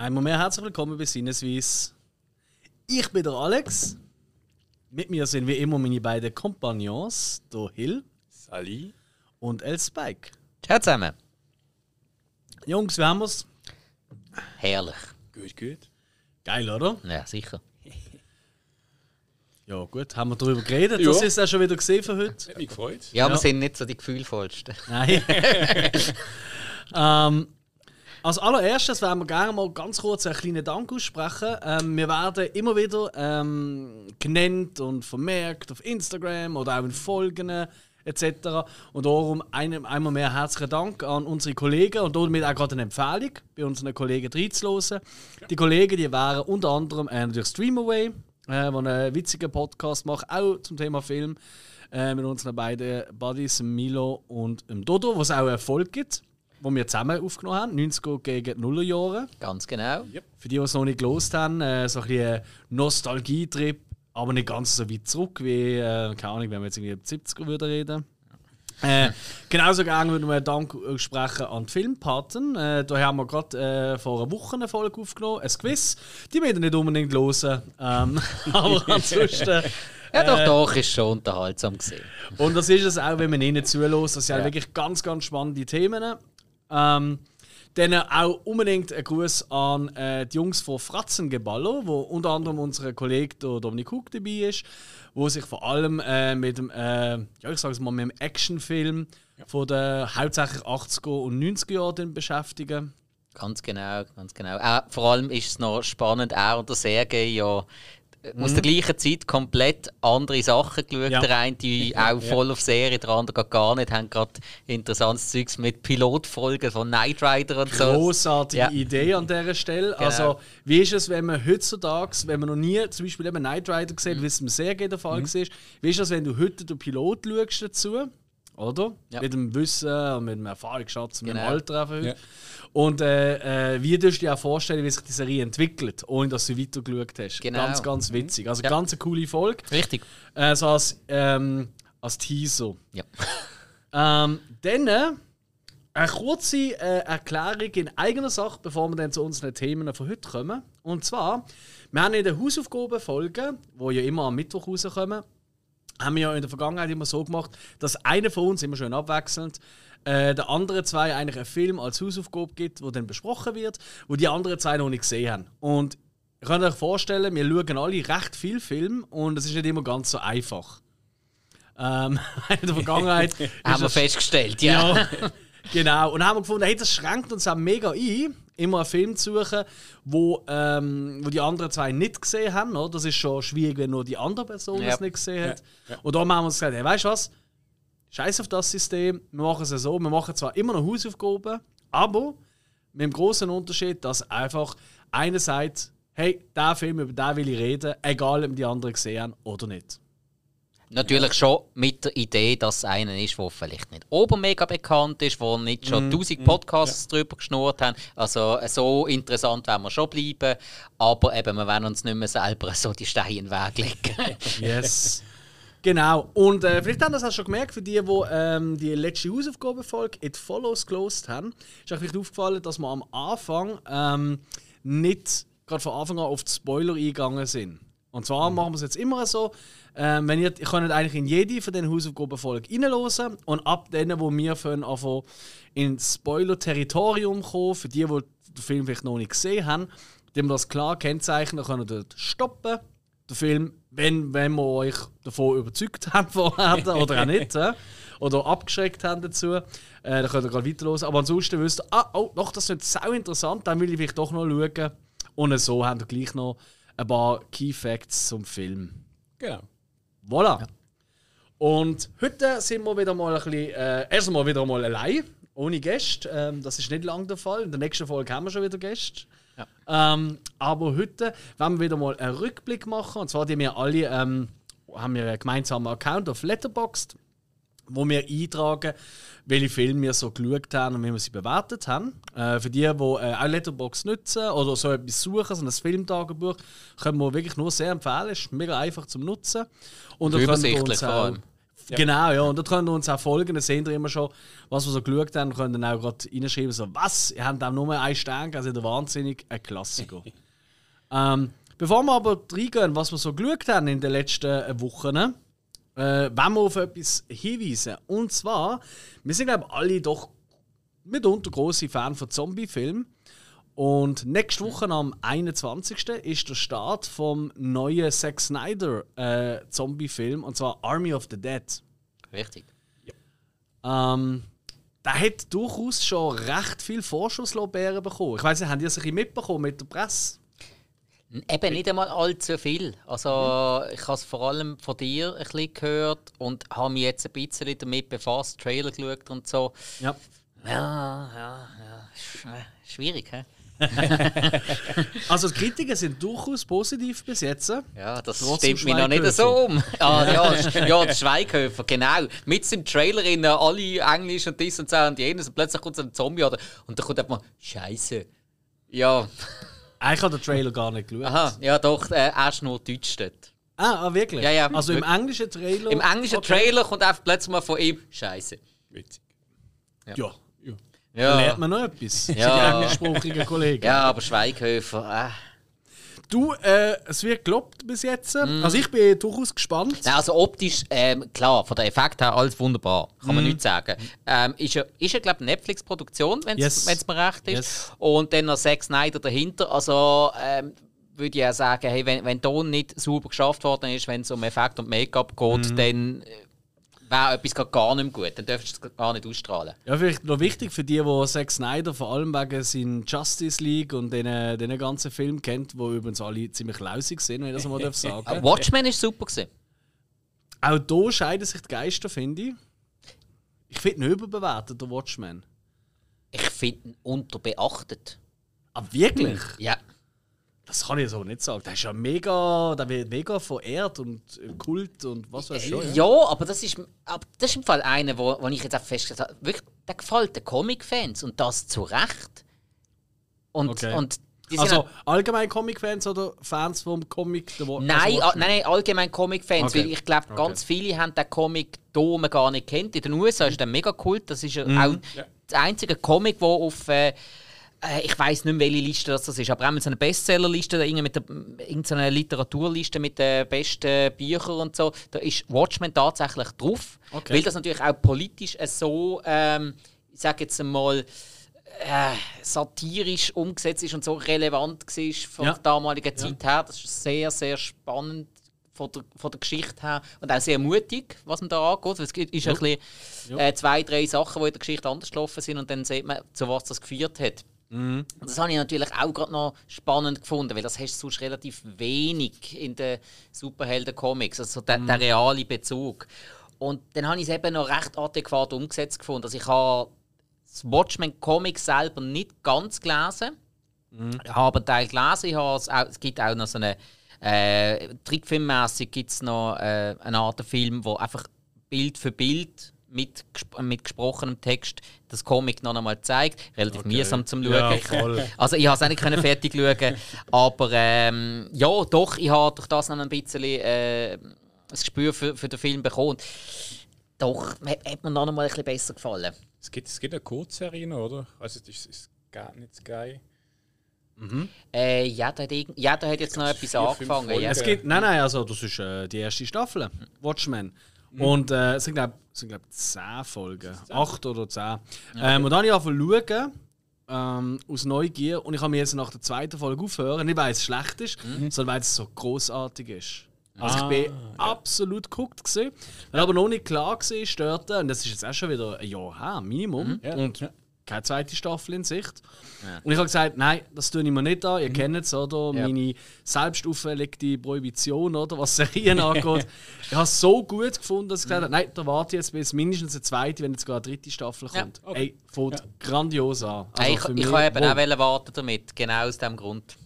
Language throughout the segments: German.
Einmal mehr herzlich willkommen bei Sinneswiss. Ich bin der Alex. Mit mir sind wie immer meine beiden Kompagnons, der Hill Sally. und El Spike. Ciao zusammen. Jungs, wie haben wir's? Herrlich. Gut, gut. Geil, oder? Ja, sicher. Ja, gut. Haben wir darüber geredet? Ja. Das ist auch schon wieder gesehen für heute. Hat mich gefreut. Ja, Ja. wir sind nicht so die gefühlvollsten. Nein. ähm, als allererstes werden wir gerne mal ganz kurz einen kleinen Dank aussprechen. Ähm, wir werden immer wieder ähm, genannt und vermerkt auf Instagram oder auch in Folgen etc. Und darum einem, einmal mehr herzlichen Dank an unsere Kollegen und damit auch gerade eine Empfehlung bei unseren Kollegen reinzuhören. Die Kollegen die wären unter anderem äh, natürlich Streamaway, äh, der einen witzigen Podcast macht, auch zum Thema Film äh, mit unseren beiden Buddies, Milo und dem Dodo, wo es auch Erfolg gibt, wo wir zusammen aufgenommen haben, 90er gegen 0er Jahre. Ganz genau. Für die, die es noch nicht gelost haben, äh, so ein bisschen ein Nostalgietrip, aber nicht ganz so weit zurück wie, äh, keine Ahnung, wenn wir jetzt irgendwie über die 70er würden reden. Äh, genauso gerne würden wir einen Dank aussprechen an die Filmpaten. Äh, da haben wir gerade äh, vor einer Woche eine Folge aufgenommen, ein Quiz. Die werden nicht unbedingt hören. Ähm, aber ansonsten. Ja, doch, doch, ist schon unterhaltsam gesehen. Und das ist es auch, wenn man ihnen zulässt. Das sind Ja. wirklich ganz, ganz spannende Themen. Ähm, dann auch unbedingt ein Gruß an äh, die Jungs von Fratzengeballer, wo unter anderem unser Kollege Dominik Hug dabei ist, wo sich vor allem äh, mit dem, äh, ja, ich sag's mal, mit dem Actionfilm von den hauptsächlich 80er und 90er Jahren beschäftigen. Ganz genau, ganz genau. Äh, vor allem ist es noch spannend, und der Sergei ja aus der gleichen Zeit komplett andere Sachen geschaut. Mhm. Ja. Der eine die auch voll auf Serie, der andere gar nicht. Haben gerade interessantes Zeugs mit Pilotfolgen von Knight Rider und so. Großartige Ja. Idee an dieser Stelle. Genau. Also, wie ist es, wenn man heutzutage, wenn man noch nie zum Beispiel eben Knight Rider gesehen hat, wie es im Sergei der Fall war, wie ist es, wenn du heute den Pilot schaust dazu? Oder? Ja. Mit dem Wissen und mit dem Erfahrungsschatz, mit dem Genau. Alter einfach heute. Ja. Und äh, äh, wie du dir auch vorstellen, wie sich die Serie entwickelt, ohne dass du weiter geschaut hast? Genau. Ganz, ganz witzig. Also Ja. ganz eine coole Folge. Richtig. Äh, so als, ähm, als Teaser. Ja. Ähm, dann äh, eine kurze äh, Erklärung in eigener Sache, bevor wir dann zu unseren Themen von heute kommen. Und zwar, wir haben in der Hausaufgabenfolge, wo ja immer am Mittwoch rauskommen, haben wir ja in der Vergangenheit immer so gemacht, dass einer von uns, immer schön abwechselnd, äh, der anderen zwei eigentlich einen Film als Hausaufgabe gibt, wo dann besprochen wird, wo die anderen zwei noch nicht gesehen haben. Und ihr könnt euch vorstellen, wir schauen alle recht viel Film und es ist nicht immer ganz so einfach. Ähm, in der Vergangenheit Haben wir festgestellt, ja. ja, genau. Und haben wir gefunden, hey, das schränkt uns auch mega ein, immer einen Film zu suchen, wo, ähm, wo die anderen zwei nicht gesehen haben. Oder? Das ist schon schwierig, wenn nur die andere Person Ja. es nicht gesehen hat. Ja, ja. Und darum haben wir uns gesagt, hey, weißt du was? Scheiß auf das System, wir machen es so. Wir machen zwar immer noch Hausaufgaben, aber mit dem großen Unterschied, dass einfach einer sagt, hey, der Film, über den will ich reden, egal ob die anderen gesehen haben oder nicht. Natürlich schon mit der Idee, dass es einer ist, der vielleicht nicht obermega bekannt ist, wo nicht schon Mhm. tausend Podcasts drüber geschnurrt haben. Also so interessant werden wir schon bleiben, aber eben, wir werden uns nicht mehr selber so die Steine in den Weg legen. Yes. genau. Und äh, vielleicht haben das auch schon gemerkt, für die, die ähm, die letzte Hausaufgabenfolge It Follows gelost haben, ist euch vielleicht aufgefallen, dass wir am Anfang ähm, nicht gerade von Anfang an auf die Spoiler eingegangen sind. Und zwar machen wir es jetzt immer so, ähm, wenn ihr, ihr könnt eigentlich in jede von den Hausaufgabenfolgen reinhören und ab denen, wo wir von anfangen, ins Spoiler-Territorium kommen, für die, die den Film vielleicht noch nicht gesehen haben, dem das klar kennzeichnen, ihr dort stoppen der Film, wenn, wenn wir euch davon überzeugt haben oder auch nicht, äh, oder abgeschreckt haben dazu, äh, dann könnt ihr gerade weiterhören. Aber ansonsten wisst ihr, ah, oh, doch, das wird sau interessant, dann will ich vielleicht doch noch schauen. Und so haben wir gleich noch ein paar Key Facts zum Film. Genau. Voilà. Und heute sind wir wieder mal ein bisschen, äh, erstmal wieder mal allein, ohne Gäste. Ähm, das ist nicht lange der Fall. In der nächsten Folge haben wir schon wieder Gäste. Ähm, aber heute werden wir wieder mal einen Rückblick machen. Und zwar die wir alle ähm, haben wir einen gemeinsamen Account auf Letterboxd, wo wir eintragen, welche Filme wir so geschaut haben und wie wir sie bewertet haben. Äh, für die, die äh, auch Letterboxd nutzen oder so etwas suchen, so ein Filmtagebuch, können wir wirklich nur sehr empfehlen. Ist mega einfach zum Nutzen. Und dann können wir uns auch- allem. Genau, ja. Und da könnt ihr uns auch folgen. Da sehen ihr immer schon, was wir so geschaut haben. Könnt dann auch gerade reinschreiben, so, was? Ihr habt auch nur einen Stern, also der wahnsinnig ein Klassiker. ähm, bevor wir aber reingehen, was wir so geschaut haben in den letzten Wochen, äh, wollen wir auf etwas hinweisen. Und zwar, wir sind, glaube ich, alle doch mitunter große Fan von Zombie-Filmen. Und nächste Woche am 21. ist der Start vom neuen Zack Snyder äh, Zombie-Film, und zwar Army of the Dead. Richtig. Ähm, der hat durchaus schon recht viel Vorschusslorbeeren bekommen. Ich weiß nicht, haben die das ein bisschen mitbekommen mit der Presse? Eben nicht einmal allzu viel. Also ich habe es vor allem von dir ein bisschen gehört und habe mich jetzt ein bisschen damit befasst, Trailer geschaut und so. Ja. Ja, ja, ja. Sch- äh, Schwierig, hä? Also die Kritiken sind durchaus positiv bis jetzt. Ja, das Trotzdem stimmt mich noch nicht so um. Ah, ja, ja, der Schweighöfer, genau. Mit im Trailer in alle Englisch und dies und so und jenes und plötzlich kommt so ein Zombie oder, und dann kommt einfach mal Scheiße. Ja, Ich habe den Trailer gar nicht geschaut. aha, ja doch, äh, erst nur Deutsch dort. Ah, ah, wirklich? Ja, ja. Also im englischen Trailer? Im englischen Okay. Trailer kommt einfach plötzlich mal von ihm Scheiße. Witzig. Ja. Da Ja, lernt man noch etwas. Ja. Die englischsprachigen Kollegen. ja aber Schweighöfer, äh. Du, äh, es wird gelobt bis jetzt. Mhm. Also ich bin durchaus gespannt. Nein, also optisch, ähm, klar, von der Effekt her alles wunderbar, kann Mhm. man nicht sagen. Ähm, ist ja, ist ja glaube ich, eine Netflix-Produktion, wenn es Yes. mir recht ist. Yes. Und dann noch Zack Snyder dahinter. Also ähm, würde ich auch sagen, hey, wenn, wenn Ton nicht sauber geschafft worden ist, wenn es um Effekt und Make-up geht, Mhm. dann äh, wäre etwas gar nicht gut. Dann dürftest du es gar nicht ausstrahlen. Ja, vielleicht noch wichtig für die, die Zack Snyder vor allem wegen seinen Justice League und den ganzen Film kennt, wo übrigens alle ziemlich lausig sind, wenn ich das mal darf sagen Aber Watchmen ist super gewesen. Auch hier scheiden sich die Geister, finde ich. Ich finde ihn überbewertet, der Watchman. Ich finde ihn unterbeachtet. Ah, wirklich? Ja. Das kann ich so nicht sagen. Der ist ja mega, der wird mega verehrt und äh, Kult und was weiß ich. Ja, aber das ist, aber das ist im Fall einer, wo, wo ich jetzt auch festgestellt habe, wirklich, der gefällt den Comic-Fans und das zu Recht. Und, Okay. und Also allgemein Comic-Fans oder Fans vom Comic? Wa- nein, also a- Watchmen? nein, nein, allgemein Comic-Fans, Okay. weil ich glaube, ganz viele haben den Comic wo man gar nicht kennt. In den USA ist der mega kult. Das ist ja auch das einzige Comic, wo auf äh, äh, ich weiß nicht mehr, welche Liste das ist, aber einmal so eine Bestsellerliste, da mit der, irgendeine Literaturliste mit den besten Büchern und so, da ist Watchmen tatsächlich drauf, Okay. weil das natürlich auch politisch äh, so, ähm, ich sage jetzt einmal, äh, satirisch umgesetzt ist und so relevant war von Ja. der damaligen Zeit her. Das ist sehr, sehr spannend von der, von der Geschichte her und auch sehr mutig, was man da angeht. Es gibt- ist ein bisschen, äh, zwei, drei Sachen, die in der Geschichte anders gelaufen sind und dann sieht man, zu was das geführt hat. Und das habe ich natürlich auch gerade noch spannend gefunden, weil das hast du sonst relativ wenig in den Superhelden-Comics, also der, der reale Bezug. Und dann habe ich es eben noch recht adäquat umgesetzt gefunden. Also ich habe das Watchmen-Comic selber nicht ganz gelesen, ich habe einen Teil gelesen, ich habe es, auch, es gibt auch noch so eine äh, Trickfilmmäßig gibt es noch äh, eine Art Film, wo einfach Bild für Bild mit, mit gesprochenem Text das Comic noch einmal zeigt. Relativ mühsam zum Schauen. Ja, voll. also ich habe es auch nicht können fertig schauen, aber ähm, ja, doch, ich habe durch das noch ein bisschen äh, ein Gespür für, für den Film bekommen. Und Doch, hat, hat mir noch einmal ein bisschen besser gefallen. Es gibt, es gibt eine Kurzserie noch, oder? Also, das ist, ist gar nicht Sky. Äh, ja, der hat, ja, der hat jetzt noch etwas vier, angefangen. Ja. Es gibt, nein, nein, also das ist äh, die erste Staffel, Watchmen. Und äh, es sind, glaube ich, glaub, zehn Folgen. Acht oder zehn. Ähm, und dann habe ich angefangen zu schauen, ähm, aus Neugier. Und ich habe mir jetzt nach der zweiten Folge aufhören. Nicht, weil es schlecht ist, sondern weil es so großartig ist. Also ich bin absolut geguckt gewesen. Weil aber noch nicht klar war, stört und das ist jetzt auch schon wieder ein Jahr her, Minimum. Ja. Und keine zweite Staffel in Sicht. Und ich habe gesagt, nein, das tue ich mir nicht an. Ihr kennt es, oder? Ja. Meine selbst auferlegte Prohibition, oder? Was Serien angeht. ich habe es so gut gefunden, dass ich gesagt habe, nein, da warte ich jetzt bis mindestens eine zweite, wenn jetzt sogar eine dritte Staffel Ja. kommt. Ey, fängt grandios an. Also ich für ich mich- kann eben wow. auch warten damit, genau aus dem Grund.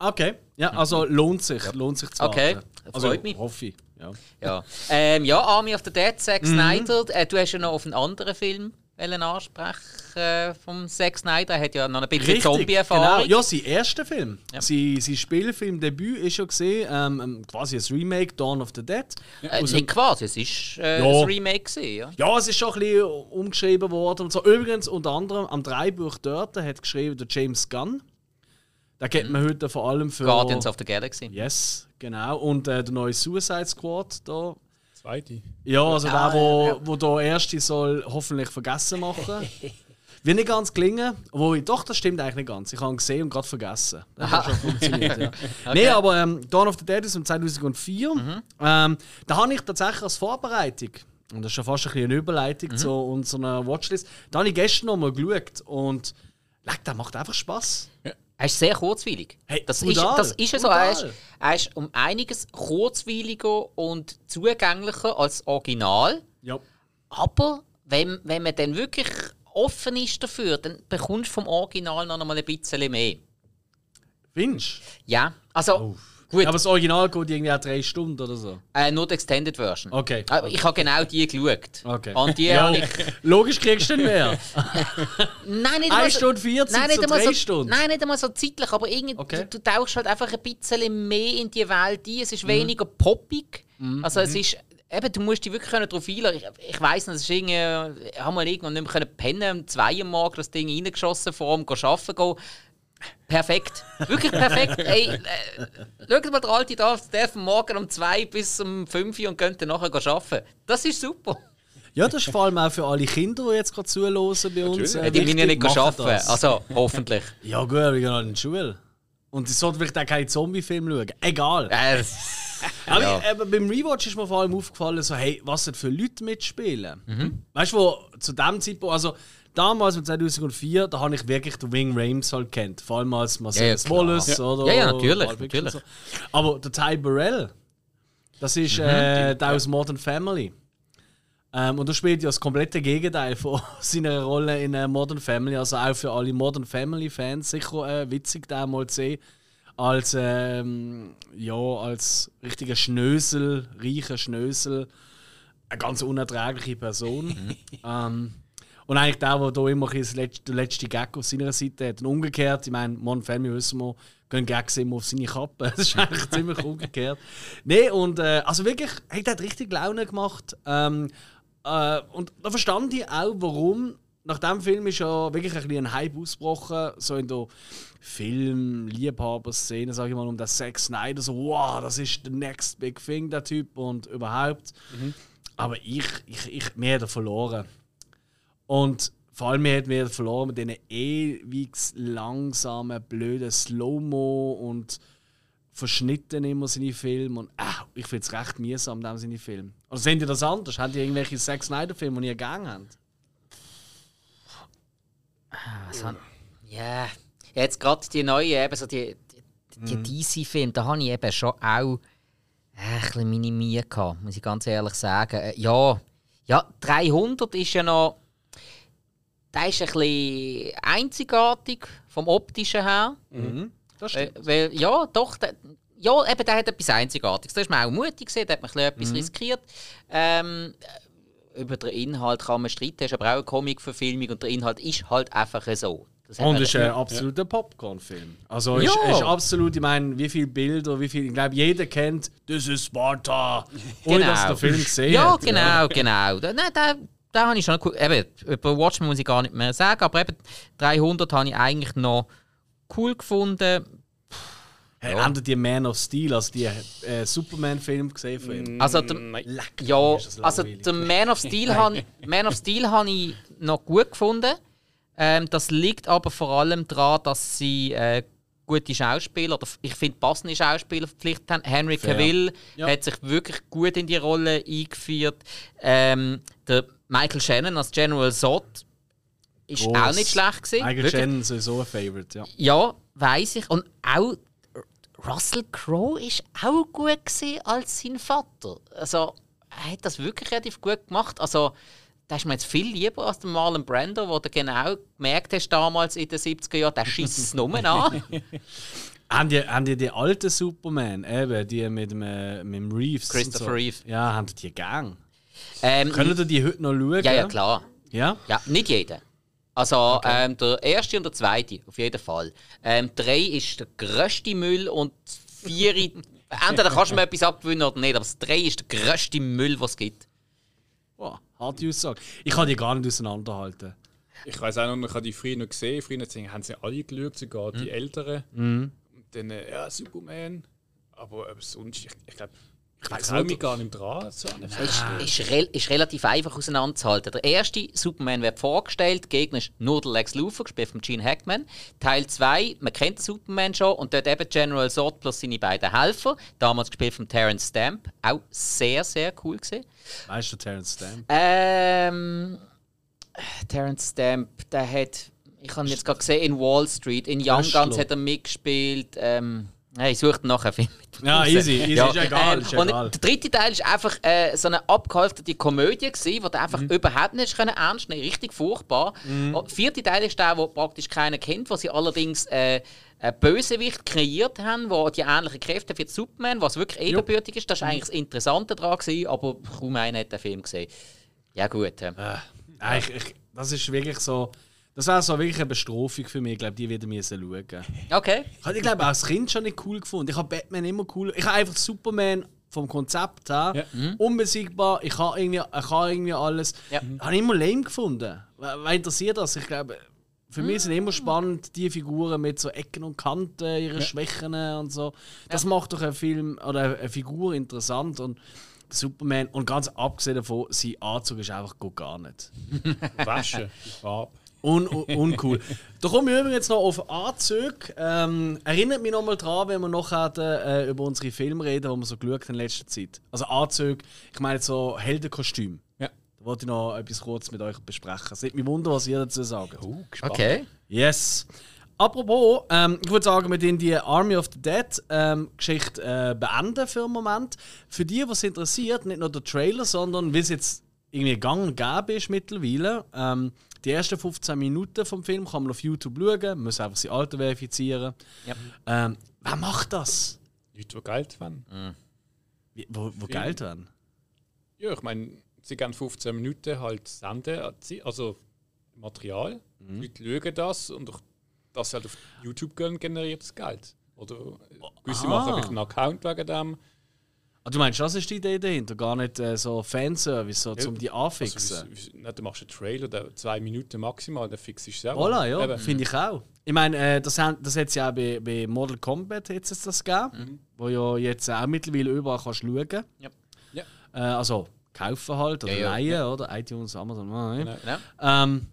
Okay, ja, also lohnt sich, lohnt sich zu Okay, warten. Also, freut mich. hoffe ich. Ja. Ja, ähm, ja Army of the Dead, Zack Mhm. Snyder. Äh, du hast ja noch auf einen anderen Film wollen ansprechen vom Zack Snyder. Er hat ja noch ein bisschen Zombie-Erfahrung. Genau. Ja, sein erster Film. Ja. Sein, sein Spielfilmdebüt ist schon gesehen, ähm, ähm, quasi ein Remake, Dawn of the Dead. Äh, Aus nicht quasi, es ist äh, Ja. ein Remake gewesen, ja. Ja, es ist schon ein bisschen umgeschrieben worden. Und so. Übrigens, unter anderem am Drehbuch dort hat geschrieben der James Gunn. Den kennt man heute vor allem für. Mhm. Guardians of the Galaxy. Yes, genau. Und äh, der neue Suicide Squad da. Zweite. Ja, also Ah, der, wo, wo der erste soll hoffentlich vergessen machen. Wird nicht ganz gelingen. Wo ich, doch, das stimmt eigentlich nicht ganz. Ich habe ihn gesehen und gerade vergessen. Das hat schon funktioniert. Ja. Nee, aber ähm, Dawn of the Dead ist um 2004. Mhm. Ähm, da habe ich tatsächlich als Vorbereitung, und das ist schon fast ein bisschen eine Überleitung Mhm. zu unserer Watchlist, da habe ich gestern noch mal geschaut. Und leck, der macht einfach Spaß. Er ist sehr kurzweilig. Hey, das, ist, das ist ja so. Er ist, er ist um einiges kurzweiliger und zugänglicher als Original. Ja. Aber wenn, wenn man dann wirklich offen ist dafür, dann bekommst du vom Original noch mal ein bisschen mehr. Findest Ja, also gut, Aber das Original geht irgendwie auch drei Stunden oder so. äh, nur die Extended Version. Okay. Aber ich habe genau die geschaut. Okay. Und die Ja, habe ich. Logisch kriegst du nicht mehr. Nein, nicht einmal so- Stunde 40 Nein, nicht einmal drei so, Stunden. Nein, nicht einmal so zeitlich, aber irgendwie, Okay. du, du tauchst halt einfach ein bisschen mehr in die Welt ein. Es ist weniger poppig. Also es ist, eben, du musst dich wirklich darauf einlassen. Ich, ich weiss nicht, es ist irgendwie, haben wir irgendwann nicht mehr können pennen, um zwei Uhr morgens das Ding reingeschossen, vor dem arbeiten gehen. Perfekt. Wirklich perfekt. Ey, äh, schaut mal der alte da, der von morgen um zwei bis um fünf Uhr und könnt dann nachher gehen arbeiten. Das ist super. Ja, das ist vor allem auch für alle Kinder, die jetzt gerade zuhören bei uns. Äh, die müssen ja nicht arbeiten. das. Also, hoffentlich. Ja, gut, aber ich gehe noch in die Schule. Und ich sollte vielleicht auch keinen Zombie-Film schauen. Egal. Äh, Aber ja. ich, eben, beim Rewatch ist mir vor allem aufgefallen, so, hey, was denn für Leute mitspielen. Mhm. Weißt du, wo zu dem Zeitpunkt, also damals mit 2004, da habe ich wirklich den Wing Rames halt kennt. Vor allem als Marcellus Ja, ja. Wallace Ja. oder. Ja, ja, natürlich, natürlich. So. Aber der Ty Burrell, das ist Mhm. äh, der aus Modern Family. Ähm, und er spielt ja das komplette Gegenteil von seiner Rolle in äh, Modern Family. Also auch für alle Modern Family-Fans sicher äh, witzig, den mal zu sehen. Als, ähm, ja, als richtiger Schnösel, reicher Schnösel. Eine ganz unerträgliche Person. ähm, und eigentlich der, der da immer das letzte, den letzten Gag auf seiner Seite hat. Und umgekehrt, ich meine, Modern Family wissen wir, gehen Gags immer auf seine Kappe. Das ist eigentlich ziemlich umgekehrt. Nee, und äh, also wirklich, hey, der hat richtig Laune gemacht. Ähm, äh, und da verstand ich auch, warum. Nach dem Film ist ja wirklich ein, bisschen ein Hype ausgebrochen, so in der Film-Liebhaber-Szene, sage ich mal, um den Zack Snyder. So, wow, das ist the next big thing, der Typ und überhaupt. Aber ich, ich, ich, mir hat er verloren. Und vor allem mir hat mir verloren mit diesen ewig langsamen, blöden Slow-Mo und verschnitten immer seine Filme. Und ah, ich finde es recht mühsam, dem seine Filme. Oder sehen die das anders? Habt ihr irgendwelche Zack Snyder-Filme, die ihr gegangen habt? Was han- Ja, jetzt gerade die neue, eben so die, die, Mhm. die DC-Filme, da habe ich eben schon auch äh, ein bisschen meine Mühe gehabt, muss ich ganz ehrlich sagen. Äh, ja, ja, 300 ist ja noch. Der ist ein bisschen einzigartig vom optischen her. Das Äh, weil, ja, doch. Der, ja, eben, der hat etwas Einzigartiges. Da ist man auch mutig gesehen, da hat man ein bisschen Mhm. etwas riskiert. Ähm, über den Inhalt kann man streiten, ist aber auch eine Comic-Verfilmung und der Inhalt ist halt einfach so. Das Und es ist ein absoluter Popcorn-Film. Also ist, Ja. ist absolut, ich meine, wie viele Bilder, wie viel, ich glaube, jeder kennt «Das ist Sparta», ohne Genau. dass er den Film gesehen Ja, hat. genau, genau. Da- Nein, da, da habe ich schon cool. Eben, über Watchmen muss ich gar nicht mehr sagen, aber eben 300 habe ich eigentlich noch cool gefunden. Hey, Habt ihr die Man of Steel, also die äh, Superman-Film gesehen von ihm? Also, der, Leck, ja, ist also der Man of Steel han, Man of Steel habe ich noch gut gefunden. Ähm, das liegt aber vor allem daran, dass sie äh, gute Schauspieler, oder ich finde passende Schauspieler verpflichtet haben. Henry Fair. Cavill Ja. hat sich wirklich gut in die Rolle eingeführt. Ähm, der Michael Shannon als General Zod ist Gross. auch nicht schlecht gewesen. Michael Wirklich. Shannon sowieso ein Favorite, ja. Ja, weiß ich. Und auch Russell Crowe ist auch gut als sein Vater. Also, er hat das wirklich relativ gut gemacht. Also, da ist mir jetzt viel lieber als der Marlon Brando, wo du genau gemerkt hast damals in den 70er Jahren, der schießt es nur an. Haben die, haben die die alten Superman, eben, die mit dem, äh, mit dem Reeves? Christopher so. Reeve. Ja, haben die die gang? ähm, Können ihr die heute noch schauen? ja, ja, klar. Ja? Ja, nicht jeder. Also ähm, der erste und der zweite, auf jeden Fall. Ähm, drei ist der grösste Müll und vier. entweder kannst du mir etwas abgewinnen oder nicht, aber das drei ist der grösste Müll, was es gibt. Wow, harte Aussage. Ich kann die gar nicht auseinanderhalten. Ich weiß auch noch, ich habe die früher noch gesehen. Früher haben sie alle geschaut, sogar Mhm. die Älteren. Und dann, äh, ja, Superman. Aber äh, sonst, ich, ich glaube, ich nicht. mich gar nicht dran. So. Ist, ist, rel ist relativ einfach auseinanderzuhalten. Der erste Superman wird vorgestellt, der Gegner ist nur der Lex Luthor, gespielt von Gene Hackman. Teil 2, man kennt den Superman schon und dort eben General Zod plus seine beiden Helfer, damals gespielt von Terrence Stamp, auch sehr, sehr cool gesehen. Weißt du, Terence Stamp? Ähm, Terence Stamp, der hat, ich habe ihn jetzt gerade gesehen in Wall Street, in Young. Guns hat er mitgespielt. Ähm, hey, ich suche nachher einen Film mit. Ja, easy, easy, ist egal, ähm, ist und egal. der dritte Teil ist einfach äh, so eine abgehalfterte Komödie gewesen, wo du einfach Mhm. überhaupt nicht können ernst nehmen, richtig furchtbar. Und der vierte Teil ist der, wo praktisch keiner kennt, wo sie allerdings äh, einen Bösewicht kreiert haben, wo die ähnlichen Kräfte wie Superman, was wirklich ebenbürtig ist. Das war eigentlich das Interessante daran gewesen, aber kaum einer hat den Film gesehen. Ja gut. äh. Nein, ich, ich, das ist wirklich so. Das wäre so wirklich eine Bestrafung für mich. Ich glaube, die werden müssen schauen. Okay. Ich habe, ich glaube, auch als Kind schon nicht cool gefunden. Ich habe Batman immer cool. Ich habe einfach Superman vom Konzept her Ja. unbesiegbar. Ich habe irgendwie, ich habe irgendwie alles. Ja. Habe ich immer lame gefunden. Wer interessiert das? Ich glaube, für mich sind immer spannend die Figuren mit so Ecken und Kanten, ihre Schwächen und so. Das macht doch einen Film oder eine Figur interessant und Superman und ganz abgesehen davon, sein Anzug ist einfach gut gar nicht. Waschen, die Farbe. Un, un, uncool. da kommen wir übrigens jetzt noch auf Anzüge. Ähm, erinnert mich noch mal dran, wenn wir noch äh, über unsere Filme reden, die wir so geschaut haben in letzter Zeit. Also Anzüge, ich meine so Heldenkostüm. Ja. Da wollte ich noch etwas kurz mit euch besprechen. Es nimmt mich wunder, was ihr dazu sagt. Oh, gespannt. Okay. Yes. Apropos, ähm, ich würde sagen, wir den die Army of the Dead ähm, Geschichte äh, beenden für einen Moment. Für die, was interessiert, nicht nur der Trailer, sondern wie es jetzt irgendwie gang und gäbe ist mittlerweile. Ähm, die ersten 15 Minuten vom Film kann man auf YouTube schauen, man muss einfach sein Alter verifizieren. Ja. Ähm, wer macht das? Leute, die Geld wollen. Wie, wo wo Film. Geld werden? Ja, ich meine, sie gehen 15 Minuten halt senden, also Material. Mhm. Die Leute schauen das und durch das halt auf YouTube gehen, generiert das Geld. Oder gewisse Ah. machen einen Account wegen dem. Ah, du meinst, das ist die Idee dahinter? Gar nicht äh, so Fanservice, so, Ja, um die anfixen? Also, wie- wie- du machst einen Trailer, der zwei Minuten maximal, dann fixst du es selber. Voilà, ja, finde ich auch. Ich meine, äh, das, das hat es ja auch bei, bei Mortal Kombat jetzt das gegeben, wo ja jetzt auch mittlerweile überall kannst schauen kannst. Ja. Ja. Äh, also kaufen halt oder Ja, ja. leihen, oder? iTunes, Amazon, nein. Genau. Ja. Ähm,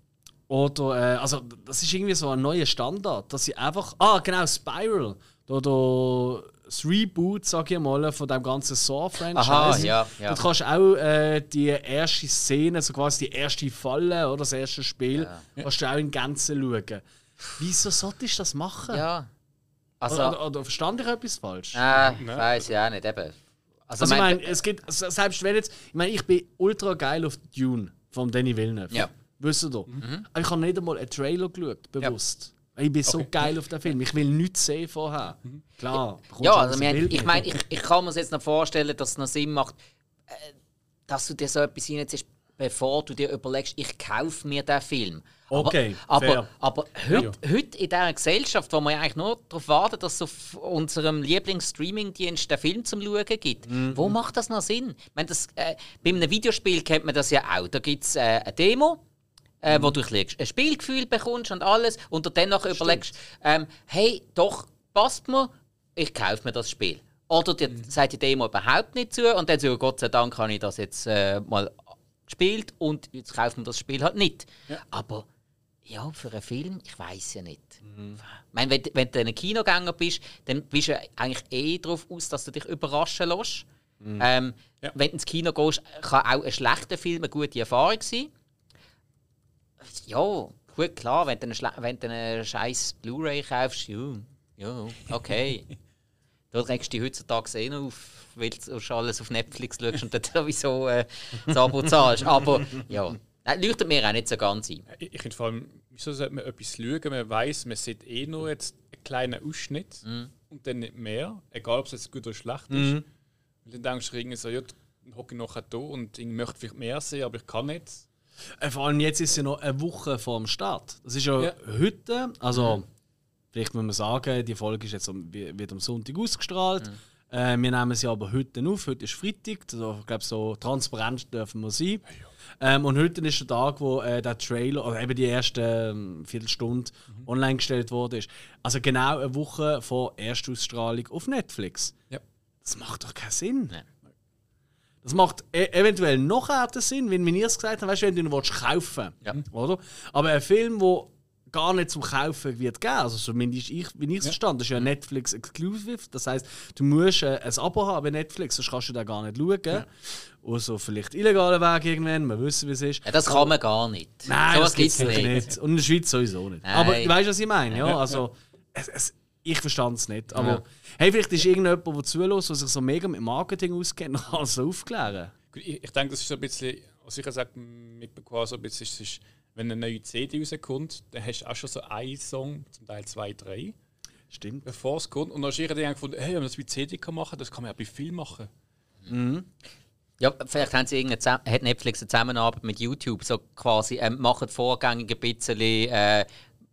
oder, äh, also das ist irgendwie so ein neuer Standard, dass sie einfach, ah genau, Spiral, da, da das Reboot, sag ich mal, von dem ganzen Saw-Franchise. Aha, ja, ja. Du kannst auch äh, die erste Szene, so quasi die erste Falle oder das erste Spiel, kannst du auch in Gänze schauen. Wieso solltest du das machen? Ja. Also, Oder, oder, oder verstand ich etwas falsch? äh, ich weiß ja auch nicht, eben. Also, Also ich mein- meine, es gibt, se- selbst wenn jetzt, ich meine, ich bin ultra geil auf Dune von Danny Villeneuve. Ja. Wisst ihr doch. Aber ich habe nicht einmal einen Trailer geschaut, bewusst. Ich bin so geil auf den Film. Ich will nichts sehen vorher. Klar. bekommst Ja, also wir ich meine, ich, ich kann mir jetzt noch vorstellen, dass es noch Sinn macht, äh, dass du dir so etwas hineinziehst, bevor du dir überlegst, ich kaufe mir den Film. Okay, aber, fair. aber, aber heute, heute in dieser Gesellschaft, wo man ja eigentlich nur darauf wartet, dass es auf unserem Lieblings-Streaming-Dienst den Film zum Schauen gibt, Mhm. wo macht das noch Sinn? Ich meine, das, äh, bei einem Videospiel kennt man das ja auch. Da gibt es äh, eine Demo, äh, wo du ein bisschen ein Spielgefühl bekommst und alles und du dann überlegst, ähm, hey, doch, passt mir, ich kaufe mir das Spiel. Oder dir Mhm. sagt die Demo überhaupt nicht zu und dann so, Gott sei Dank habe ich das jetzt äh, mal gespielt und jetzt kauft man das Spiel halt nicht. Aber ja, für einen Film, ich weiß ja nicht. Mhm. Ich meine, wenn, wenn du ein Kinogänger bist, dann bist du ja eigentlich eh darauf aus, dass du dich überraschen lässt. Mhm. Ähm, Ja. Wenn du ins Kino gehst, kann auch ein schlechter Film eine gute Erfahrung sein. Ja, gut, klar, wenn du eine, schle- wenn du scheiß Blu-ray kaufst, ja, ja, okay. da regst du dich heutzutage eh noch auf, weil du schon alles auf Netflix schaust und dann sowieso äh, das Abo zahlst. Aber ja, das leuchtet mir auch nicht so ganz ein. Ich, ich finde vor allem, wieso sollte man etwas schauen? Man weiß, man sieht eh nur jetzt einen kleinen Ausschnitt und dann nicht mehr, egal ob es jetzt gut oder schlecht ist. Und dann denkst du irgendwie so, ja, dann hocke ich nachher da und ich möchte vielleicht mehr sehen, aber ich kann nicht. Äh, Vor allem jetzt ist es ja noch eine Woche vor dem Start. Das ist ja, Ja. heute, also vielleicht muss man sagen, die Folge ist jetzt am, wird am Sonntag ausgestrahlt. Äh, wir nehmen sie aber heute auf. Heute ist Freitag, also, ich glaube, so transparent dürfen wir sein. Ähm, und heute ist der Tag, wo äh, der Trailer, oder eben die erste ähm, Viertelstunde online gestellt wurde. Ist. Also genau eine Woche vor Erstausstrahlung auf Netflix. Ja. Das macht doch keinen Sinn. Nein. Das macht e eventuell noch härter Sinn, wenn wir es gesagt haben, weißt du, wenn du ihn willst kaufen Ja. oder? Aber ein Film, der gar nicht zum Kaufen wird geben, also zumindest ich, wie ich es verstanden das ist ja Netflix Exclusive, das heißt, du musst äh, ein Abo haben bei Netflix, sonst kannst du da gar nicht schauen. Außer vielleicht illegalen Weg irgendwann, wir wissen, wie es ist. Ja, das kann man gar nicht. Nein, so das gibt es gibt's nicht. Und in der Schweiz sowieso nicht. Nein. Aber du weißt, was ich meine, ja? Also, es, es, ich verstand es nicht. Aber hey, vielleicht ist irgendjemand, der zulässt, der sich so mega mit Marketing auskennt, kann es so aufklären. Ich, ich denke, das ist so ein bisschen, was ich gesagt mitbekommen so ein bisschen, es ist, wenn eine neue CD rauskommt, dann hast du auch schon so einen Song, zum Teil zwei, drei, Stimmt. bevor es kommt. Und dann hast du irgendwie gefunden, hey, wenn man das bei CD kann machen, das kann man ja bei Film machen. Ja, vielleicht haben sie irgendeine, hat Netflix eine Zusammenarbeit mit YouTube, so quasi ähm, machen vorgängig ein bisschen äh,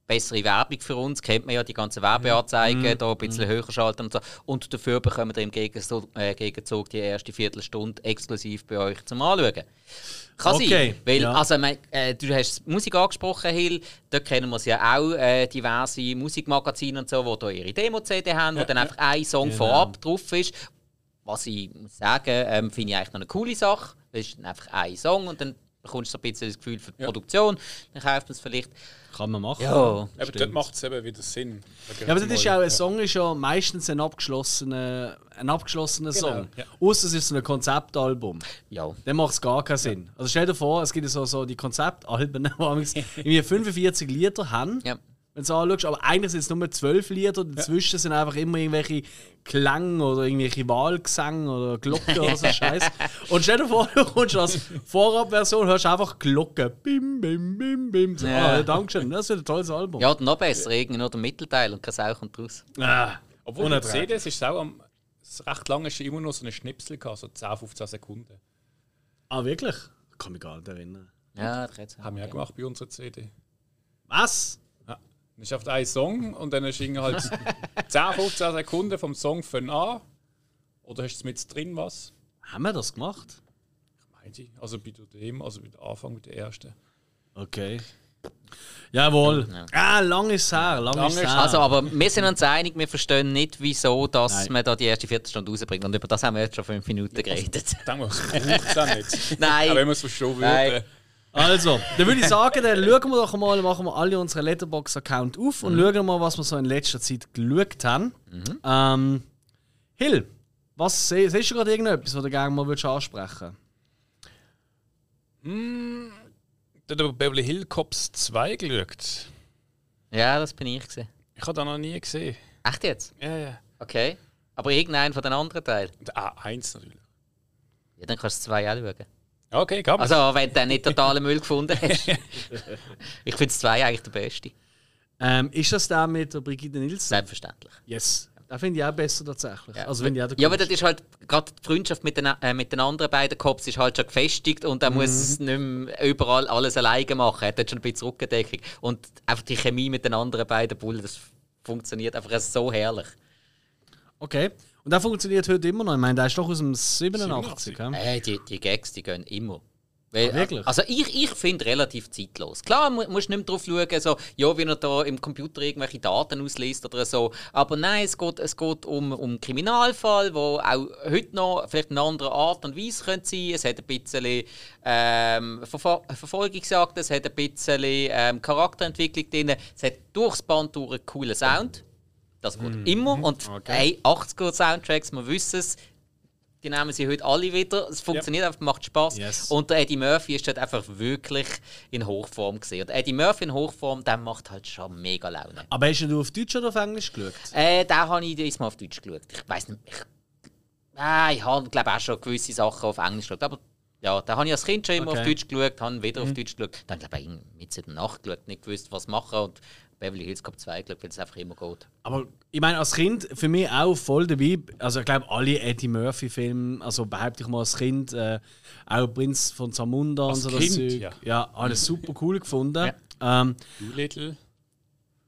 bessere Werbung für uns, kennt man ja die ganzen Werbeanzeigen, da ein bisschen höher schalten und so. Und dafür bekommen wir im Gegenzug, äh, Gegenzug die erste Viertelstunde exklusiv bei euch zum Anschauen. Kann Okay, sein, weil, ja. also, mein, äh, du hast Musik angesprochen, Hill, dort kennen wir ja auch, äh, diverse Musikmagazine und so, die da ihre Demo-CD haben, wo dann einfach ein Song Genau. vorab drauf ist. Was ich muss sagen, ähm, finde ich eigentlich noch eine coole Sache. Das ist einfach ein Song und dann bekommst du so ein bisschen das Gefühl für die Produktion. Dann kauft man es vielleicht. Kann man machen. Ja, Aber Stimmt. dort macht es eben wieder Sinn. Ja, aber das ist ja auch, ein Song ist ja meistens ein abgeschlossener, ein abgeschlossener Song. ja. Außer es ist so ein Konzeptalbum. ja. Dann macht es gar keinen Sinn. Also stell dir vor, es gibt ja so, so die Konzeptalben, die irgendwie 45 Lieder haben. Ja. Wenn du es anschaust, aber eigentlich sind es nur zwölf Lieder und dazwischen sind einfach immer irgendwelche Klänge oder irgendwelche Wahlgesänge oder Glocken oder so Scheiß. Und stell dir vor, du kommst als Vorabversion, hörst einfach Glocken. Bim, bim, bim, bim. So, Ja. ah, Dankeschön, das wird ein tolles Album. ja, oder noch besser, irgendwie nur der Mittelteil und kein Sau kommt raus. Ah, Obwohl unerträglich. CDs ist es auch am, recht lange ist immer noch so eine Schnipsel gehabt, so 10, 15 Sekunden. Ah, wirklich? Kann mich gar nicht erinnern. Ja, das. Haben wir auch gemacht bei unserer CD. Was? Ja. Dann ist auf einen Song und dann ist irgendwie halt 10, 15 Sekunden vom Song von an. Oder hast du mit drin was? Haben wir das gemacht? Ich. Also bei dem, also bei der Anfang mit der ersten. Okay. Jawohl. Ah, lang ist es her. Lang, Lang ist her. Also, aber wir sind uns einig, wir verstehen nicht, wieso dass Nein. man da die erste Viertelstunde rausbringt. Und über das haben wir jetzt schon fünf Minuten geredet. Dann muss es auch nicht. Nein. Aber wenn man es verstehen Nein. Also, dann würde ich sagen, dann schauen wir doch mal, machen wir alle unsere Letterbox-Account auf und schauen mal, was wir so in letzter Zeit geschaut haben. Ähm, Hill, was siehst du gerade irgendetwas, was du gerne mal würdest ansprechen Der hat Beverly Hill Cops 2 geschaut. Ja, das bin ich gesehen. Ich habe das noch nie gesehen. Echt jetzt? Ja, ja. Okay. Aber irgendeinen von den anderen Teilen. Und A1 natürlich. Ja, dann kannst du zwei auch schauen. Okay, gab Also, wenn du dann nicht totalen Müll gefunden hast. ich finde zwei eigentlich der beste. ähm, Ist das der mit der Brigitte Nielsen? Selbstverständlich. Yes. Da finde ich auch besser tatsächlich. Also, wenn ich auch der Ja, aber das ist halt, gerade die Freundschaft mit den, äh, mit den anderen beiden Cops ist halt schon gefestigt und er muss es nicht mehr überall alles alleine machen. Er hat schon ein bisschen Rückendeckung. Und einfach die Chemie mit den anderen beiden Bullen, das funktioniert einfach so herrlich. Okay. Und der funktioniert heute immer noch. Ich meine, der ist doch aus dem 87. 87. ja? Äh, die, die Gags, die gehen immer. Weil, Ah, wirklich? Also ich, ich finde relativ zeitlos. Klar, mu musst nicht mehr drauf schauen, so, ja, wie er da im Computer irgendwelche Daten ausliest oder so. Aber nein, es geht, es geht um, um einen Kriminalfall, wo auch heute noch vielleicht eine andere Art und Weise könnte sein. Es hat ein bisschen ähm, Verfol Verfolgungsjagd, es hat ein bisschen ähm, Charakterentwicklung drin, es hat durchs Band durch einen coolen Sound. Das geht Mhm. immer. Und hey, 80er Soundtracks, wir wissen es, die nehmen sie heute alle wieder. Es funktioniert einfach, macht Spaß. Yes. Und der Eddie Murphy ist dort einfach wirklich in Hochform gesehen. Und Eddie Murphy in Hochform, der macht halt schon mega Laune. Aber hast du auf Deutsch oder auf Englisch geschaut? Äh, da habe ich diesmal auf Deutsch geschaut. Ich weiß nicht. Ich, äh, ich habe glaube auch schon gewisse Sachen auf Englisch geschaut. Aber ja, da habe ich als Kind schon immer Okay. auf Deutsch geschaut, habe wieder auf Deutsch geschaut. Dann glaube ich mit der Nacht geschaut, nicht gewusst, was machen und Beverly Hills Cop 2, glaube weil es einfach immer geht. Aber ich meine, als Kind für mich auch voll dabei. Also ich glaube, alle Eddie Murphy-Filme, also behaupte ich mal als Kind, äh, auch Prinz von Zamunda Als und so Kind, das Zeug. ja. ja, alles super cool gefunden. Ja. Ähm, Doolittle.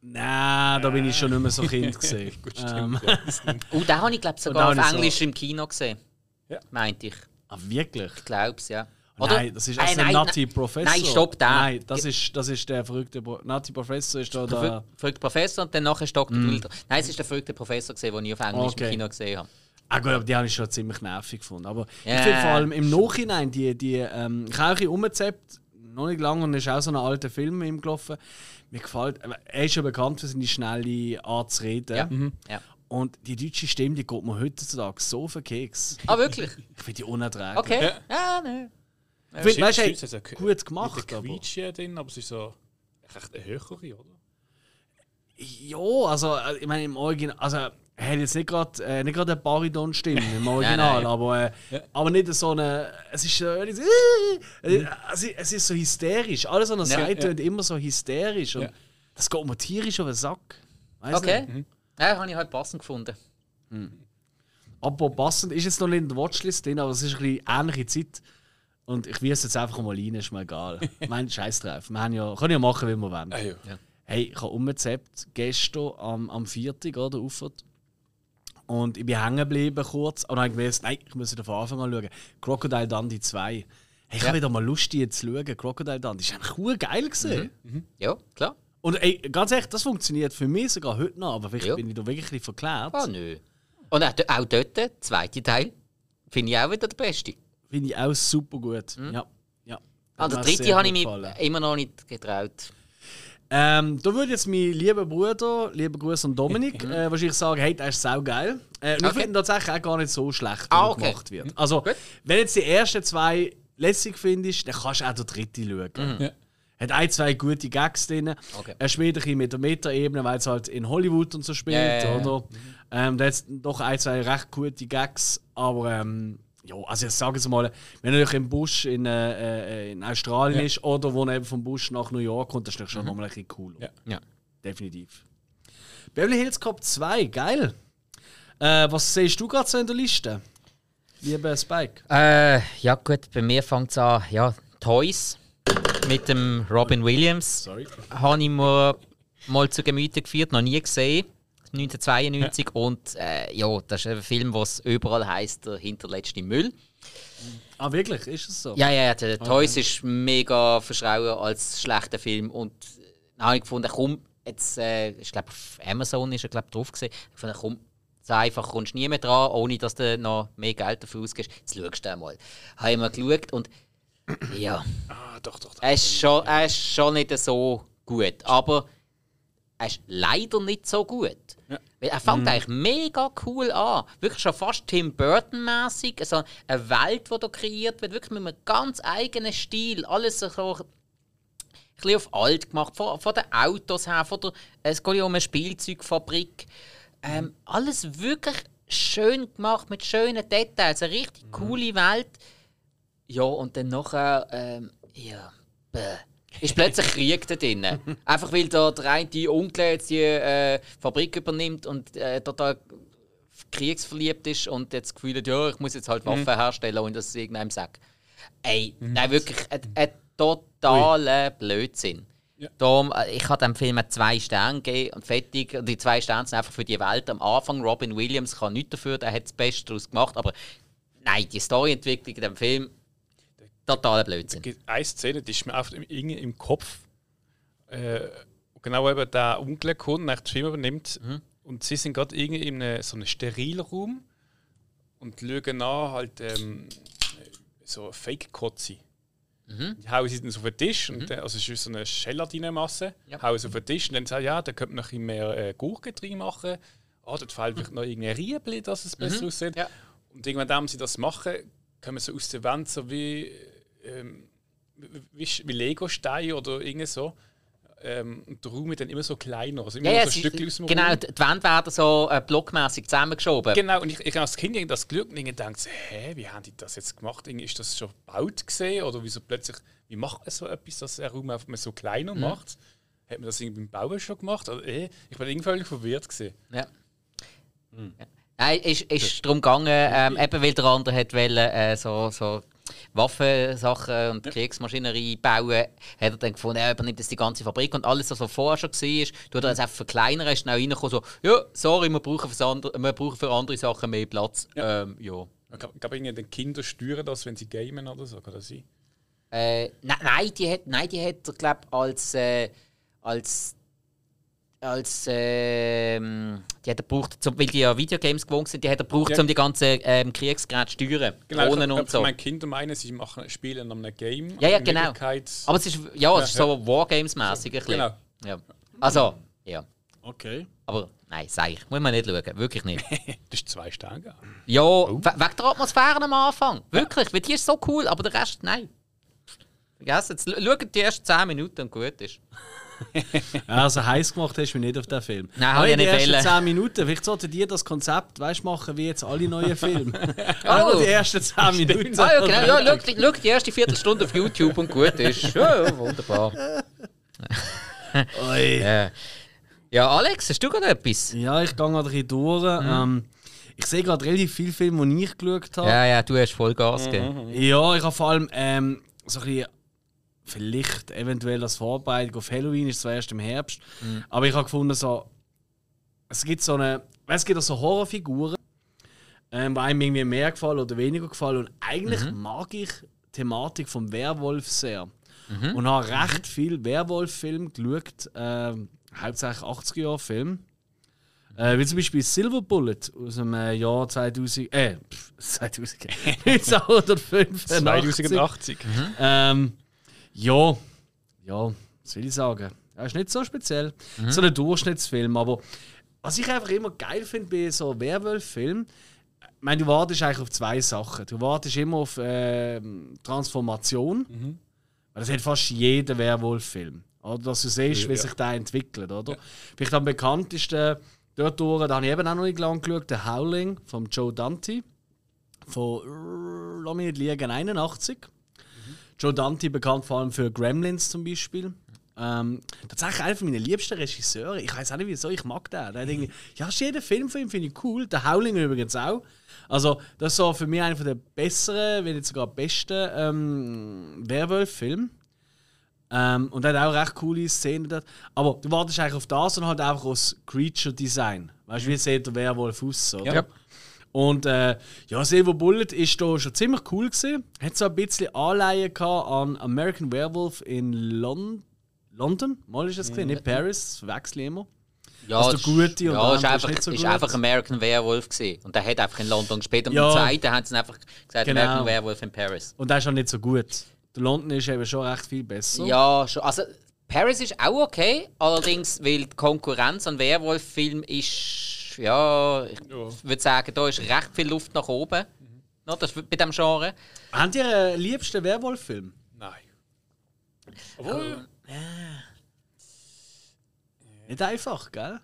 Nein, da bin ich schon nicht mehr so Kind gesehen. Gut, ähm, stimmt. Oh, den habe ich glaube Und sogar auf ich so- Englisch im Kino gesehen. Ja. Meinte ich. ah, wirklich? Ich glaube es, ja. Nein, das ist Äh, also nein, Nutty nein. Professor. Nein, stopp, der. Nein, das ist, das ist der verrückte Pro Nutty Professor. Ist da Der der. ver- verrückte Professor und dann nachher ist Dr. Doolittle. Nein, es ist der verrückte Professor, gesehen, den ich auf Englisch Okay. im Kino gesehen habe. Ah gut, aber die habe ich schon ziemlich nervig gefunden. Aber Ja. ich finde vor allem im Nachhinein, die, die ähm, ich habe auch ein bisschen umgezappt, noch nicht lange, und es ist auch so ein alter Film mit ihm gelaufen. Mir gefällt, er ist ja bekannt für seine schnelle Art zu reden. Ja. ja. Und die deutsche Stimme, die geht mir heutzutage so für Keks. Ah, wirklich? Ich finde die unerträglich. Okay. Ja, nein. Ich find, weißt, du, es hat hey, so gut gemacht, Mit der aber. Quietsch hier drin, aber es ist so recht eine höhere, oder? Ja, also äh, ich meine im Original, also er hat jetzt nicht gerade äh, nicht gerade eine Bariton-Stimme im Original, nein. aber, äh, aber nicht so eine. Es ist äh, nicht so, äh, es, ist- es ist so hysterisch. Alles, was er Ja, sagt, ja. immer so hysterisch. Und Ja. Das geht mir tierisch auf den Sack. Weiss Okay. Nicht. Ja, habe ich halt passend gefunden. Aber passend ist jetzt noch nicht in der Watchlist drin, aber es ist eine bisschen ähnliche Zeit. Und ich will es jetzt einfach mal rein, ist mir egal. mein Scheiß drauf. Wir haben ja, können ja machen, wie wir wollen. Ah, ja. Hey, ich habe umgezappt, gestern am, am Viertag, oder, Ufert. Und ich bin hängen geblieben kurz. Und dann habe ich gewusst, nein, ich muss wieder von Anfang an schauen. Crocodile Dundee 2. Hey, ich Ja. habe wieder mal Lust, die zu schauen. Crocodile Dundee. Das war einfach cool geil. Gewesen. Ja, klar. Und ey, ganz ehrlich, das funktioniert für mich sogar heute noch. Aber vielleicht Ja. bin ich da wirklich ein bisschen verklärt. Ah, nö. Und auch dort, der zweite Teil, finde ich auch wieder der beste. Finde ich auch super gut. Ja. ja. An der Hat mir dritte habe ich mich gefallen. immer noch nicht getraut. Ähm, da würde jetzt mein lieber Bruder, lieber Gruß an Dominik, äh, wahrscheinlich sagen, hey, das ist saugeil. Äh, und ich Okay. finde tatsächlich auch gar nicht so schlecht, wie Ah, er okay. gemacht wird. Also, Gut. wenn jetzt die ersten zwei lässig findest, dann kannst du auch den dritten schauen. Ja. Hat ein, zwei gute Gags drin. Okay. Er spielt ein bisschen mit der Meta-Ebene, weil es halt in Hollywood und so spielt, Ja, ja, oder? Ähm, da hat doch ein, zwei recht gute Gags, aber ähm, ja, also ich sage es mal, wenn er natürlich im Busch in, äh, äh, in Australien Ja. ist oder wo er eben vom Busch nach New York kommt, das ist natürlich schon nochmal ein bisschen cooler. Ja. Ja. Definitiv. Beverly Hills Cop 2, geil. Äh, was siehst du gerade so in der Liste? Lieber Spike. Äh, ja gut, bei mir fängt es an, ja, Toys mit dem Robin Williams. Sorry. Habe ich mir mal zu Gemüte geführt, noch nie gesehen. 1992 und äh, ja, das ist ein Film, was überall heißt der hinterletzte Müll. Ah, wirklich? Ist es so? Ja, ja, der Toys ist mega verschrauen als schlechter Film und dann habe ich gefunden, komm, jetzt, äh, ich glaube auf Amazon ist er glaub, drauf gesehen, ich komm, so einfach kommst du nie mehr dran, ohne dass du noch mehr Geld dafür ausgibst. Jetzt schaust du einmal. Habe ich mal geschaut und ja, Ah, doch, doch. doch. er ist schon, er ist schon nicht so gut, aber er ist leider nicht so gut. Weil er fängt eigentlich mega cool an. Wirklich schon fast Tim Burton-mäßig. Also eine Welt, die da kreiert wird, wirklich mit einem ganz eigenen Stil. Alles so ein bisschen auf alt gemacht. Von, von den Autos her, von der, es geht ja um eine Spielzeugfabrik. Ähm, alles wirklich schön gemacht, mit schönen Details. Eine richtig coole Welt. Ja, und dann nachher, ähm, ja, bäh. Ist plötzlich Krieg da drin. Einfach weil da der eine die Onkel jetzt die äh, Fabrik übernimmt und äh, total kriegsverliebt ist und jetzt das Gefühl hat, ja, ich muss jetzt halt Waffen herstellen und das irgendeinem sagt. Ey, nein, wirklich ein, ein totaler Blödsinn. Ja. Darum, äh, ich habe dem Film zwei Sterne gegeben und fertig. Und Die zwei Sterne sind einfach für die Welt. Am Anfang, Robin Williams kann nichts dafür, der hat das Beste daraus gemacht. Aber nein, die Storyentwicklung in dem Film, totaler Blödsinn. Eine Szene, die ist mir einfach im, irgendwie im Kopf. Äh, genau eben der Onkel kommt, nach den Film übernimmt. Und sie sind gerade irgendwie in einem, so einem Sterilraum und schauen an, halt ähm, so Fake-Kotze. Die hauen sie dann so auf den Tisch, und dann, also es ist so eine Gelatinemasse, Ja. hauen sie auf den Tisch und dann sagen ja, da könnte man noch ein mehr äh, Gurken drin machen. Ah, dort fehlt vielleicht noch irgendein Riebli, dass es besser aussieht. Ja. Und irgendwann, wenn sie das machen, kommen so aus der Wand so wie, ähm, wie, wie Lego-Steine oder irgendwie so. Ähm, und der Raum wird dann immer so kleiner. Also immer Ja, ja, so sie- Stückchen aus dem genau, Raum. die Wände werden so äh, blockmäßig zusammengeschoben. Genau, und ich, ich habe als Kind irgendwie das Glück und irgendwie so, hä, wie haben die das jetzt gemacht? Irgendwie Ist das schon gebaut gesehen oder wieso plötzlich, wie macht man so etwas, dass der Raum einfach mal so kleiner macht? Hat man das irgendwie beim Bauen schon gemacht? Oder, eh, ich war irgendwie völlig verwirrt. Gewesen. Ja. ja. Nein, es ist, ist darum gegangen, ähm, eben weil der andere hat wollen, äh, so, so Waffensachen und Kriegsmaschinerie bauen, hat er dann gefunden, er übernimmt jetzt die ganze Fabrik und alles, was er vorher schon war, tut er jetzt einfach verkleinern, ist dann auch reingekommen, so, ja, sorry, wir brauchen, für andere, wir brauchen für andere Sachen mehr Platz. Ja. Ähm, ja. Ich glaube, die Kinder steuern das, wenn sie gamen oder so, kann das sein? Äh, nein, nein, die hat, nein, die hat er, glaube als, äh, als als ähm, die hat er gebraucht, weil die ja Videogames gewohnt sind, die hat er gebraucht, ja. um die ganzen ähm, Kriegsgeräte zu steuern, genau, Drohnen ich, und so. Meine Kinder meinen, sie machen, spielen an einem Game. Ja, ja, genau. Aber es ist, ja, es ist so Wargames-mäßig Genau. Ja. Also, ja. Okay. Aber nein, sag ich, muss man nicht schauen, wirklich nicht. das ist zwei Sterne. Ja, oh. wegen der Atmosphäre am Anfang, wirklich, weil die ist so cool, aber der Rest, nein. Vergessen, schaut die ersten 10 Minuten und gut ist. also heiß gemacht hast du mich nicht auf den Film. Nein, habe ich nicht Die ersten 10 Minuten, vielleicht sollten die das Konzept weißt, machen wie jetzt alle neuen Filme. oh. die ersten 10 Minuten. Ah, ja, genau. Ja, schau, schau die erste Viertelstunde auf YouTube und gut ist. Ja, ja wunderbar. ja. ja, Alex, hast du gerade etwas? Ja, ich gehe gerade ein bisschen durch. Mhm. Ähm, ich sehe gerade relativ viele Filme, die ich geschaut habe. Ja, ja, du hast voll Gas gegeben. Ja, ich habe vor allem ähm, so ein bisschen vielleicht eventuell als Vorbereitung auf Halloween ist zwar erst im Herbst, mhm. aber ich habe gefunden, so, es gibt so eine, es gibt auch so Horrorfiguren, ähm, die einem irgendwie mehr gefallen oder weniger gefallen und eigentlich mhm. mag ich die Thematik vom Werwolf sehr mhm. und habe recht viel Werwolf-Film geschaut, äh, hauptsächlich 80er-Jahre-Film. Äh, wie zum Beispiel Silver Bullet aus dem äh, Jahr 2000, äh, pff, 2000, 1985. 2080. Mhm. Ähm, ja, ja, was will ich sagen? Er ist nicht so speziell. Mhm. So ein Durchschnittsfilm, aber was ich einfach immer geil finde bei so Werwolf-Filmen, ich meine, du wartest eigentlich auf zwei Sachen. Du wartest immer auf äh, Transformation. Mhm. Das hat fast jeder Werwolf-Film. Oder dass du siehst, ja, wie sich der entwickelt, oder? Ja. Vielleicht am bekanntesten dort durch, da habe ich eben auch noch nicht lang geschaut, der Howling von Joe Dante. Von, lass mich nicht liegen, 81. Joe Dante bekannt vor allem für Gremlins zum Beispiel. Ähm, tatsächlich einer meiner liebsten Regisseure. Ich weiß auch nicht wieso, ich mag den. Der irgendwie, ja, jeden Film von ihm finde ich cool. Der Howling übrigens auch. Also, das ist so für mich einer der besseren, wenn nicht sogar besten ähm, Werwolf-Filme. Ähm, und er hat auch recht coole Szenen dort. Aber du wartest eigentlich auf das und halt einfach aus Creature Design. Weißt du, wie sieht der Werwolf aus? Oder? Ja. Und äh, ja, Silver Bullet ist da schon ziemlich cool gewesen. Hat so ein bisschen Anleihen an American Werewolf in Lon London. Mal ist es gesehen, nicht Paris, das ich immer. Ja, also der gute und ja, ist einfach, ist, so ist einfach American Werewolf gesehen und der hat einfach in London gespielt. Und ja. beim zweiten haben sie einfach gesagt genau. American Werewolf in Paris. Und der ist auch nicht so gut. Der London ist eben schon recht viel besser. Ja, schon. Also Paris ist auch okay, allerdings weil die Konkurrenz an Werwolf-Film ist ja, ich ja. würde sagen, da ist recht viel Luft nach oben. Mhm. No, das bei diesem Genre. Habt ihr einen liebsten Werwolf-Film? Nein. Obwohl. Oh, ja. Nicht einfach, gell?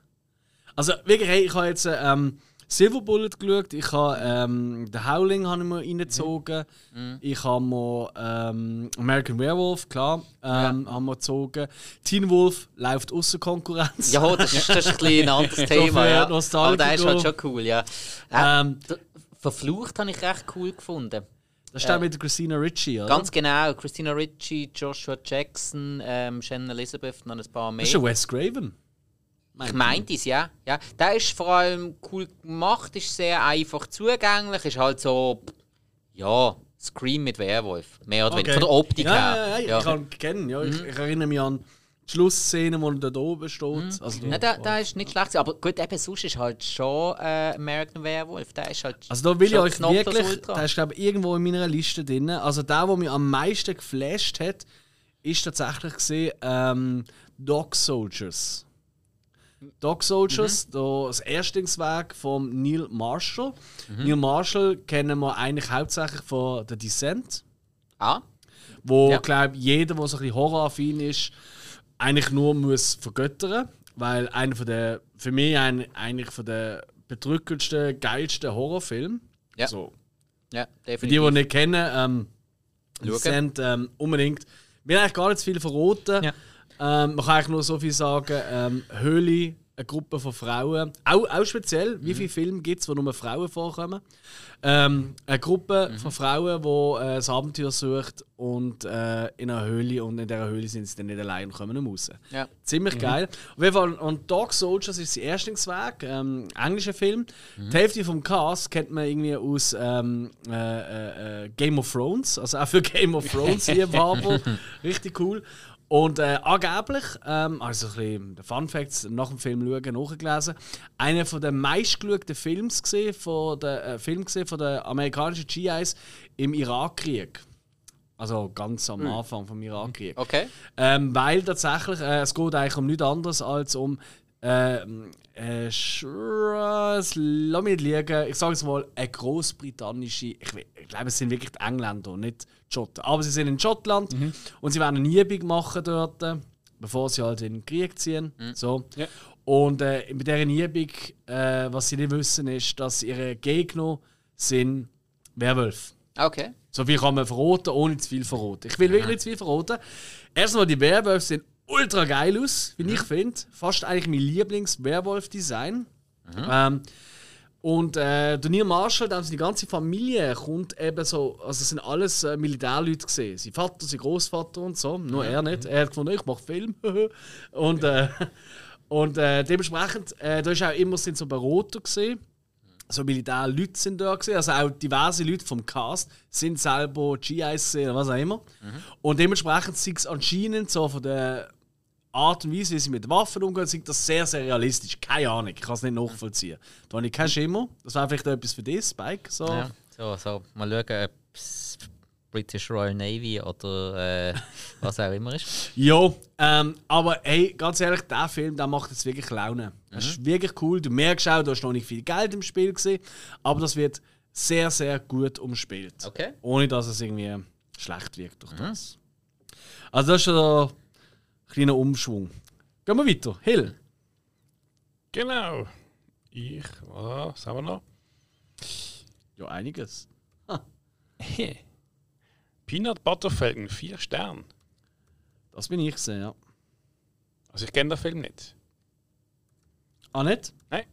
Also, wirklich, hey, ich habe jetzt. Ähm, Silver Bullet geschaut, ich habe ähm, The Howling habe ich mir reingezogen, mhm. ich habe mir ähm, American Werewolf, klar, ähm, ja. haben wir gezogen. Teen Wolf läuft außer Konkurrenz. Ja, das ist, das ist ein, ein anderes Thema. ja. Aber der ist halt schon cool, ja. Äh, ähm, Verflucht habe ich recht cool gefunden. Das ist äh, mit Christina Ritchie, oder? Ganz genau. Christina Ritchie, Joshua Jackson, ähm, Shannon Elizabeth und noch ein paar mehr. Das ist ja Wes Craven. Ich meinte es, ja. ja. Der ist vor allem cool gemacht, ist sehr einfach zugänglich, ist halt so, ja, Scream mit Werwolf. Mehr oder weniger. Von der Optik ja, her. Ja, ja, ja. ich kann ihn kennen. Ja. Mhm. Ich, ich, erinnere mich an die Schlussszene, wo er da oben steht. Mhm. Also, ja, der, der ist nicht schlecht. Aber gut, eben sonst ist halt schon äh, American Werewolf. Der ist halt also da will ich euch wirklich, der ist glaube ich irgendwo in meiner Liste drin. Also der, der mich am meisten geflasht hat, ist tatsächlich gesehen ähm, Dog Soldiers. Dog Soldiers, mhm. das Erstlingswerk von Neil Marshall. Mhm. Neil Marshall kennen wir eigentlich hauptsächlich von The Descent. Ah. Wo, ja. glaube jeder, der so ein bisschen horroraffin ist, eigentlich nur muss vergöttern weil einer von der, für mich ein, eigentlich von der bedrückendsten, geilsten Horrorfilme. Ja. So. Ja, definitiv. Für die, die nicht kennen, ähm, Descent ähm, unbedingt. Wir haben eigentlich gar nicht viel verraten. Ja. Ähm, man kann eigentlich nur so viel sagen. Ähm, Höhle, eine Gruppe von Frauen. Auch, auch speziell, wie viele Filme gibt es, wo nur Frauen vorkommen? Ähm, eine Gruppe von Frauen, die äh, ein Abenteuer sucht und äh, in einer Höhle und in dieser Höhle sind sie dann nicht allein und kommen raus. Ja. Ziemlich geil. Auf jeden Fall, und Dog Soldiers ist sein Erstlingswerk, ähm, englischer Film. Die Hälfte vom Cast kennt man irgendwie aus ähm, äh, äh, äh, Game of Thrones, also auch für Game of Thrones Liebhaber. Richtig cool. Und äh, angeblich, ähm, also ein bisschen der Fun Facts nach dem Film schauen, nachgelesen, einer von den meistgeschauten Films gesehen, von der äh, Film gesehen von den amerikanischen GIs im Irakkrieg. Also ganz am Anfang vom Irakkrieg. Okay. Ähm, weil tatsächlich, äh, es geht eigentlich um nichts anderes als um. Äh, äh, Sch- lass mich nicht liegen. Ich sage es mal, eine großbritannische. Ich, ich glaube, es sind wirklich die Engländer, nicht die Schotten. Aber sie sind in Schottland und sie werden eine Übung machen dort, äh, bevor sie halt in den Krieg ziehen. So. Ja. Und äh, bei dieser Übung, äh, was sie nicht wissen, ist, dass ihre Gegner sind Werwölfe. Okay. So viel kann man verraten, ohne zu viel verraten. Ich will wirklich nicht zu viel verraten. Erstmal, die Werwölfe sehen ultra geil aus, wie ich finde. Fast eigentlich mein Lieblings-Werwolf-Design. Ähm, und äh, der Neil Marshall, da haben sie die ganze Familie, kommt eben so, also es sind alles äh, Militärleute gesehen. Sein Vater, sein Großvater und so. Nur er nicht. Er hat gefunden, ich mache Film. und äh, und äh, dementsprechend, äh, da ist auch immer sind so Berater gesehen so Militärleute sind da gewesen, also auch diverse Leute vom Cast sind selber GIs oder was auch immer. Und dementsprechend sind es anscheinend so von der Art und Weise, wie sie mit Waffen umgehen, sind das sehr, sehr realistisch. Keine Ahnung, ich kann es nicht nachvollziehen. Da habe ich keinen Schimmer. Das wäre vielleicht etwas für dich, Spike. So. Ja. So, so, mal schauen, ob es British Royal Navy oder äh, was auch immer ist. Ja, ähm, aber hey, ganz ehrlich, der Film der macht jetzt wirklich Laune. Das ist wirklich cool. Du merkst auch, da ist noch nicht viel Geld im Spiel gesehen, aber das wird sehr, sehr gut umspielt. Okay. Ohne dass es irgendwie schlecht wirkt durch das. Also das ist schon ein kleiner Umschwung. Gehen wir weiter. Hill. Genau. Ich, was haben wir noch? Ja, einiges. Peanut Butter Falcon, 4 Sterne. Das bin ich gesehen, ja. Also ich kenne den Film nicht. Ah, nicht? Nein.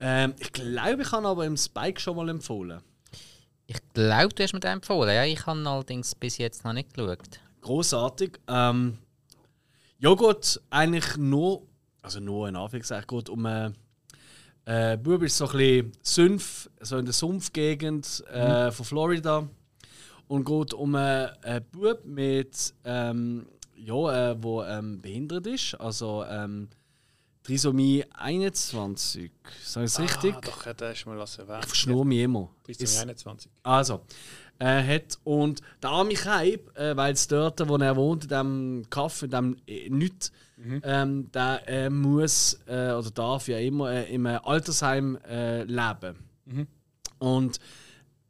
Ähm, ich glaube, ich habe aber im Spike schon mal empfohlen. Ich glaube, du hast mir den empfohlen. Ja, ich habe ihn allerdings bis jetzt noch nicht geschaut. Großartig. Ähm, ja, geht eigentlich nur, also nur in Anführungszeichen, geht um einen äh, Bub, ist so ein bisschen Sumpf, so in der Sumpfgegend äh, von Florida. Und geht um einen, einen Bub mit, ähm, ja, äh, wo ähm, behindert ist, also ähm, Trisomie 21. Sag ich es richtig? Doch, der ist mal erwähnt. Ich verschnur mich immer. Zum 21. also, äh, hat und der arme Kaib, äh, weil es dort, wo er wohnt, in diesem Kaff, in diesem äh, Nüt, ähm, der äh, muss äh, oder darf ja immer äh, im Altersheim äh, leben. Und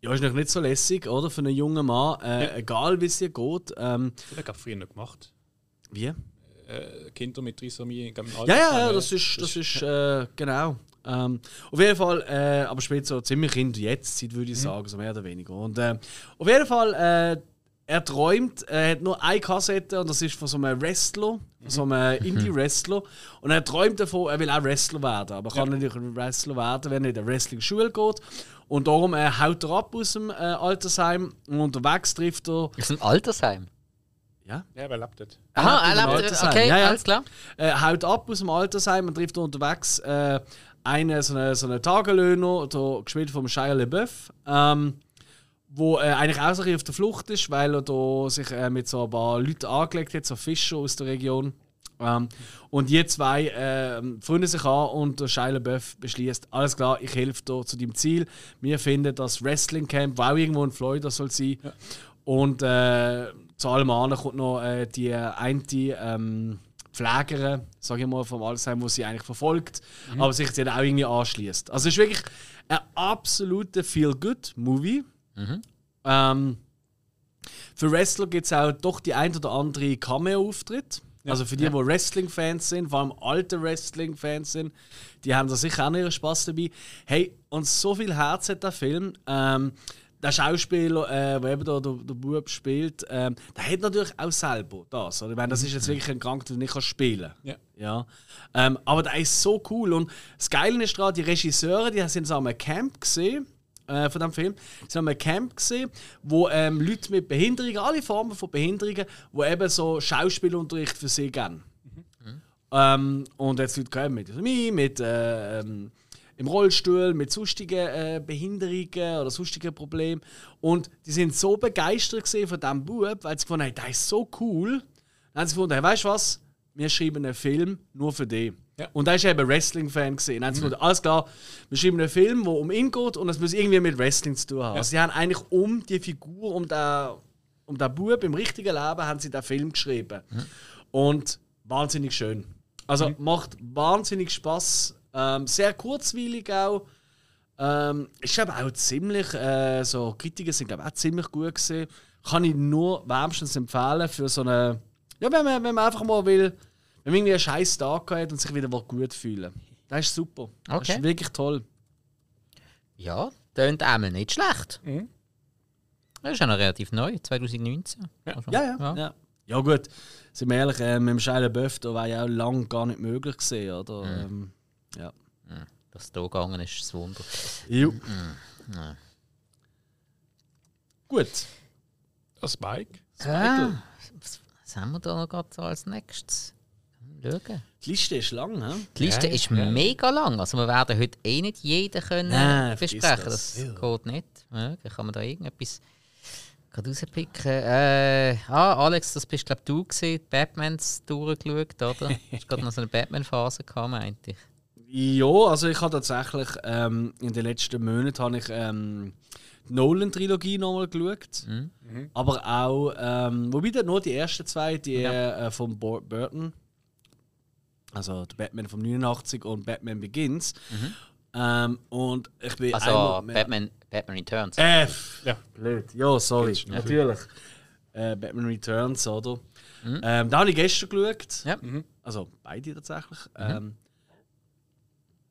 ja, ist noch nicht so lässig, oder? Für einen jungen Mann, äh, egal wie es dir geht. Ähm, Das hat er früher noch gemacht. wie? Äh, Kinder mit Trisomie im Ja, ja, ja, Altersheim, das äh, ist, das ist äh, genau. Ähm, auf jeden Fall, äh, aber spielt so ziemlich in der Jetztzeit, würde ich sagen, so mehr oder weniger. Und äh, auf jeden Fall, äh, er träumt, er hat nur eine Kassette und das ist von so einem Wrestler, von so einem Indie-Wrestler. Und er träumt davon, er will auch Wrestler werden, aber kann natürlich ein Wrestler werden, wenn er in der Wrestling-Schule geht. Und darum äh, haut er ab aus dem äh, Altersheim und unterwegs trifft er. Ist ein Altersheim? Ja? Ja, dort? Aha, er. Altersheim. Okay, Ja, ja. alles klar. äh, haut ab aus dem Altersheim und trifft unterwegs äh, einen, so einen, so einen Tagelöhner, der gespielt vom Shia LaBeouf, ähm, wo äh, eigentlich auch so ein bisschen auf der Flucht ist, weil er da sich äh, mit so ein paar Leuten angelegt hat, so Fischer aus der Region. Ähm, und die zwei äh, freuen sich an und der Shia LaBeouf beschließt, alles klar, ich helfe dir zu deinem Ziel. Wir finden das Wrestling Camp, wo auch irgendwo in Florida soll sein. Und äh, zu allem anderen kommt noch äh, die eine ähm, Pflegerin, sage ich mal, vom Alzheimer, die sie eigentlich verfolgt, aber sich dann auch irgendwie anschließt. Also es ist wirklich ein absoluter Feel-Good-Movie. Ähm, für Wrestler gibt es auch doch die ein oder andere Cameo-Auftritt. Also für die, die Wrestling-Fans sind, vor allem alte Wrestling-Fans sind, die haben da sicher auch noch ihren Spaß dabei. Hey, und so viel Herz hat der Film. Ähm, der Schauspieler, äh, der eben da der, der Bub spielt, ähm, der hat natürlich auch selber das. Oder? Ich meine, das ist jetzt wirklich ein Krank, der nicht spielen kann. Ja. Ja. Ähm, aber der ist so cool. Und das Geile ist gerade, die Regisseure, die sind so am Camp gesehen äh, von dem Film. Sie haben ein Camp gesehen, wo ähm, Leute mit Behinderungen, alle Formen von Behinderungen, wo eben so Schauspielunterricht für sie geben. Ähm, und jetzt Leute mit Trisomie, mit äh, ähm, im Rollstuhl, mit sonstigen äh, Behinderungen oder sonstigen Problemen. Und die sind so begeistert von diesem Bub, weil sie gefunden haben, der ist so cool. Dann haben sie gefunden, hey, weißt du was? Wir schreiben einen Film nur für dich. Ja. Und da ist eben Wrestling-Fan gesehen. Dann haben sie gefunden, alles klar, wir schreiben einen Film, der um ihn geht und es muss irgendwie mit Wrestling zu tun haben. Also sie haben eigentlich um die Figur, um den, um den Bub im richtigen Leben, haben sie den Film geschrieben. Und wahnsinnig schön. Also macht wahnsinnig Spaß. Ähm, sehr kurzweilig auch. Ähm, ist aber auch ziemlich, äh, so Kritiker sind glaube auch ziemlich gut gesehen. Kann ich nur wärmstens empfehlen für so eine, ja wenn man, wenn man einfach mal will, wenn man irgendwie einen scheiß Tag hat und sich wieder mal gut fühlen. Das ist super. Das Okay. ist wirklich toll. Ja, tönt einmal nicht schlecht. Mhm. Das ist ja noch relativ neu, 2019. Ja. Also, Ja, ja. Ja, ja gut. Sind wir ehrlich, äh, mit dem Shia LaBeouf, da war ja auch lange gar nicht möglich gewesen, oder? Ähm, ja. Dass es hier gegangen ist, ist ein Wunder. Jo. Ja. Gut. Das Mike. Ah, was, was haben wir da noch gerade so als nächstes? Schauen. Die Liste ist lang, hä? Die Liste Ja, ist ja. mega lang. Also wir werden heute eh nicht jeden können Nein, besprechen. das. Das, Ja. geht nicht. Ja, dann kann man da irgendetwas gerade rauspicken. Äh, ah, Alex, das bist glaube du gewesen. Die Batmans durchgeschaut, oder? Du hast gerade noch so eine Batman-Phase gehabt, meinte ich. Ja, also ich habe tatsächlich ähm, in den letzten Monaten habe ich ähm, die Nolan-Trilogie nochmal geschaut. Mhm. Aber auch, ähm, wobei dann nur die ersten zwei, die äh, von Bo- Burton, also der Batman von 89 und Batman Begins. Ähm, und ich bin Also Batman, Batman Returns. Äh, Ja. blöd. Ja, sorry, natürlich. Äh, Batman Returns, oder? Ähm, da habe ich gestern geschaut. Ja. Also beide tatsächlich. Ähm,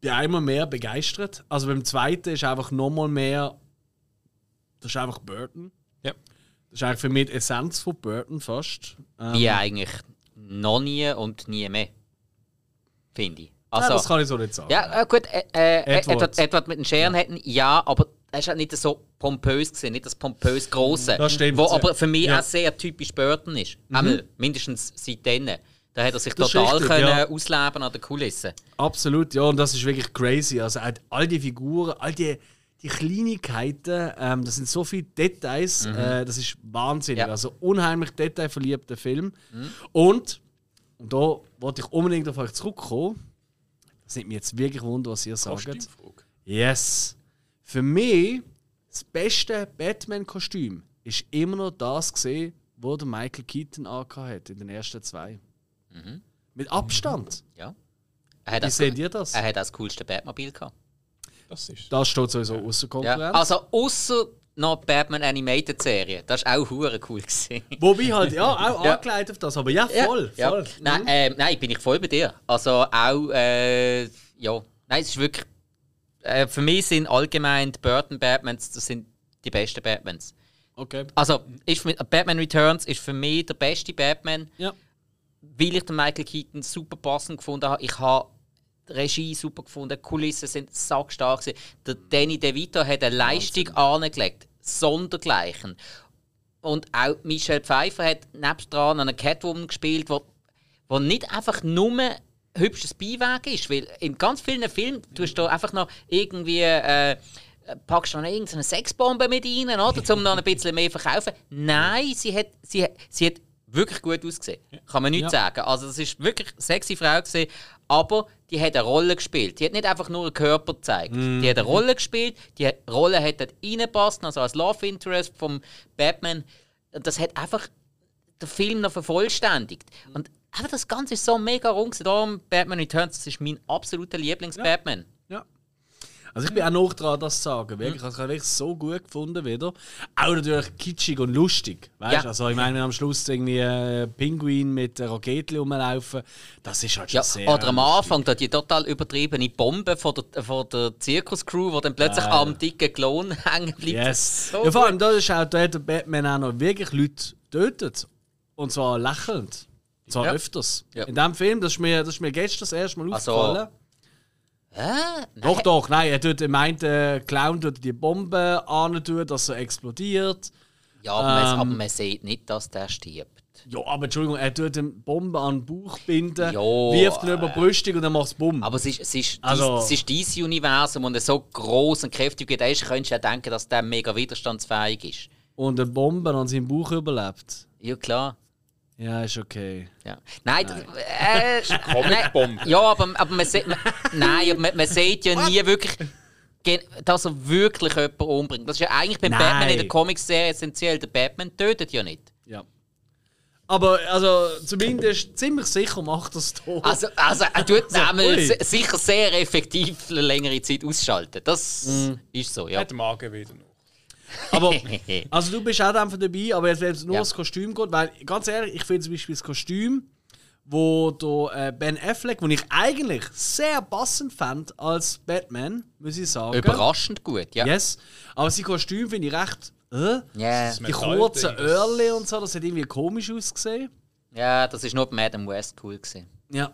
bin einmal mehr begeistert. Also beim zweiten ist einfach nochmal mehr. Das ist einfach Burton. Ja. Das ist eigentlich für mich die Essenz von Burton fast. Ähm, Wie eigentlich noch nie und nie mehr. Finde ich. Also, das kann ich so nicht sagen. Ja, äh, gut, äh, äh, Edward. Edward. Mit den Scheren hätten, ja, aber er ist halt nicht so pompös gesehen, nicht das pompös Große. Das stimmt, Wo ja. aber für mich Ja. Mhm. auch sehr typisch Burton ist. Einmal, mindestens seitdem. Da hat er sich Das total richtig, können ja. ausleben an der Kulisse. Absolut, ja, und das ist wirklich crazy. Also auch all die Figuren, all die, die Kleinigkeiten, ähm, das sind so viele Details, äh, das ist wahnsinnig. Ja. Also unheimlich detailverliebter Film. Und, und da wollte ich unbedingt auf euch zurückkommen. Das nimmt mich jetzt wirklich wunder, was ihr sagt. Yes. Für mich, das beste Batman-Kostüm ist immer noch das gesehen, wo der Michael Keaton hat in den ersten zwei. Mit Abstand. Ja. Er hat, Wie seht ihr das? er hat das coolste Batmobil gehabt. Das ist. Das steht sowieso außer Ja. Konkurrenz. Also, außer noch die Batman Animated Serie. Das war auch hure cool. Gewesen. Wobei halt, ja, auch Ja. angeleitet auf das, aber ja, voll, Ja. voll. Nein, ähm, nein, bin ich voll bei dir. Also auch, äh, ja, nein, es ist wirklich. Äh, für mich sind allgemein die Burton Batmans, das sind die besten Batmans. Okay. Also ist für mich, Batman Returns ist für mich der beste Batman, Ja. Weil ich den Michael Keaton super passend gefunden habe. Ich habe die Regie super gefunden, die Kulissen sind sackstark gewesen. Der Danny DeVito hat eine Leistung angelegt, sondergleichen. Und auch Michelle Pfeiffer hat nebendran eine Catwoman gespielt, wo, wo nicht einfach nur ein hübsches Beiwerk ist. Weil in ganz vielen Filmen tust du einfach noch irgendwie. Äh, packst du noch irgendeine Sexbombe mit rein, oder? Um noch ein bisschen mehr zu verkaufen. Nein, sie hat, sie, sie hat wirklich gut ausgesehen. Kann man nicht Ja. sagen. Also, das ist wirklich eine sexy Frau gesehen, aber die hat eine Rolle gespielt. Die hat nicht einfach nur einen Körper gezeigt. Die hat eine Rolle gespielt, die Rolle hat dort reingepasst, also als Love Interest vom Batman. Und Das hat einfach den Film noch vervollständigt. Und einfach das Ganze ist so mega rund. gewesen. Darum Batman Returns, das ist mein absoluter Lieblings-Batman. ja. Also ich bin auch noch dran, das zu sagen. Wirklich, also ich habe wirklich so gut gefunden wieder. Auch natürlich kitschig und lustig. Weißt? Ja. Also ich meine, wenn am Schluss irgendwie äh, Pinguin mit einer Rakete rumlaufen, das ist halt schon Ja, sehr oder am. Anfang da die total übertriebene Bombe von der, von der Zirkuscrew, die dann plötzlich ja. am dicken Klon hängen bleibt. Yes. So ja, vor allem da ist auch der Batman auch noch wirklich Leute tötet. Und zwar lächelnd. Und zwar Ja. öfters. Ja. In diesem Film, das ist mir, das ist mir gestern das erste Mal Also, aufgefallen. Hä? Doch, doch, nein, er tut, er meint, der Clown tut die Bombe an, dass er explodiert. Ja, aber, man, Ähm. aber man sieht nicht, dass der stirbt. Ja, aber Entschuldigung, er tut eine Bombe an den Bauch binden, Ja, wirft ihn über äh. die Brüstung und dann macht es Bumm. Aber es ist, es ist, Also- dies, es ist dieses Universum und es so groß und kräftig ist, könntest du ja denken, dass der mega widerstandsfähig ist. Und eine Bombe an seinem Bauch überlebt. Ja, klar. Ja, ist okay. Ja. Nein, nein. Äh, Comic-Bombe. ja, aber, aber man sieht, man, nein, aber man, man sieht ja nie wirklich, dass er wirklich jemanden umbringt. Das ist ja eigentlich beim Nein. Batman in der Comic-Serie essentiell. Der Batman tötet ja nicht. Ja. Aber also zumindest ziemlich sicher macht er es tot. Also, also er tut se- sicher sehr effektiv eine längere Zeit ausschalten. Das Mhm. ist so, ja. Hat Magen wieder noch. Aber also du bist auch einfach dabei, aber jetzt wenn es nur Ja. das Kostüm geht, weil ganz ehrlich, ich finde zum Beispiel das Kostüm, wo der äh, Ben Affleck, wo ich eigentlich sehr passend fand als Batman, muss ich sagen. Überraschend gut, ja. Yes. Aber sein Kostüm finde ich recht. Äh? Ja. Die kurzen das- Öhrchen und so, das hat irgendwie komisch ausgesehen. ja, das ist nur bei Adam West cool gewesen. Ja.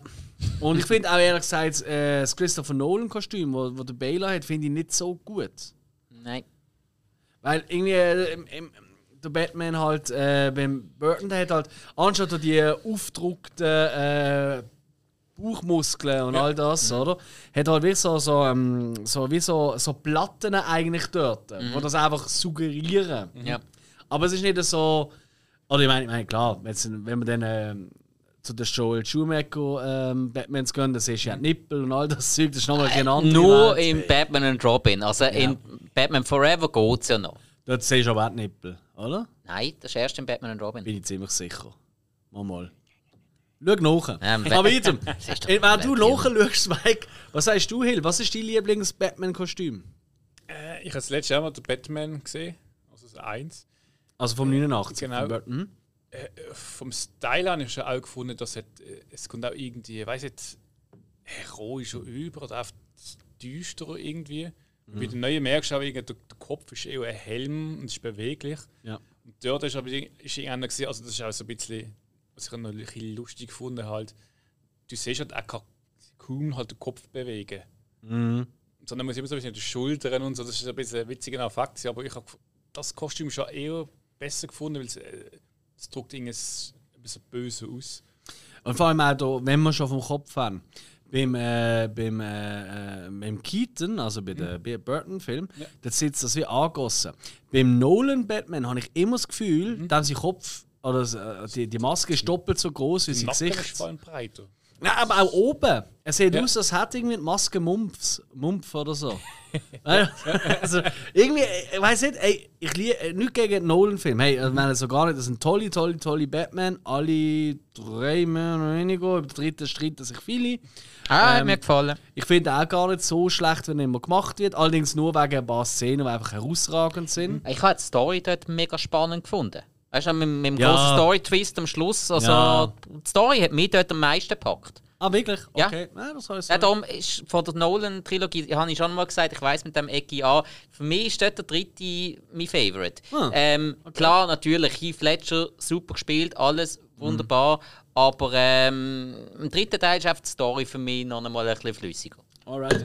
Und ich finde auch ehrlich gesagt, äh, das Christopher Nolan-Kostüm, wo, wo der Bale hat, finde ich nicht so gut. Nein. Weil irgendwie äh, im, der Batman halt äh, beim Burton, der hat halt anstatt an die aufgedruckten äh, Bauchmuskeln und all das, oder? Hat halt wie so, so, ähm, so, wie so, so Platten eigentlich dort, wo das einfach suggerieren. Ja. Aber es ist nicht so. Oder ich meine, ich meine klar, wenn's- wenn man dann ähm, zu den Joel Schumacher ähm, Batmans gehen, dann siehst du ja die Nippel und all das Zeug, das ist nochmal eine andere Nur Welt. in Batman und Robin. Also in Batman Forever geht es ja noch. Dort siehst du aber auch die Nippel, oder? Nein, das ist erst in Batman und Robin. Bin ich ziemlich sicher. Mal mal. Schau nach. Ähm, Aber Äh, Wenn du Batman. nachschaust, Mike, was sagst du, Hill? Was ist dein Lieblings-Batman-Kostüm? Äh, ich habe das letzte Jahr mal den Batman gesehen. Also das 1. Also vom 89. Genau. von Burton. Hm? Äh, vom Style an ist ja auch gefunden, dass es, äh, es kommt auch irgendwie, ich weiß nicht, heroisch über oder einfach düsterer irgendwie. Mhm. Bei den neuen merkst du auch, irgendwie, der, der Kopf ist eher ein Helm und ist beweglich. Ja. Und dort ist aber ist einer gesehen, also das ist auch so ein bisschen, was ich noch ein bisschen lustig gefunden halt. Du siehst halt, er kann kaum halt den Kopf bewegen. Mhm. Sondern muss immer so ein bisschen die Schultern und so, das ist ein bisschen ein witziger Effekt. Aber ich habe das Kostüm schon eher besser gefunden, weil es, äh, es drückt irgendwie ein bisschen böse aus. Und vor allem auch, da, wenn wir schon vom Kopf haben, beim, äh, beim, äh, äh, beim Keaton, also bei dem mhm. Burton-Film, Ja. da sitzt das wie angegossen. Beim Nolan-Batman habe ich immer das Gefühl, Mhm. dass sein Kopf, oder äh, die, die Maske ist doppelt so groß wie sein ist Gesicht. allem breiter. Nein, aber auch oben. Er sieht Ja. aus, als hätte irgendwie die Maske Mumpf, Mumpf oder so. also, irgendwie, ich weiß nicht, ey, ich liebe nicht gegen den Nolan-Film. Hey, ich meine so gar nicht, das sind tolle, tolle, tolle Batman. Alle drei mehr oder weniger. Über den dritten streiten sich viele. Ah, hat Ähm, mir gefallen. Ich finde auch gar nicht so schlecht, wenn er immer gemacht wird. Allerdings nur wegen ein paar Szenen, die einfach herausragend sind. Ich habe die Story dort mega spannend gefunden. Weißt du, mit, mit dem Ja. großen Story-Twist am Schluss. Also, Ja. die Story hat mich dort am meisten gepackt. Ah, wirklich? Ja. Okay. Ja, das heißt Ja, darum ist von der Nolan-Trilogie, habe ich schon mal gesagt, ich weiß mit dem Ecki an, für mich ist dort der dritte mein Favorite. Ah, ähm, Klar, natürlich, Heath Ledger, super gespielt, alles wunderbar, aber ähm, im dritten Teil ist einfach die Story für mich noch einmal ein bisschen flüssiger. Alright.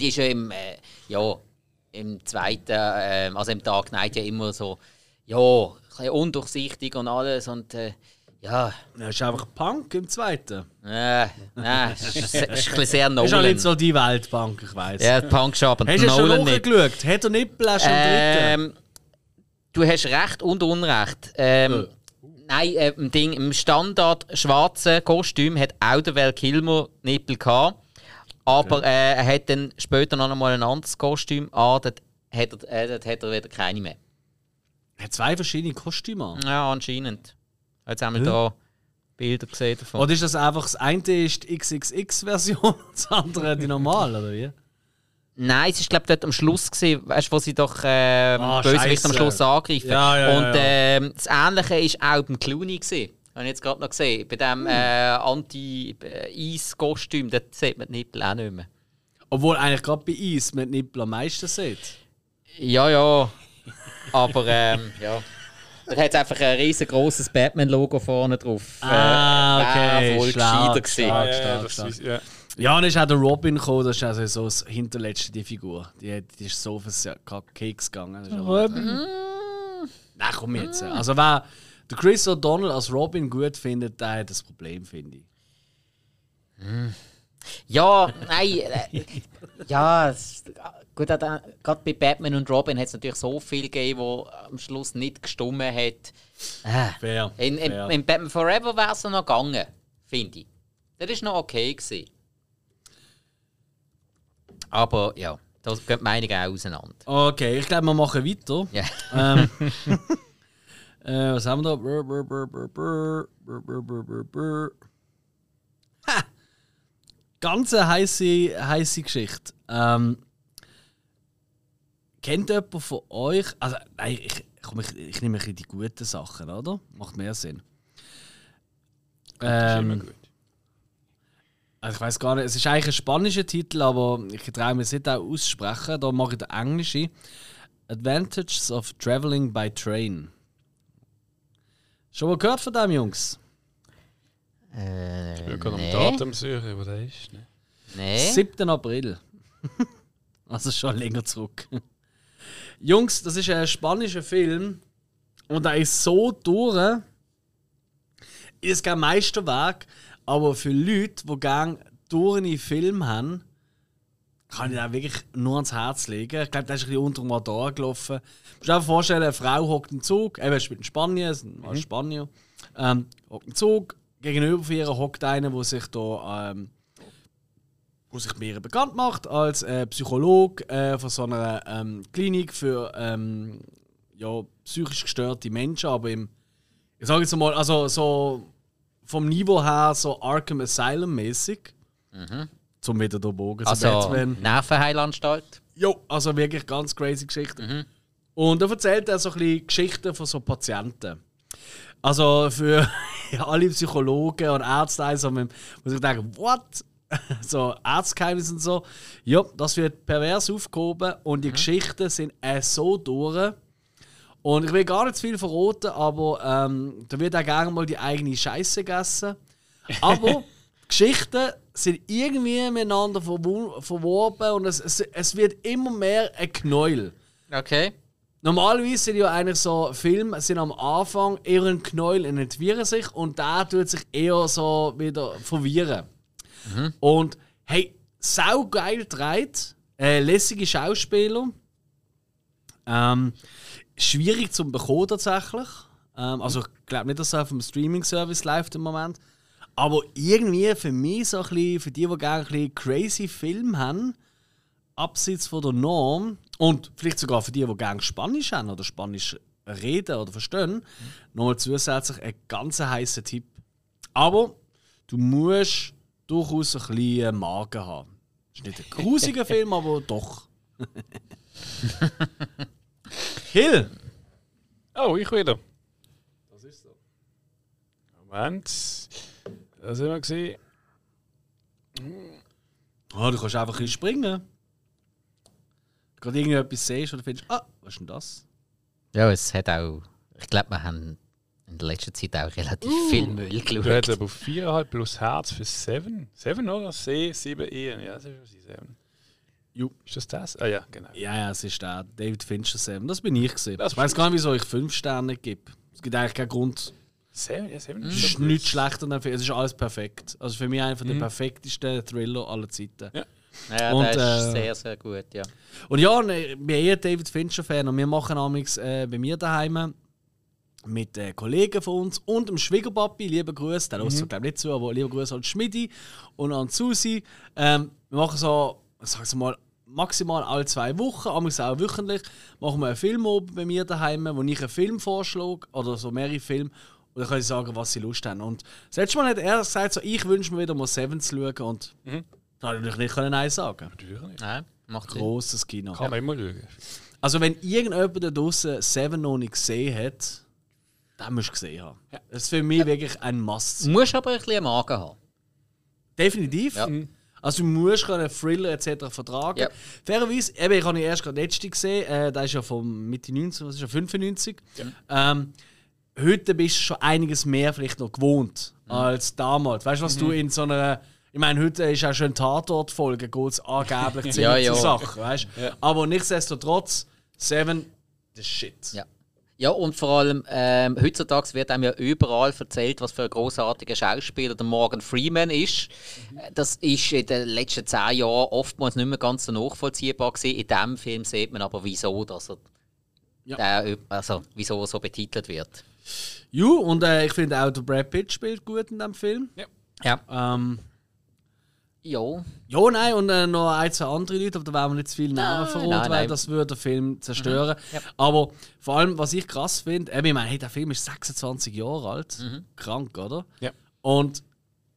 Die ist ja im, äh, ja, im zweiten, äh, also im Dark Knight ja immer so, ja, ein bisschen undurchsichtig und alles und äh, ja, Das ist einfach Punk im zweiten. äh, nein, ist, ist ein bisschen sehr Das ist auch Nolan. nicht so die Weltbank, ich weiß. Ja, Punk schon, aber Hast du schon Nolan nicht. nachgeschaut? Hat er schon im dritten? Ähm, du hast recht und Unrecht. Ähm, Nein, äh, im Ding, im Standard schwarzen Kostüm hat auch der Val Kilmer Nippel gehabt. Aber äh, er hat dann später noch einmal ein anderes Kostüm an, dort hat er, äh, dort hat er wieder keine mehr. Hat zwei verschiedene Kostüme. Ja, anscheinend. Jetzt haben wir da Bilder gesehen davon. Oder ist das einfach, das eine ist die XXX-Version und das andere die normale, oder wie? Nein, es war glaube dort am Schluss, gewesen, weißt, wo sie doch äh, Ah, Bösewicht am. Schluss angreifen. Ja, ja, ja, Und ähm, das Ähnliche war auch beim Clooney. Gewesen. Habe ich jetzt gerade noch gesehen. Bei Hm. dem äh, Anti-Eis-Kostüm, dort sieht man die Nippel auch nicht mehr. Obwohl eigentlich gerade bei Eis man die Nippel am meisten sieht. Ja, ja. Aber ähm, ja. Da hat einfach ein riesengroßes Batman-Logo vorne drauf. Ah, Äh, wär voll Stark, gescheiter gewesen. stark, stark, das stark. ist, ja. Ja, und dann ist auch der Robin gekommen, das ist also so das hinterletzte die Figur. Die, die ist so auf den Keks gegangen. Robin. Nein, komm jetzt. Also wer der Chris O'Donnell als Robin gut findet, der hat das Problem, finde ich. Ja, nein. Äh, ja, es- gut, gerade bei Batman und Robin hat es natürlich so viel gegeben, wo am Schluss nicht gestummen hat. Äh, Fair. in, in, fair. in Batman Forever wäre es noch gegangen, finde ich. Das ist noch okay gewesen. Aber ja, da gehen die Meinungen auch auseinander. Okay, ich glaube, wir machen weiter. Ja. Ähm, äh, was haben wir da? Brr, brr, brr, brr, brr, brr, brr, brr, brr, brr. Ha! Ganz eine heiße, heiße Geschichte. Ähm, kennt jemand von euch? Also, nein, ich, komm, ich, ich nehme ein bisschen die guten Sachen, oder? Macht mehr Sinn. Das ist immer Ähm, gut. also ich weiß gar nicht, es ist eigentlich ein spanischer Titel, aber ich traue mir es nicht auch aussprechen. Da mache ich den englischen. Advantages of Traveling by Train. Schon mal gehört von dem, Jungs? Äh, Ich bin gerade am nee. Datum suchen, wo der ist. Ne? Nee. 7. April. also schon länger zurück. Jungs, das ist ein spanischer Film und er ist so durch. Ist kein Meisterwerk, aber für Leute, die gerne durch Film haben, kann ich da wirklich nur ans Herz legen. Ich glaube, der ist ein bisschen unter dem Radar gelaufen. Du musst dir einfach vorstellen, eine Frau hockt im Zug, eben, spielt in Spanien, es sind mal Spanier, ähm, hockt im Zug, gegenüber von ihr hockt einer, der sich da ähm, wo sich mir bekannt macht als äh, Psycholog äh, von so einer ähm, Klinik für ähm, ja, psychisch gestörte Menschen, aber im, ich sage jetzt mal, also so vom Niveau her so Arkham Asylum mäßig. Zum wieder der Bogen zu Also, Batman. Nervenheilanstalt. Jo, also wirklich ganz crazy Geschichte. Und er erzählt er so ein bisschen Geschichten von so Patienten. Also für alle Psychologen und Ärzte, also, wo sich denken, what? so Arztgeheimnisse und so. Ja, das wird pervers aufgehoben und die Geschichten sind äh, so durch. Und ich will gar nicht zu viel verraten, aber ähm, da wird auch gerne mal die eigene Scheiße gegessen. Aber die Geschichten sind irgendwie miteinander verwo- verwoben und es, es, es wird immer mehr ein Knäuel. Okay. Normalerweise sind ja eigentlich so Filme sind am Anfang eher ein Knäuel und entwirren sich und der tut sich eher so wieder verwirren. Und hey, saugeil dreht, äh, lässige Schauspieler. Ähm, schwierig zum bekommen tatsächlich. Ähm, also ich glaube nicht, dass er auf dem Streaming-Service läuft im Moment. Aber irgendwie für mich so ein bisschen, für die, die gerne ein bisschen crazy Film haben, abseits von der Norm und vielleicht sogar für die, die gerne Spanisch haben oder Spanisch reden oder verstehen, nochmal zusätzlich ein ganz heißer Tipp. Aber du musst durchaus ein bisschen Magen haben. Das ist nicht ein grusiger Film, aber doch. Hill! Oh, ich wieder. Das ist so. Moment. Da sind wir gesehen. Ah, du kannst einfach ein bisschen springen. Du gerade irgendetwas siehst und findest, ah, was ist denn das? Ja, es hat auch. Ich glaube, wir haben in der letzten Zeit auch relativ viel Müll Du geschaut. hättest aber auf 4,5 plus Herz für 7. 7 oder? C, 7 E. Ja, das ist was 7. Jo. Ist das das? Ah ja, genau. Ja, ja, es ist der David Fincher Sam. Das bin ich gesehen. Das Ich weiß gar nicht, wieso ich 5 Sterne gebe. Es gibt eigentlich keinen Grund. 7, ja, 7 Es ist nichts schlechter. Es ist alles perfekt. Also für mich einer der Mhm. perfektesten Thriller aller Zeiten. Ja. Ja, Und, der ist äh, sehr, sehr gut, ja. Und ja, ne, ich bin eher David Fincher-Fan und wir machen amigs äh, bei mir daheim mit äh, Kollegen von uns und dem Schwiegerpapi, liebe Grüße, der hört glaube nicht zu, aber liebe Grüße an Schmidi und an Susi. Ähm, wir machen so, ich sag's mal, maximal alle zwei Wochen, amigs auch wöchentlich, machen wir einen Film oben bei mir daheim, wo ich einen Film vorschlage oder so mehrere Filme und dann können sie sagen, was sie Lust haben. Und das letzte Mal hat er gesagt, so, ich wünsche mir wieder mal Seven zu schauen und da habe ich natürlich nicht Nein sagen. Natürlich nicht. Nein. Macht Sinn. Großes Kino. Kann man immer schauen. Also wenn irgendjemand da draußen Seven noch nicht gesehen hat, dann musst du gesehen haben. Das ist für mich wirklich ein Must. Du musst aber ein bisschen Magen haben. Definitiv. Ja. Also du musst können Thriller etc. vertragen. Ja. Fairerweise, eben, ich habe ihn erst gerade letzte gesehen, äh, der ist ja vom Mitte 90, was ist ja 95. Ähm, heute bist du schon einiges mehr vielleicht noch gewohnt Mhm. als damals. Weißt du, was du in so einer ich meine, heute ist auch schon Tatort-Folge, geht es angeblich ziemlich Ja, ja. zur Sache, weißt? Aber nichtsdestotrotz, Seven, the shit. Ja. Ja, und vor allem, ähm, heutzutage wird einem ja überall erzählt, was für ein großartiger Schauspieler der Morgan Freeman ist. Äh, Das ist in den letzten zehn Jahren oftmals nicht mehr ganz so nachvollziehbar gewesen. In diesem Film sieht man aber, wieso, dass er Ja. der, also, wieso er so betitelt wird. Ju, und äh, ich finde auch der Brad Pitt spielt gut in dem Film. Ja. Ähm, Ja. ja, nein, und äh, noch ein, zwei andere Leute, aber da werden wir nicht zu viel Namen verraten, weil nein. das würde den Film zerstören. Ja. Aber vor allem, was ich krass finde, eben, ich meine, hey, der Film ist 26 Jahre alt. Krank, oder? Ja. Und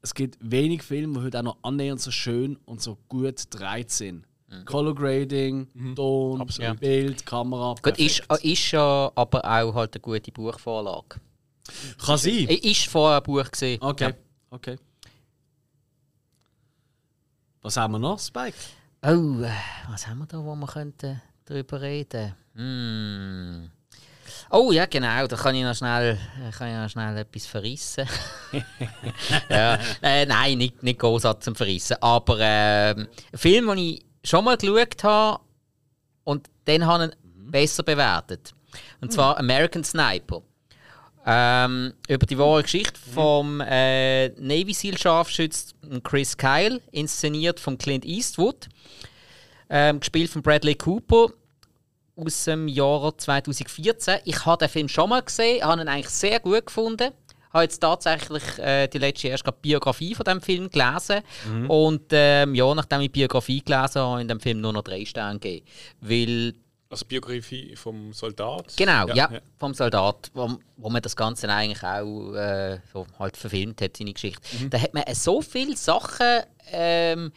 es gibt wenig Filme, die heute auch noch annähernd so schön und so gut gedreht sind. Color Grading, Ton, Absolut. Bild, Kamera. Gut, ist, ist ja aber auch halt eine gute Buchvorlage. Kann sein. Ich ist vorher ein Buch gesehen. Okay, okay. Was haben wir noch, Spike? Oh, äh, was haben wir da, wo wir könnten darüber reden? Oh ja, genau, da kann ich noch schnell, äh, kann ich noch schnell etwas verrissen. ja, äh, nein, nicht, nicht großartig zum Verrissen. Aber ähm, ein Film, den ich schon mal geschaut habe und den habe ich besser bewertet. Und zwar American Sniper. Ähm, über die wahre Geschichte vom äh, Navy SEAL Scharfschütz Chris Kyle, inszeniert von Clint Eastwood, ähm, gespielt von Bradley Cooper aus dem Jahr 2014. Ich habe den Film schon mal gesehen, habe ihn eigentlich sehr gut gefunden. Habe jetzt tatsächlich äh, die letzte erst die Biografie von dem Film gelesen. Und ähm, ja, nachdem ich die Biografie gelesen habe, habe ich dem Film nur noch drei Sterne gegeben, weil Also Biografie vom Soldat. Genau, ja, vom Soldat, wo, wo man das Ganze eigentlich auch äh, so halt verfilmt hat, seine Geschichte. Da hat man äh, so viele Sachen ähm,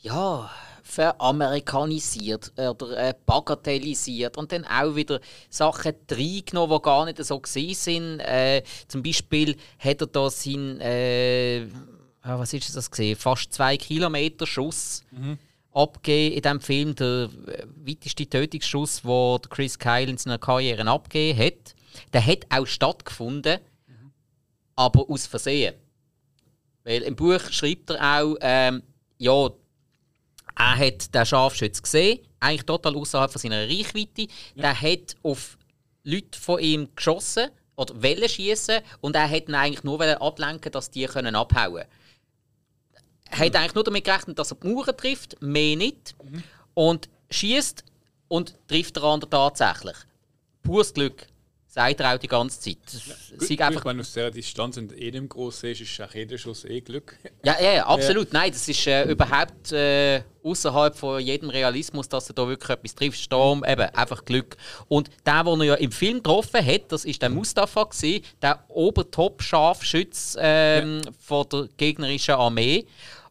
ja, veramerikanisiert oder äh, bagatellisiert und dann auch wieder Sachen reingenommen, die gar nicht so gesehen sind. Äh, zum Beispiel hat er da sein, äh, was ist das gesehen, fast zwei Kilometer Schuss abgegeben in diesem Film. Der äh, weiteste Tötungsschuss, den Chris Kyle in seiner Karriere abgegeben hat. Der hat auch stattgefunden, aber aus Versehen. Weil im Buch schreibt er auch, ähm, ja, er hat den Scharfschütz gesehen, eigentlich total außerhalb von seiner Reichweite. Der hat auf Leute von ihm geschossen oder wollen schießen und er hat ihn eigentlich nur ablenken, dass die können abhauen. Er hat eigentlich nur damit gerechnet, dass er die Mauern trifft, mehr nicht. Und schießt und trifft den anderen tatsächlich. Pures Glück, sagt er auch die ganze Zeit. Sie gut, einfach ich meine, aus dieser Distanz und eh nicht groß ist, ist auch jeder Schuss eh Glück. Ja, ja, ja absolut. Nein, das ist äh, überhaupt äh, außerhalb von jedem Realismus, dass du da wirklich etwas triffst. Sturm, eben, einfach Glück. Und der, den er ja im Film getroffen hat, das ist der Mustafa, gewesen, der Obertop-Scharfschütz ähm, von der gegnerischen Armee.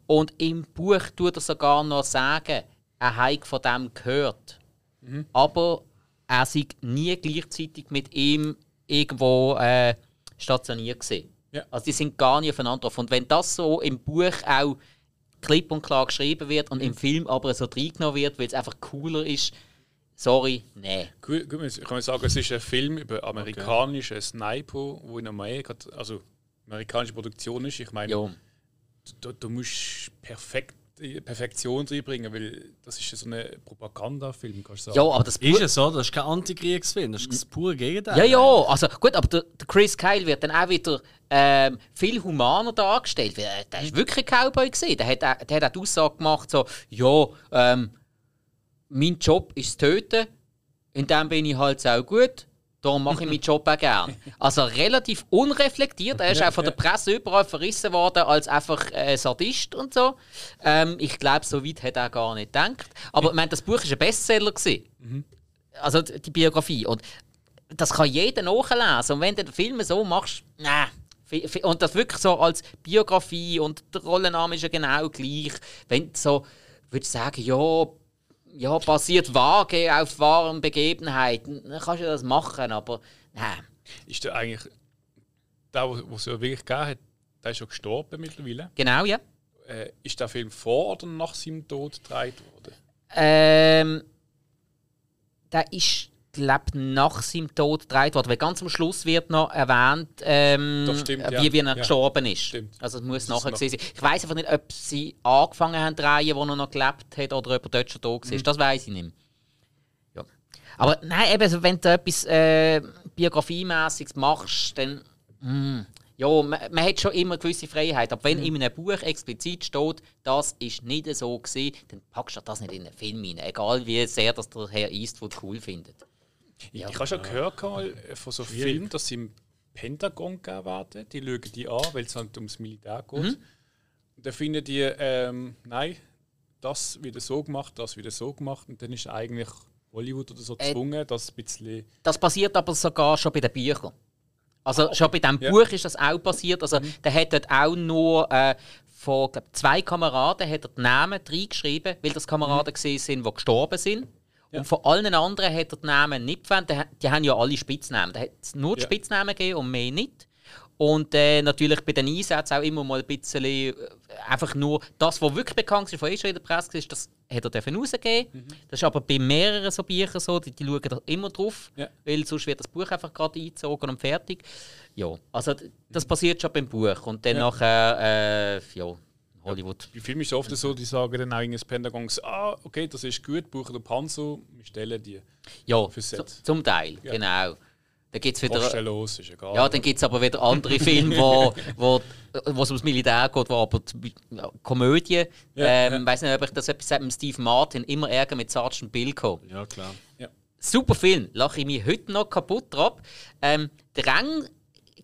Und im Buch tut er sogar noch sagen, er hat von dem gehört. Aber er sei nie gleichzeitig mit ihm irgendwo äh, stationiert gewesen. Ja. Also die sind gar nicht aufeinander. Und wenn das so im Buch auch klipp und klar geschrieben wird und im Film aber so reingenommen wird, weil es einfach cooler ist, sorry, nee. Gut, gut, ich kann sagen, es ist ein Film über amerikanische Sniper, wo in Amerika, also amerikanische Produktion ist. Ich meine. Du, du musst perfekt, Perfektion reinbringen, weil das ist ja so ein Propagandafilm, kannst du sagen. Ja, aber das Ist es so? Das ist kein Antikriegsfilm, das ist das pure Gegenteil. Ja, ja, also gut, aber der, der Chris Kyle wird dann auch wieder ähm, viel humaner dargestellt. Weil, äh, der ist wirklich ein Cowboy gesehen. Der hat, auch- der hat auch die Aussage gemacht, so, ja, ähm, mein Job ist das Töten, in dem bin ich halt auch gut. Darum mache ich meinen Job auch gern. Also relativ unreflektiert. Er ist auch von der Presse überall verrissen worden als einfach äh, Sadist und so. Ähm, ich glaube, so weit hat er gar nicht gedacht. Aber ich meine, das Buch war ein Bestseller. Gewesen. Also die die Biografie. Und das kann jeder nachlesen. Und wenn du den Film so machst, nein. Und das wirklich so als Biografie und der Rollenname ist ja genau gleich. Wenn du so würdest sagen, ja, ja, basiert vage auf wahren Begebenheiten, dann kannst du das machen, aber nein. Ist der eigentlich, der, wo es ja wirklich gegeben hat, der ist schon gestorben mittlerweile. Genau, ja. Äh, ist der Film vor oder nach seinem Tod gedreht worden? Ähm, der ist, glaube nach seinem Tod gedreht worden. Weil ganz am Schluss wird noch erwähnt, ähm, stimmt, wie, wie er Ja. gestorben ist. Stimmt. Also es muss Das nachher gewesen sein. Ich weiß einfach nicht, ob sie angefangen haben zu drehen, wo er noch gelebt hat, oder ob er dort schon tot war. Mhm. Das weiß ich nicht mehr. Ja. Aber nein, eben, also wenn du etwas äh, biografiemäßiges machst, dann. mm, ja, man, man hat schon immer gewisse Freiheit. Aber wenn Mhm. in einem Buch explizit steht, das ist nicht so gewesen, dann packst du das nicht in einen Film rein. Egal wie sehr das der Herr Eastwood cool findet. Ich, ich habe schon gehört mal von so Filmen, dass sie im Pentagon werden. Die schauen die an, weil es halt ums Militär geht. Mhm. Und dann finden die, ähm, nein, das wieder so gemacht, das wieder so gemacht. Und dann ist eigentlich Hollywood oder so Äh, gezwungen, das ein bisschen. Das passiert aber sogar schon bei den Büchern. Also schon bei diesem Ja. Buch ist das auch passiert. Also der hat dort auch nur äh, von glaub, zwei Kameraden hat er die Namen reingeschrieben, weil das Kameraden gesehen sind, die gestorben sind. Und von allen anderen hat er die Namen nicht verwendet. Die, ha- die haben ja alle Spitznamen. Da hat es nur die Ja. Spitznamen gegeben und mehr nicht. Und äh, natürlich bei den Einsätzen auch immer mal ein bisschen äh, einfach nur das, was wirklich bekannt ist, von eh schon in der Presse ist, das hat er dürfen rausgeben. Mhm. Das ist aber bei mehreren so Büchern so, die, die schauen da immer drauf, Ja. weil sonst wird das Buch einfach gerade eingezogen und fertig. Ja, also das passiert schon beim Buch und dann Ja. nachher, äh, ja, Hollywood. Bei Filmen ist es oft so, die sagen dann auch in das Pentagon, ah, okay, das ist gut, brauchen den Panzer, wir stellen die. Ja, zum Teil, Ja. genau. Dann gibt es wieder... Kostenlos, ist egal. Ja, dann gibt es aber wieder andere Filme, wo, wo, wo es ums Militär geht, wo aber die, ja, Komödie. Ja, ähm, ja. weiß nicht, ob ich das etwas mit Steve Martin, immer Ärger mit Sergeant Bilko. Ja, klar. Super Film, lache ich mich heute noch kaputt drauf. Ähm,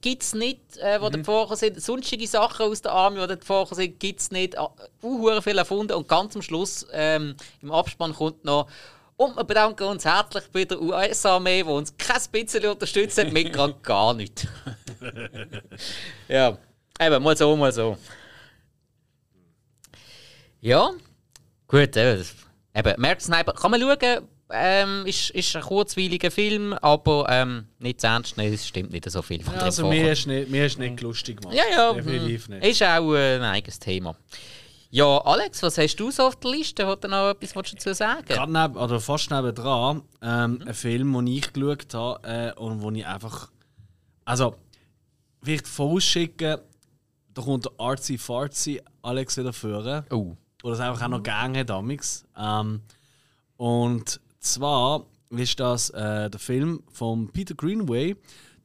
gibt es nicht, äh, wo Mhm. davor sind. Sonstige Sachen aus der Army, die davor sind, gibt es nicht. Uh, viel erfunden. Und ganz am Schluss, ähm, im Abspann, kommt noch. Und wir bedanken uns herzlich bei der US-Armee, die uns kein bisschen unterstützt hat, mit gerade gar nichts. ja, eben, mal so, mal so. Ja, gut, eben. Eben, American Sniper kann man schauen. Ähm, ist, ist ein kurzweiliger Film, aber ähm, nicht zu ernst nehmen, es stimmt nicht so viel von Ja, drin also mir ist nicht, mir ist nicht lustig gemacht. Ja, ja. Definitiv hm, nicht. Ist auch äh, ein eigenes Thema. Ja, Alex, was hast du so auf der Liste? Hat du noch etwas dazu sagen? Gerade neben, oder fast nebendran, ähm, Mhm. ein Film, den ich geschaut habe äh, und wo ich einfach. Also, vielleicht vorausschicken, da kommt der Artsy Fartsy Alex wieder führen. Oh. Oder es einfach auch noch gerne hat, damals. Ähm, und zwar ist das äh, der Film von Peter Greenway,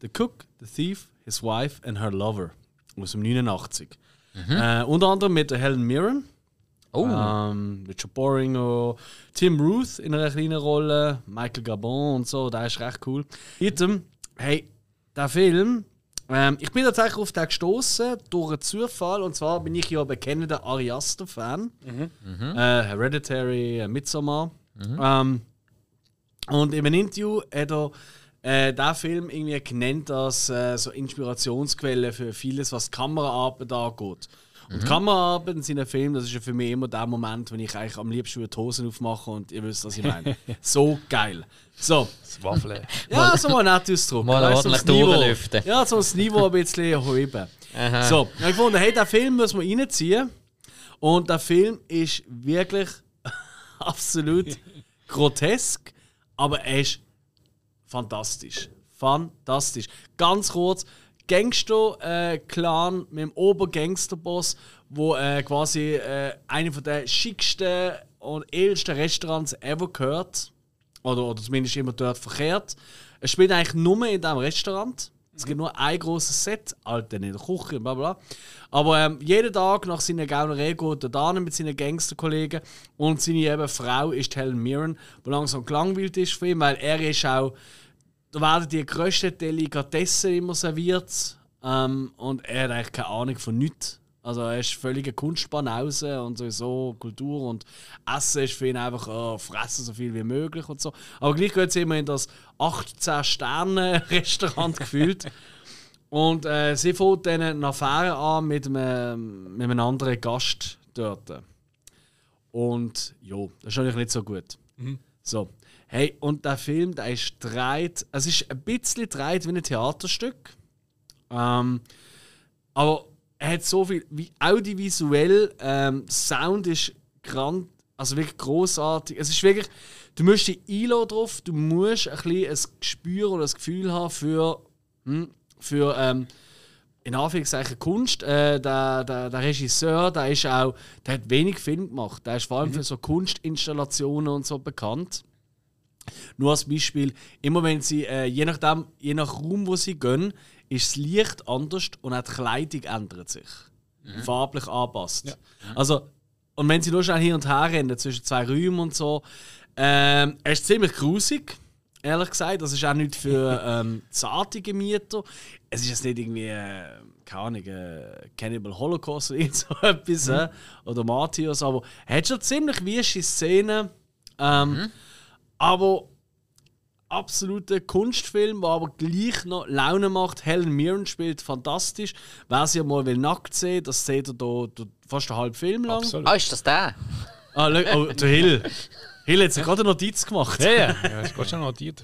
The Cook, The Thief, His Wife and Her Lover aus dem 89. Äh, unter anderem mit der Helen Mirren. Oh. Ähm, Richard Boring, Tim Ruth in einer kleinen Rolle, Michael Gabon und so, der ist recht cool. Item, hey, der Film, ähm, ich bin tatsächlich auf den gestoßen durch einen Zufall und zwar bin ich ja ein bekennender Ari Aster-Fan. Äh, Hereditary, äh, Midsommar. Ähm, und in einem Interview hat er äh, diesen Film irgendwie genannt als äh, so Inspirationsquelle für vieles, was Kameraarbeit angeht. Und Kameraarbeit in seinen Filmen, das ist ja für mich immer der Moment, wenn ich eigentlich am liebsten die Hosen aufmache und ihr wisst, was ich meine. so geil. So, Das Waffeln. ja, so mal nett Ausdruck. Mal ordentlich durchlüften. Ja, so das Niveau ein bisschen heben. So, ich habe gefunden, hey, den Film muss man reinziehen. Und der Film ist wirklich absolut grotesk, aber er ist fantastisch. Fantastisch. Ganz kurz, Gangster-Clan mit dem Obergangsterboss, wo äh, quasi äh, einer von der schicksten und edelsten Restaurants ever gehört. Oder, oder zumindest immer dort verkehrt. Es spielt eigentlich nur in diesem Restaurant. Es gibt nur ein großes Set, Alter, in der Küche, bla bla. Aber ähm, jeden Tag nach seiner Gaunerei geht er da mit seinen Gangsterkollegen und seine eben Frau ist Helen Mirren, die langsam gelangweilt ist für ihn, weil er ist auch, da werden die grössten Delikatessen immer serviert ähm, und er hat eigentlich keine Ahnung von nichts. Also er ist völlige Kunstbanause und sowieso Kultur und Essen ist für ihn einfach oh, fressen so viel wie möglich und so. Aber gleich geht es immer in das 18-Sterne-Restaurant gefühlt. Und äh, sie fängt dann eine Affäre an mit einem, mit einem anderen Gast dort. Und ja, das ist natürlich nicht so gut. So. Hey, und der Film, der ist dreht, es ist ein bisschen dreht wie ein Theaterstück. Ähm, aber er hat so viel, wie audiovisuell, ähm, Sound ist grand, also wirklich großartig. Es ist wirklich, du musst dich einladen drauf, du musst ein bisschen ein Gespür oder ein Gefühl haben für, hm, für ähm, in Anführungszeichen Kunst. Äh, der, der, der Regisseur, der ist auch, der hat wenig Film gemacht. Der ist vor allem für so Kunstinstallationen und so bekannt. Nur als Beispiel, immer wenn sie, äh, je nachdem, je nach Raum, wo sie gehen, ist das Licht anders und auch die Kleidung ändert sich. Farblich anpasst. Also, und wenn sie nur schnell hin und her rennen zwischen zwei Räumen und so, ähm, er ist ziemlich grusig, ehrlich gesagt. Das ist auch nicht für ähm, zarte Gemieter. Es ist jetzt nicht irgendwie, äh, keine Ahnung, äh, Cannibal Holocaust oder so etwas, äh, oder Martyrs, aber er hat schon ziemlich wüste Szenen. Ähm, aber absoluter Kunstfilm, der aber gleich noch Laune macht. Helen Mirren spielt fantastisch. Wer sie mal will nackt sehen, das seht ihr da, da fast einen halben Film lang. Absolut. Ah, ist das der? Ah, oh, der Hill. Hill hat sich gerade eine Notiz gemacht. Ja, ja. ja das geht schon notiert.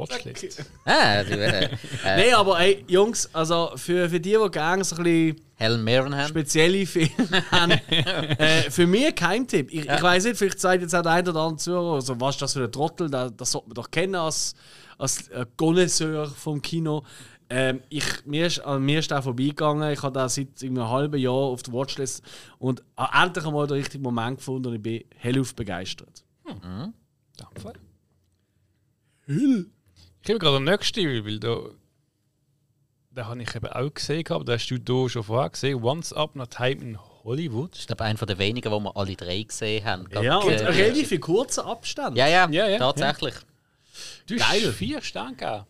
Watchlist. Ah, äh, Nein, aber ey, Jungs, also für, für die, die gerne so ein bisschen Helen Mirren haben. spezielle Filme haben, äh, für mich kein Tipp. Ich, ich weiß nicht, vielleicht sagt jetzt auch der eine oder andere Zuhörer, also, was ist das für ein Trottel, das, das sollte man doch kennen als, als äh, Connoisseur vom Kino. Ähm, ich, mir, ist, an mir ist der vorbeigegangen. Ich habe da seit irgendwie einem halben Jahr auf der Watchlist und habe endlich einmal den richtigen Moment gefunden und ich bin hellauf begeistert. Dampfer. Ich habe gerade den nächsten, weil da. Den habe ich eben auch gesehen, aber den hast du hier schon vorher gesehen. Once Upon a Time in Hollywood. Das ist glaube einer der wenigen, die wir alle drei gesehen haben. Gerade, Ja, und äh, relativ in kurzen Abständen. ja, ja, Ja, ja, tatsächlich. Du hast Geil. vier Sterne gegeben.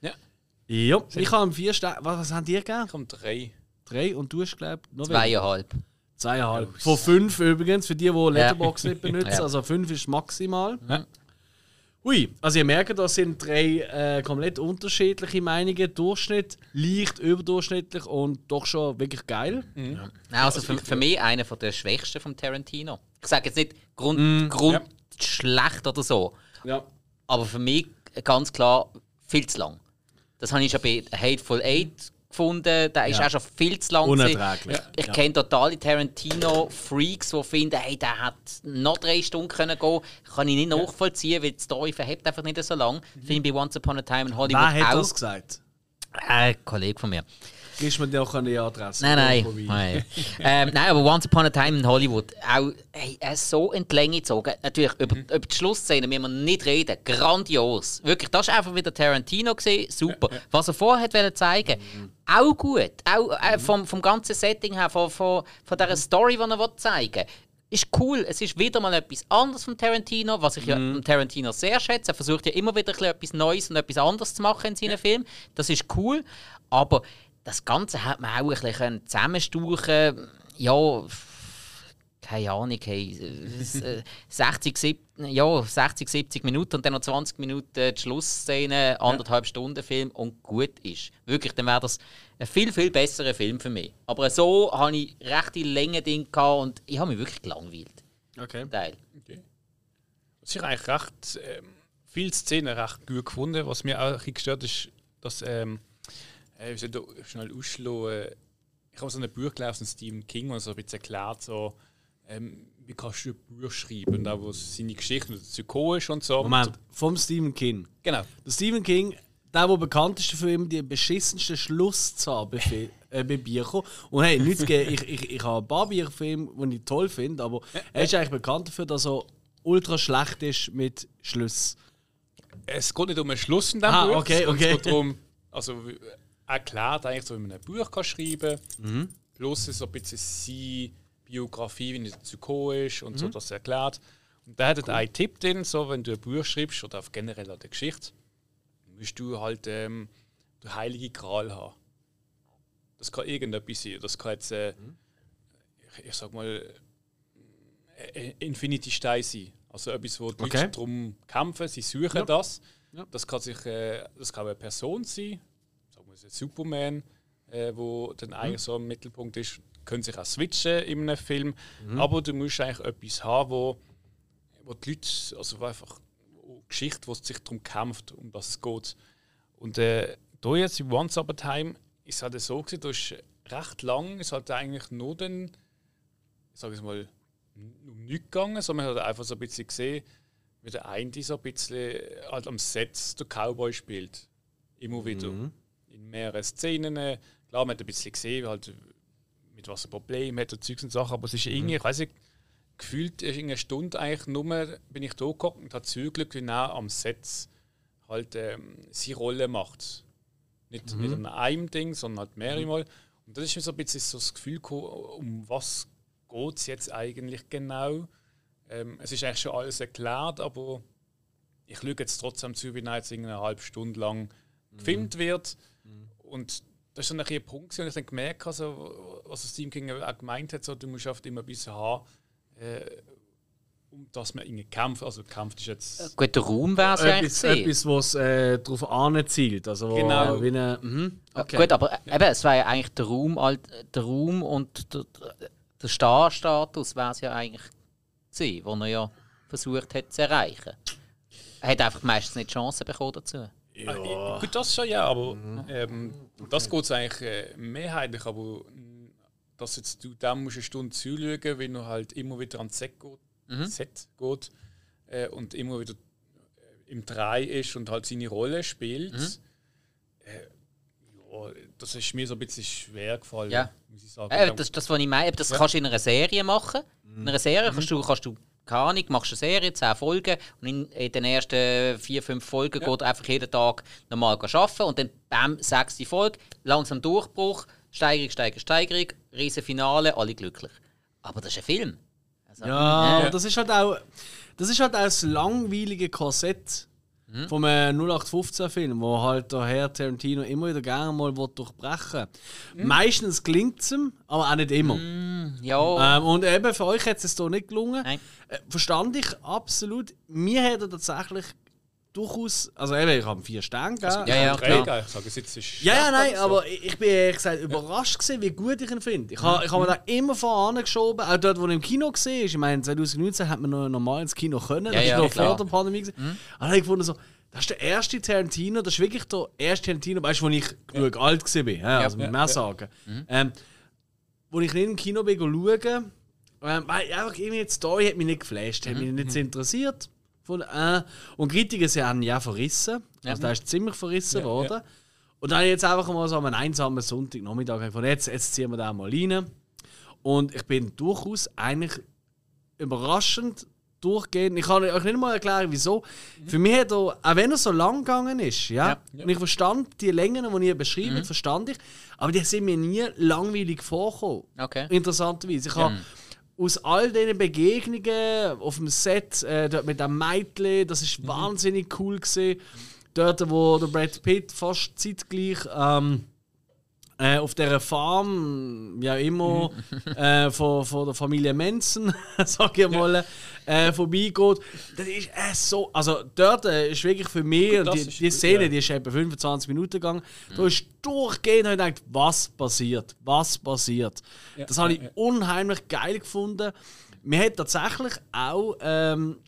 Ja, Ja, ich habe vier Sterne. Was, was haben die gegeben? ich habe drei. Drei und du hast, glaube ich, noch weniger. Zweieinhalb. Zweieinhalb. Von fünf übrigens, für die, die Letterboxd nicht benutzen. Ja. Also fünf ist maximal. Ja. Ui, also ihr merkt, da sind drei äh, komplett unterschiedliche Meinungen. Durchschnitt, leicht überdurchschnittlich und doch schon wirklich geil. Nein, also für, für mich einer von der schwächsten vom Tarantino. Ich sage jetzt nicht Grund, Mm, Grund schlecht oder so, Ja. aber für mich ganz klar viel zu lang. Das habe ich schon bei Hateful Eight gefunden. Der ist Ja. auch schon viel zu lang. Unerträglich. Ich Ja. kenne totale Tarantino-Freaks, die finden, hey, der hat noch drei Stunden können gehen. Kann ich nicht nachvollziehen, weil die Story verhebt einfach nicht so lang. Finde ich bei Once Upon a Time in Hollywood Wer hat auch. das gesagt? Ein Kollege von mir. Gibst mir dir auch eine Adresse? Nein, nein. Nein. ähm, nein, aber Once Upon a Time in Hollywood, auch hey, er ist so in die Länge gezogen. Natürlich, über, über die Schlussszene müssen wir nicht reden. Grandios. Wirklich, das war einfach wieder Tarantino. Gewesen. Super. Was er vorher wollte zeigen auch gut. Auch äh, vom, vom ganzen Setting her, von, von, von dieser Story, die er zeigen will. Ist cool. Es ist wieder mal etwas anderes von Tarantino, was ich ja am Tarantino sehr schätze. Er versucht ja immer wieder etwas Neues und etwas anderes zu machen in seinen Filmen. Das ist cool. Aber das Ganze hat man auch ein bisschen können zusammenstauchen Ja, keine Ahnung, hey, äh, 60, 70, ja, 60, 70 Minuten und dann noch 20 Minuten die Schlussszene, anderthalb Stunden Film und gut ist. Wirklich, dann wäre das ein viel, viel besserer Film für mich. Aber so hatte ich rechte Länge gehabt und ich habe mich wirklich gelangweilt. Okay. Teil. Was ich eigentlich recht. Ähm, viele Szenen recht gut gefunden. Was mir auch ein gestört ist, dass. Ähm, äh, ich da schnell ausschlagen? Ich habe so ein Buch gelesen von Stephen King, und so ein bisschen erklärt, so, ähm, wie kannst du ein Buch schreiben und auch wo seine Geschichte dazu gekommen ist und so. Moment, vom Stephen King. Genau. Der Stephen King, der, der bekannt ist dafür, immer die beschissensten Schluss zu haben bei, Fi- äh, bei Büchern. Und hey, nichts gegen, ich, ich, ich habe ein paar Bücherfilme, die ich toll finde, aber er ist eigentlich bekannt dafür, dass er ultra schlecht ist mit Schluss. Es geht nicht um einen Schluss in diesem Ah, Buch. okay, es geht darum, also erklärt eigentlich, so wie man ein Buch kann schreiben kann. Plus so ein bisschen seine Biografie, wie er dazu gekommen ist und so das erklärt. Und da hat er einen Tipp drin, so wenn du ein Buch schreibst oder auf generell an der Geschichte, musst du halt ähm, den Heilige Gral haben. Das kann irgendetwas sein. Das kann jetzt, äh, ich, ich sag mal, äh, Infinity Stein sein. Also etwas, wo die Okay. Leute darum kämpfen, sie suchen Ja. das. Ja. Das kann sich, äh, das kann eine Person sein, jetzt Superman, äh, wo dann eigentlich so im Mittelpunkt ist, können sich auch switchen in einem Film. Aber du musst eigentlich etwas haben, wo, wo die Leute, also wo einfach Geschichte, wo es sich darum kämpft, um das es geht. Und äh, da jetzt in Once Upon a Time ist es halt so gewesen, da ist recht lang, ist halt eigentlich nur dann, ich sage es mal, um nichts gegangen, sondern man hat einfach so ein bisschen gesehen, wie der eine so ein bisschen halt am Set der Cowboy spielt. Immer wieder. In mehreren Szenen. Klar, man hat ein bisschen gesehen, halt, mit was ein Problem hat und Zeugs und Sachen, aber es ist irgendwie, ich weiß nicht, gefühlt ist in einer Stunde eigentlich nur, bin ich da gekommen und habe wie er am Set halt ähm, seine Rolle macht. Nicht, nicht an einem Ding, sondern halt mehrere Mal. Und das ist mir so ein bisschen so das Gefühl gekommen, um was geht es jetzt eigentlich genau. Ähm, es ist eigentlich schon alles erklärt, aber ich schaue jetzt trotzdem zu, wie jetzt eine halbe Stunde lang gefilmt wird. Und das ist dann ein, ein Punkt, wo ich dann gemerkt habe, so, was das Team King auch gemeint hat, so, du musst oft immer ein bisschen haben, äh, um dass man irgendwie kämpft. Also kämpft ist jetzt... Gut, der Raum wäre es ja eigentlich Etwas, etwas was äh, darauf anzielt. Also, Genau. Wie eine, mhm, okay. Gut, aber eben, es wäre ja eigentlich der Raum, halt, der Raum und der, der Starstatus wäre es ja eigentlich gewesen, den er ja versucht hat zu erreichen. Er hat einfach meistens nicht die Chance bekommen dazu. Ah, Gut, das schon ja, aber ähm, das geht eigentlich äh, mehrheitlich, aber dass jetzt du dem musst eine Stunde zuschauen, wenn er halt immer wieder ans Set geht, Set geht äh, und immer wieder äh, im Drei ist und halt seine Rolle spielt. Äh, ja, das ist mir so ein bisschen schwer gefallen, Ja. muss ich sagen. Äh, das das, was ich meine. Das kannst du in einer Serie machen. In einer Serie kannst du, kannst du keine Ahnung, machst eine Serie, 10 Folgen und in, in den ersten 4, 5 Folgen geht er einfach jeden Tag normal arbeiten und dann bam, sechste Folge, langsam Durchbruch, Steigerung, Steigerung, Steigerung, riesen Finale, alle glücklich. Aber das ist ein Film. Also, Ja, und das ist halt auch, das ist halt auch das langweilige Korsett vom äh, 0815-Film, wo halt der Herr Tarantino immer wieder gerne mal durchbrechen Meistens gelingt es ihm, aber auch nicht immer. ja, Ähm, und eben für euch hat es hier nicht gelungen. Nein. Äh, verstand ich absolut. Mir hat er tatsächlich durchaus. Also eben, ich habe vier Sterne gegeben. Ja, ja, Drei, klar. ich sage, es jetzt ist Ja, ja, nein, so. aber ich ich bin ehrlich gesagt überrascht gewesen, wie gut ich ihn finde. Ich habe ich hab mir da immer voran geschoben, auch dort, wo er im Kino war. Ich meine, 2019 hat man noch normal ins Kino können, Ja, das ja, war noch klar. vor der Pandemie. Mhm. Habe ich gefunden, so, das ist der erste Tarantino, das ist wirklich der erste Tarantino, weißt du, wo ich genug alt war, ja, also mit mehr sagen. Ähm, wo ich nicht im Kino bin schauen, ähm, weil einfach irgendwie die Story hat mich nicht geflasht, hat mich nicht so interessiert. Von, äh, und Kritiker sie haben ja verrissen. Also der ist ziemlich verrissen worden. Und dann habe ich jetzt einfach mal so am einsamen Sonntagnachmittag gefunden, jetzt, jetzt ziehen wir den mal rein. Und ich bin durchaus eigentlich überraschend durchgehend. Ich kann euch nicht mal erklären, wieso. Für mich hat er, auch wenn er so lang gegangen ist, ja, und ich verstand die Längen, die ihr beschreibt, verstand ich, aber die sind mir nie langweilig vorgekommen. Okay. Interessanterweise. Ich habe aus all diesen Begegnungen auf dem Set, äh, dort mit dem Mädchen, das ist wahnsinnig cool gesehen. Dort, wo der Brad Pitt fast zeitgleich ähm, äh, auf dieser Farm, wie auch immer, äh, von, von der Familie Manson, sag ich mal, äh, vorbeigeht. Das ist äh, so. Also, dort äh, ist wirklich für mich, Gut, und die, die gut, Szene, ja. die ist etwa 25 Minuten gegangen, da ist durchgehend, ich gedacht, was passiert? Was passiert? das habe ich unheimlich geil gefunden. Mir hat tatsächlich auch ähm,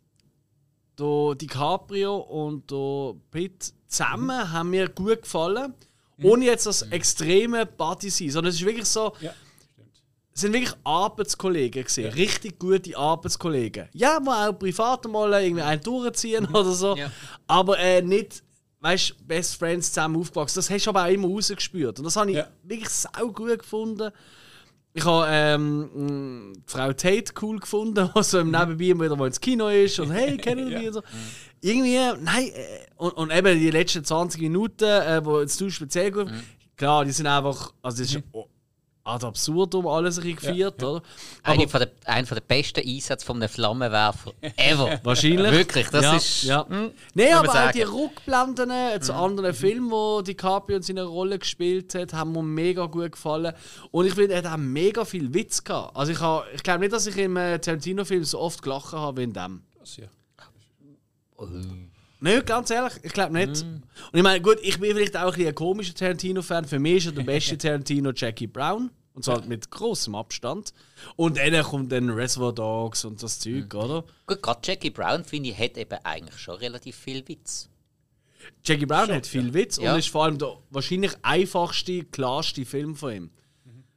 der DiCaprio und der Pitt zusammen haben mir gut gefallen. Ohne jetzt das extreme Party sein, sondern es ist wirklich so, Ja, es sind wirklich Arbeitskollegen gesehen, richtig gute Arbeitskollegen. Ja, die auch privat mal irgendwie einen durchziehen oder so, Ja. aber äh, nicht, weißt du, Best Friends zusammen aufgewachsen. Das hast du aber auch immer rausgespürt. Und das habe ich Ja. wirklich sau gut gefunden. Ich habe ähm, Frau Tate cool gefunden, die so im Nebenbei immer wieder mal ins Kino ist und hey, kennen wir Ja. und so. Irgendwie, nein, äh, und, und eben die letzten 20 Minuten, äh, wo jetzt du speziell gut, klar, die sind einfach, also es ist oh, ad absurdum alles ein bisschen gefeiert, oder? Von der, einer von der besten Einsätze von einem Flammenwerfer ever. wahrscheinlich. Wirklich, das ja, ist. Ja. Hm, Nein, aber auch die Rückblenden zu anderen Filmen, wo DiCaprio in seiner Rolle gespielt hat, haben mir mega gut gefallen. Und ich finde, er hat auch mega viel Witz gehabt. Also ich, ha- ich glaube nicht, dass ich im äh, Tarantino-Film so oft gelacht habe wie in dem. Das, ja. Nein, ganz ehrlich, ich glaube nicht. Und ich meine, gut, ich bin vielleicht auch ein, ein komischer Tarantino-Fan. Für mich ist ja der beste Tarantino Jackie Brown. Und zwar mit großem Abstand. Und dann kommt dann Reservoir Dogs und das Zeug, Mhm. oder? Gut, gerade Jackie Brown, finde ich, hat eben eigentlich schon relativ viel Witz. Jackie Brown hat viel Witz Ja. und ist vor allem der wahrscheinlich einfachste, klarste Film von ihm.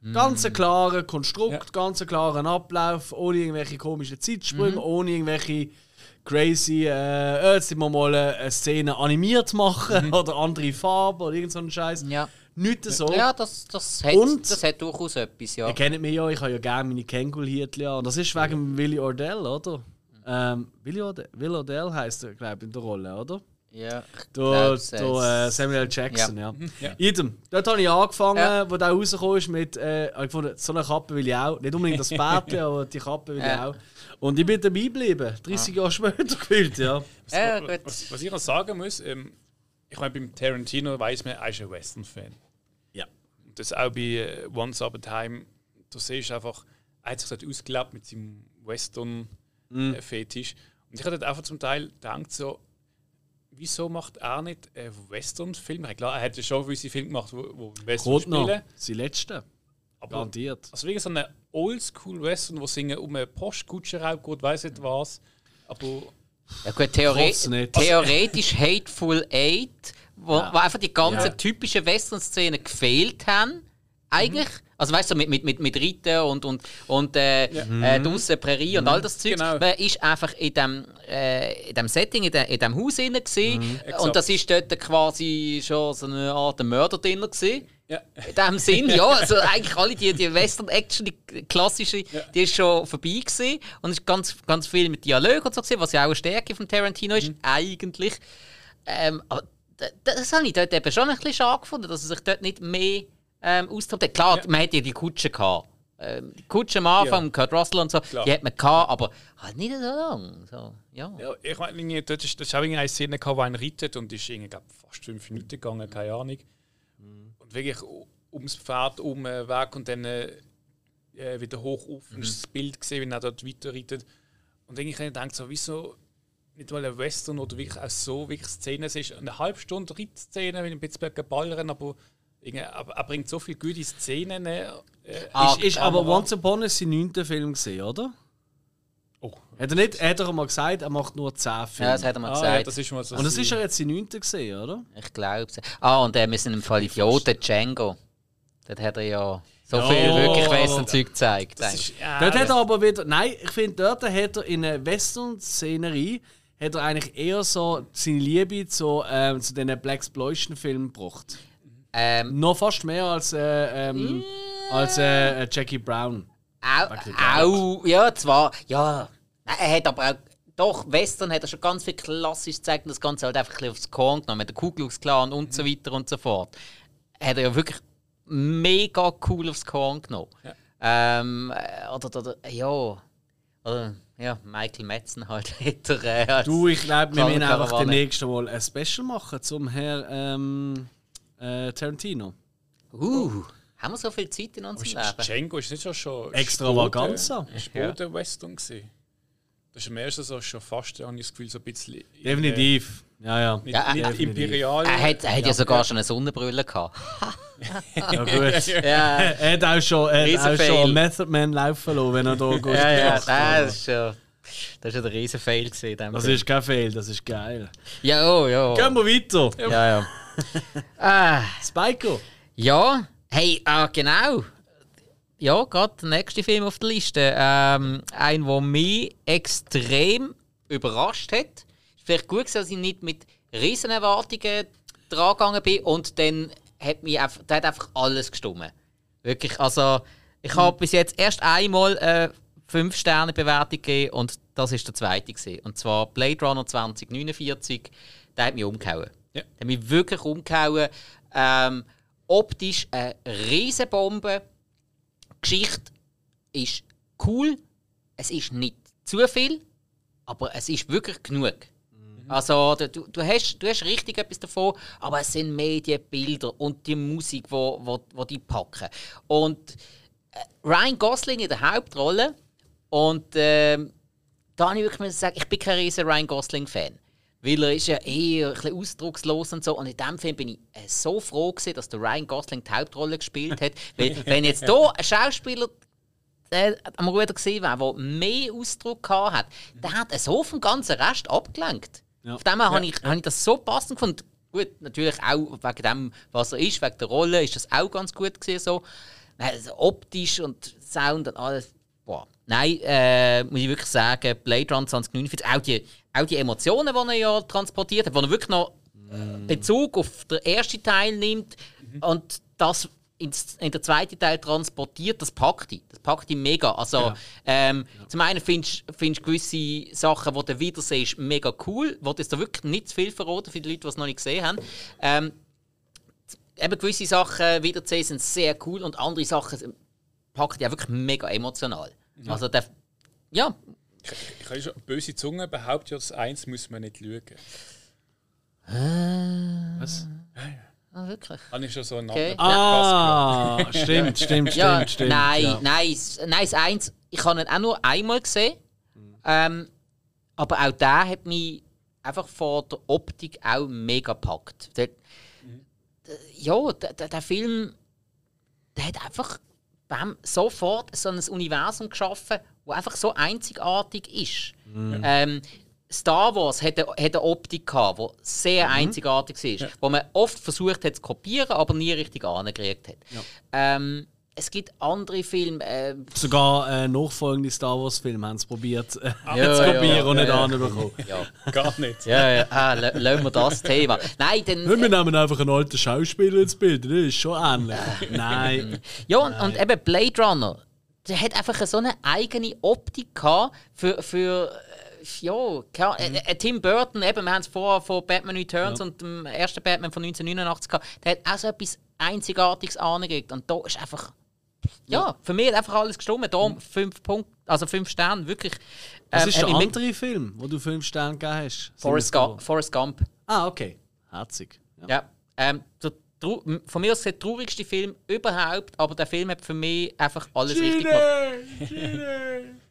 Mhm. Ganz ein klarer Konstrukt, Ja. ganz einen klaren Ablauf, ohne irgendwelche komischen Zeitsprünge, Mhm. ohne irgendwelche crazy, äh, jetzt müssen wir mal eine eine Szene animiert machen oder andere Farben oder irgend so einen Scheiß. Ja. Nicht so. Ja, das, das, hat, Und- das hat durchaus etwas, ja. Ihr kennt mich ja, ich habe ja gerne meine Kängurhirtli an. Und das ist wegen Willy Ordell, oder? Ähm, Willy Ordell, Will Ordell heisst er, glaube ich, in der Rolle, oder? Ja, glaub's, der äh, Samuel. Jackson, ja. Ja. Idem. Dort habe ich angefangen, Ja. wo der rausgekommen ist mit, äh, ich gefunden, so eine Kappe will ich auch. Nicht unbedingt das Bärtchen, aber die Kappe will Ja. ich auch. Und ich bin dabei geblieben. 30 Jahre später gefühlt, ja. Ja, was, gut. was, was ich noch sagen muss, ähm, ich meine, beim Tarantino weiß man, er ist ein Western-Fan. Ja. Und das auch bei äh, Once Upon a Time, du siehst einfach, er hat sich dort ausgelebt mit seinem Western-Fetisch. Und ich habe dort einfach zum Teil gedacht, so, wieso macht er nicht einen Western-Film? Klar, er hat ja schon gewisse Filme gemacht, wo, wo Western Kommt noch. spielen. Sie letzte. Aber Garantiert. also wirklich so eine Oldschool-Western, wo singen um einen Postkutscher geht, weiß nicht was. Aber Ja gut, theore theoretisch Hateful Eight, wo, wo einfach die ganzen Ja. typischen Western-Szenen gefehlt haben. Eigentlich. Also weißt du, mit, mit, mit, mit Reiten und, und, und äh, äh, draussen Prärie und all das Zeug. Genau. Man ist einfach in dem, äh, in dem Setting, in dem, in dem Haus drin gewesen. Exakt. Und das ist dort quasi schon so eine Art Mörder-Dinner gewesen. Ja. In dem Sinn, ja. Also eigentlich alle die, die Western-Action, die klassische, die ist schon vorbei gewesen. Und es ist ganz, ganz viel mit Dialog und so gewesen, was ja auch eine Stärke von Tarantino ist, eigentlich. Ähm, aber das habe ich dort eben schon ein bisschen schade gefunden, dass er sich dort nicht mehr ähm, austobt. hat. Klar, man hat ja die Kutsche gehabt. Ähm, die Kutsche am Anfang, Ja. Kurt Russell und so, Klar. die hat man gehabt, aber halt nicht so lang. So, ja. Ja, ich meine, dort ist, das ist auch eine Szene, gehabt, wo einen reitet und ist irgendwie, glaub, fast fünf Minuten gegangen, keine Ahnung. Wirklich ums Pferd, um den Weg und dann äh, äh, wieder hoch auf und das Bild gesehen, wie er dort weiterreitet. Und irgendwie habe ich gedacht, so, wieso nicht mal ein Western oder wirklich auch so wirklich Szenen, es ist eine halbe Stunde Reitszene, mit ein bisschen ballern, aber er bringt so viele gute Szenen. Äh, Ah, ist, ist aber aber Once Upon a sein neunter Film gesehen, oder? Oh. Hat er nicht, hat er mal gesagt, er macht nur 10 Filme. Ja, das hat er mal Ah, gesagt. ja, das ist mal so. und das ist er jetzt sein neunter gesehen, oder? Ich glaube es. Ah, und äh, wir sind im Fall Idioten, Django. Dort hat er ja so Ja, viel wirklich Western-Zeug gezeigt. das eigentlich. ist, ja, Dort hat er aber wieder. Nein, ich finde, dort hat er in einer Western-Szenerie hat er eigentlich eher so seine Liebe zu, ähm, zu diesen Black Exploitation-Filmen gebracht. ähm, Noch fast mehr als, äh, ähm, als äh, äh, Jackie Brown. Auch, auch, ja, zwar, ja. Er hat aber auch, doch, Western hat er schon ganz viel klassisch gezeigt und das Ganze halt einfach ein bisschen aufs Korn genommen, mit der Ku Klux Klan und so weiter und so fort. Hat er ja wirklich mega cool aufs Korn genommen. Ähm, äh, oder, oder, ja. Oder, ja, Michael Metzen halt er. Äh, Du, ich glaube, wir müssen einfach Karawane. demnächst mal ein Special machen zum Herr ähm, äh, Tarantino. Uh, haben wir so viel Zeit in unserem Leben? Django ist nicht schon schon Extravaganza. Spode Western gesehen. Das ist am ersten so schon fast, habe ich das Gefühl, so ein bisschen. in, Definitiv. Ja, ja. Äh, nicht Ja, nicht definitiv. imperial. Er hat, er hat ja, sogar schon eine Sonnenbrille gehabt. ja gut. Ja, Er hat auch schon, er hat auch schon Method Man laufen lassen, wenn er da geht. ja, ja das ist schon. Das ist ja der riesen Fail gewesen. Das Film. ist kein Fail, das ist geil. Ja, oh, ja. Gehen wir weiter. Ja, ja. ah, Spyco. ja, hey, ah, genau. Ja, gerade der nächste Film auf der Liste. Ähm, ein, der mich extrem überrascht hat. Ist vielleicht gut, gewesen, dass ich nicht mit riesen Erwartungen dran gegangen bin und dann hat mich einfach, hat einfach alles gestimmt. Wirklich, also ich habe bis jetzt erst einmal eine 5-Sterne-Bewertung gegeben und das ist der zweite gewesen. Und zwar Blade Runner 2049. Der hat mich umgehauen. Ja. Der hat mich wirklich umgehauen. Ähm, optisch eine Riesenbombe. Geschichte ist cool. Es ist nicht zu viel, aber es ist wirklich genug. Also du, du, hast, du hast richtig etwas davon, aber es sind Medienbilder und die Musik, wo, wo, wo die packen. Und äh, Ryan Gosling in der Hauptrolle und ähm, da habe ich wirklich sagen, ich bin kein riesen Ryan Gosling-Fan. Weil er ist ja eher ein bisschen ausdruckslos und so. Und in dem Film bin ich äh, so froh gewesen, dass der Ryan Gosling die Hauptrolle gespielt hat. Weil, wenn jetzt hier ein Schauspieler äh, am Ruder gesehen wäre, der mehr Ausdruck hat, der hat so vom ganzen Rest abgelenkt. Ja. Auf dem her habe ich, hab ich das so passend gefunden. Gut, natürlich auch wegen dem, was er ist, wegen der Rolle, ist das auch ganz gut gewesen, so. Also optisch und Sound und alles. Boah. Nein, äh, muss ich wirklich sagen, Blade Runner 2049, auch die, auch die Emotionen, die er ja transportiert hat, wo er wirklich noch Bezug auf den ersten Teil nimmt und das ins, in den zweiten Teil transportiert, das packt ihn. Das packt ihn mega. Also, Ja. ähm, Zum einen findest du gewisse Sachen, die du wieder siehst, mega cool. Ich jetzt da wirklich nicht zu viel verraten für die Leute, die es noch nicht gesehen haben. Ähm, eben gewisse Sachen wiederzusehen sind sehr cool und andere Sachen packt auch wirklich mega emotional. Also der, ja, Ich habe schon böse Zunge behauptet, ja, das eins muss man nicht lügen. Was? ah, wirklich. Habe ich schon so einen Okay. Ah, stimmt, stimmt, Ja, stimmt, stimmt. nein, ja. nein, nein, das eins, ich habe ihn auch nur einmal gesehen. Ähm, aber auch der hat mich einfach von der Optik auch mega gepackt. Der, der, ja, der, der, der Film, der hat einfach bam, sofort so ein Universum geschaffen, wo einfach so einzigartig ist. Ähm, Star Wars hat eine, hat eine Optik gehabt, die sehr einzigartig ist, wo man oft versucht hat zu kopieren, aber nie richtig angekriegt hat. Ähm, es gibt andere Filme. Äh, Sogar äh, nachfolgende Star Wars-Filme haben es probiert äh, Ja, zu ja, kopieren und ja, nicht ja. anbekommen. ja, Gar nicht. ja, ja. Ah, la- lassen wir das Thema. Nein, dann. Wir nehmen einfach einen alten Schauspieler ins Bild, das ist schon ähnlich. Nein. Ja, und, und eben Blade Runner, der hat einfach so eine eigene Optik gehabt für. für äh, ja, Ahnung, äh, äh, Tim Burton, eben, wir haben es vorher von Batman Returns und dem ersten Batman von 1989 gehabt, der hat auch so etwas Einzigartiges angelegt. Und da ist einfach. Ja, für mich hat einfach alles gestimmt. Darum fünf Punkte, also fünf Sterne, wirklich. Was ähm, ist der mich mit- andere Film, wo du fünf Sterne gegeben hast? Forrest Gump. Forrest Gump. Ah, okay. Herzig. Ja. Ja, ähm, der, von mir aus der traurigste Film überhaupt, aber der Film hat für mich einfach alles richtig gemacht.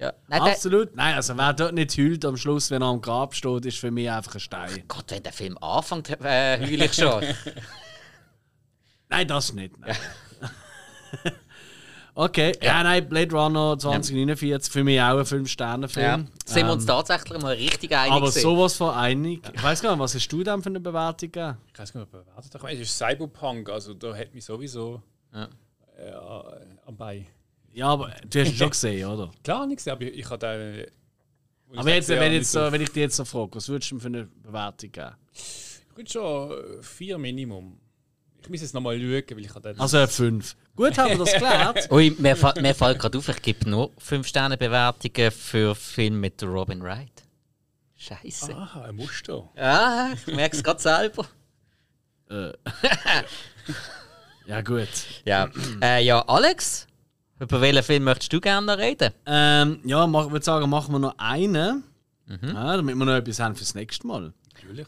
Ja. Nein, der, Absolut. Nein, also wer dort nicht heult am Schluss, wenn er am Grab steht, ist für mich einfach ein Stein. Gott, wenn der Film anfängt, äh, heule ich schon. Nein, das nicht. Nein. okay, ja. nein, Blade Runner 2049 für mich auch ein 5-Sterne-Film. ja. Sind wir uns Ähm, tatsächlich mal richtig einig aber gewesen. sowas von einig. Ich weiß gar nicht, was hast du denn für eine Bewertung gegeben? Ich weiß gar nicht, ob er bewertet hat. Es ist Cyberpunk, also da hat mich sowieso Ja. äh, am Bein. Ja, aber du hast ihn schon gesehen, oder? Klar, nichts, aber ich, ich habe da. äh, ich Aber jetzt, wenn, ja, jetzt nicht so, wenn ich dir jetzt so frage, was würdest du ihm für eine Bewertung geben? Ich würde schon äh, vier Minimum. Ich muss jetzt nochmal schauen, weil ich habe dann. Also eine 5. Gut, haben wir das geklärt. Ui, mir, fa mir fällt gerade auf, ich gebe nur 5-Sterne-Bewertungen für Filme mit Robin Wright. Scheiße. Aha, ein Muster. Ja, ich merke es gerade selber. Äh. ja, gut. Ja. Äh, ja, Alex, über welchen Film möchtest du gerne noch reden? Ähm, ja, mach- ich würde sagen, machen wir noch einen. Mhm. Ja, damit wir noch etwas haben fürs nächste Mal.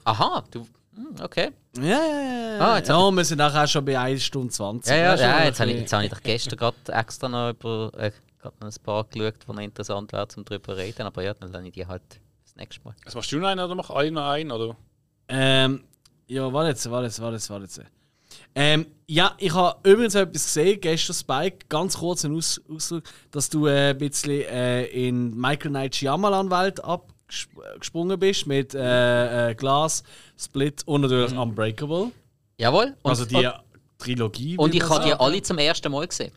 Aha, du. Hm, Okay. Ja, ja, ja. Ah, jetzt ja wir sind auch schon bei 1 Stunde 20. Ja, ja, ja jetzt habe ich, jetzt habe ich doch gestern gerade extra noch über äh, gerade noch ein paar geschaut, die noch interessant wären, um darüber zu reden. Aber ja, dann lasse ich die halt das nächste Mal. Also machst du noch einen oder mach alle noch einen? Oder? Ähm, ja, warte jetzt, warte jetzt, warte jetzt, warte jetzt. Ähm, ja, ich habe übrigens etwas gesehen, gestern Spike, ganz kurz ein Aus Ausdruck, dass du äh, ein bisschen äh, in Michael Knight Shyamalan-Welt abgesprungen bist mit äh, äh, Glas, Split und natürlich Unbreakable. Jawohl. Und, Also die und, Trilogie. und ich habe die alle zum ersten Mal gesehen.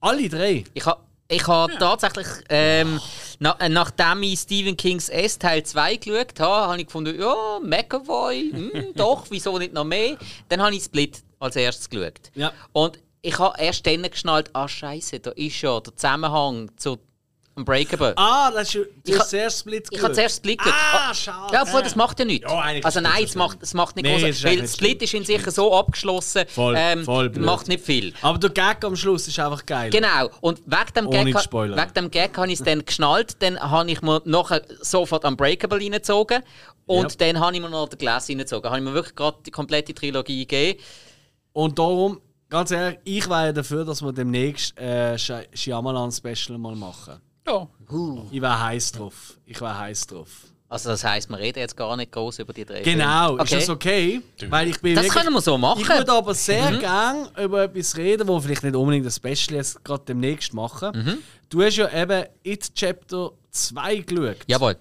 Alle drei? Ich habe ich ha tatsächlich, ähm, na, äh, nachdem ich Stephen Kings S Teil 2 geschaut habe, habe ich gefunden, ja, McAvoy, hm, doch, wieso nicht noch mehr? Dann habe ich Split als erstes geschaut. Ja. Und ich habe erst dann geschnallt, ah Scheiße, da ist ja der Zusammenhang zu Unbreakable. Ah, das ist, du Ich hast ha- zuerst Split Ich habe zuerst Split. Ah, schade. Ja, obwohl, das macht ja nichts. Ja, also nein, das es macht, es macht nicht Nee, groß. Weil Split ist in sich so abgeschlossen, Voll, ähm, voll macht nicht viel. Aber der Gag am Schluss ist einfach geil. Genau, und wegen dem Ohne Gag, wegen dem Gag habe ich es dann geschnallt, dann habe ich mir nachher sofort Unbreakable reingezogen und Ja. dann habe ich mir noch den Glass reingezogen. Habe ich mir wirklich gerade die komplette Trilogie gegeben. Und darum, ganz ehrlich, ich wäre dafür, dass wir demnächst äh, Sch- Shyamalan Special mal machen. Ja. Ich wäre heiß drauf. Ich wäre heiß drauf. Also das heisst, wir reden jetzt gar nicht groß über die drei Genau, Filme. ist das okay? Weil ich bin Das wirklich, können wir so machen. Ich würde aber sehr gern über etwas reden, wo vielleicht nicht unbedingt das Special jetzt gerade demnächst machen. Mhm. Du hast ja eben It Chapter 2 geschaut. Jawohl.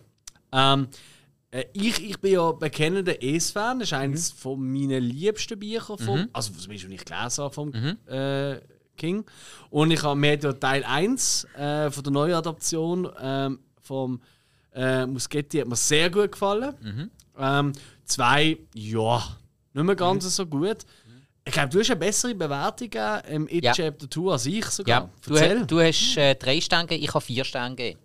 Ähm, äh, ich, ich bin ja bekennender Es-Fan. Das ist eines von meinen liebsten Büchern, vom, also zumindest, wenn ich gelesen habe vom äh, King. Und ich habe mir ja Teil 1 äh, von der Neuadaption ähm, vom äh, Muschetti hat mir sehr gut gefallen. Ähm, zwei, ja, nicht mehr ganz so gut. Ich glaube, du hast eine bessere Bewertung im It Ja. Chapter 2 als ich sogar. Ja, du, ha- du hast äh, drei Sterne gegeben, ich habe vier Sterne gegeben.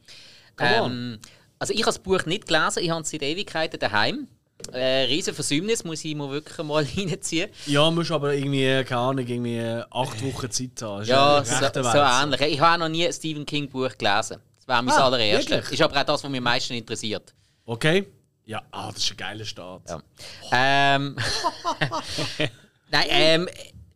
Come on. Ähm, also ich habe das Buch nicht gelesen, ich habe es seit Ewigkeiten daheim. Äh, riesen Versäumnis, muss ich mir wirklich mal reinziehen. Ja, musst aber irgendwie, keine Ahnung, irgendwie acht Wochen Zeit haben. Ja, so, so ähnlich. Ich habe noch nie ein Stephen King Buch gelesen. Das wäre mein Ah, allererstes. wirklich? Ist aber auch das, was mich am meisten interessiert. Okay. Ja, ah, das ist ein geiler Start. Ja. Ähm, Nein, ähm,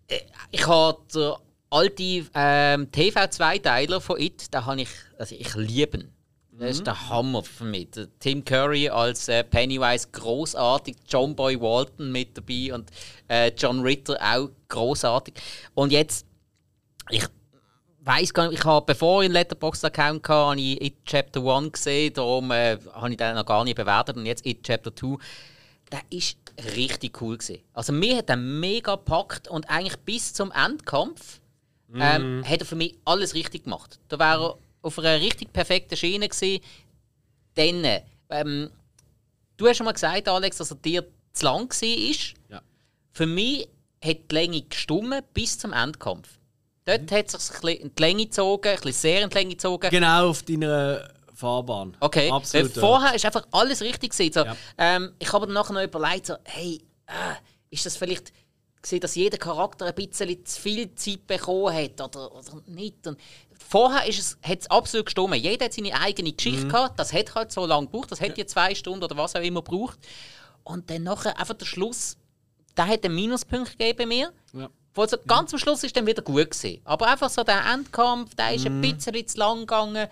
äh, ich habe den alten ähm, TV-Zweiteiler von It, den habe ich, also ich liebe ihn. Das ist der Hammer für mich. Tim Curry als äh, Pennywise großartig, John Boy Walton mit dabei und äh, John Ritter auch großartig. Und jetzt, ich weiß gar nicht, ich habe, bevor ich einen Letterboxd-Account hatte, habe ich It Chapter 1 gesehen, darum äh, habe ich den noch gar nicht bewertet und jetzt It Chapter 2. Der ist richtig cool gewesen. Also mir hat er mega gepackt und eigentlich bis zum Endkampf ähm, hat er für mich alles richtig gemacht. Da wäre er auf einer richtig perfekten Schiene gewesen. Dann, ähm, du hast schon mal gesagt, Alex, dass er dir zu lang war. Ja. Für mich hat die Länge gestummen bis zum Endkampf. Dort hat es sich ein in die Länge gezogen, ein bisschen sehr in die Länge gezogen. Genau auf deiner Fahrbahn. Okay, Absolut. vorher ist einfach alles richtig gewesen. So, Ja. ähm, ich habe dann nachher noch überlegt, so, hey, äh, ist das vielleicht gesehen, dass jeder Charakter ein bisschen zu viel Zeit bekommen hat oder, oder nicht? Und vorher ist es, hat es absolut gestimmt. Jeder hat seine eigene Geschichte gehabt. Das hat halt so lange gebraucht. Das hat ja zwei Stunden oder was auch immer gebraucht. Und dann nachher einfach der Schluss, der hat einen Minuspunkt gegeben bei mir. Ja. Wo so ganz am Schluss ist dann wieder gut gewesen. Aber einfach so der Endkampf, der ist ein bisschen zu lang gegangen.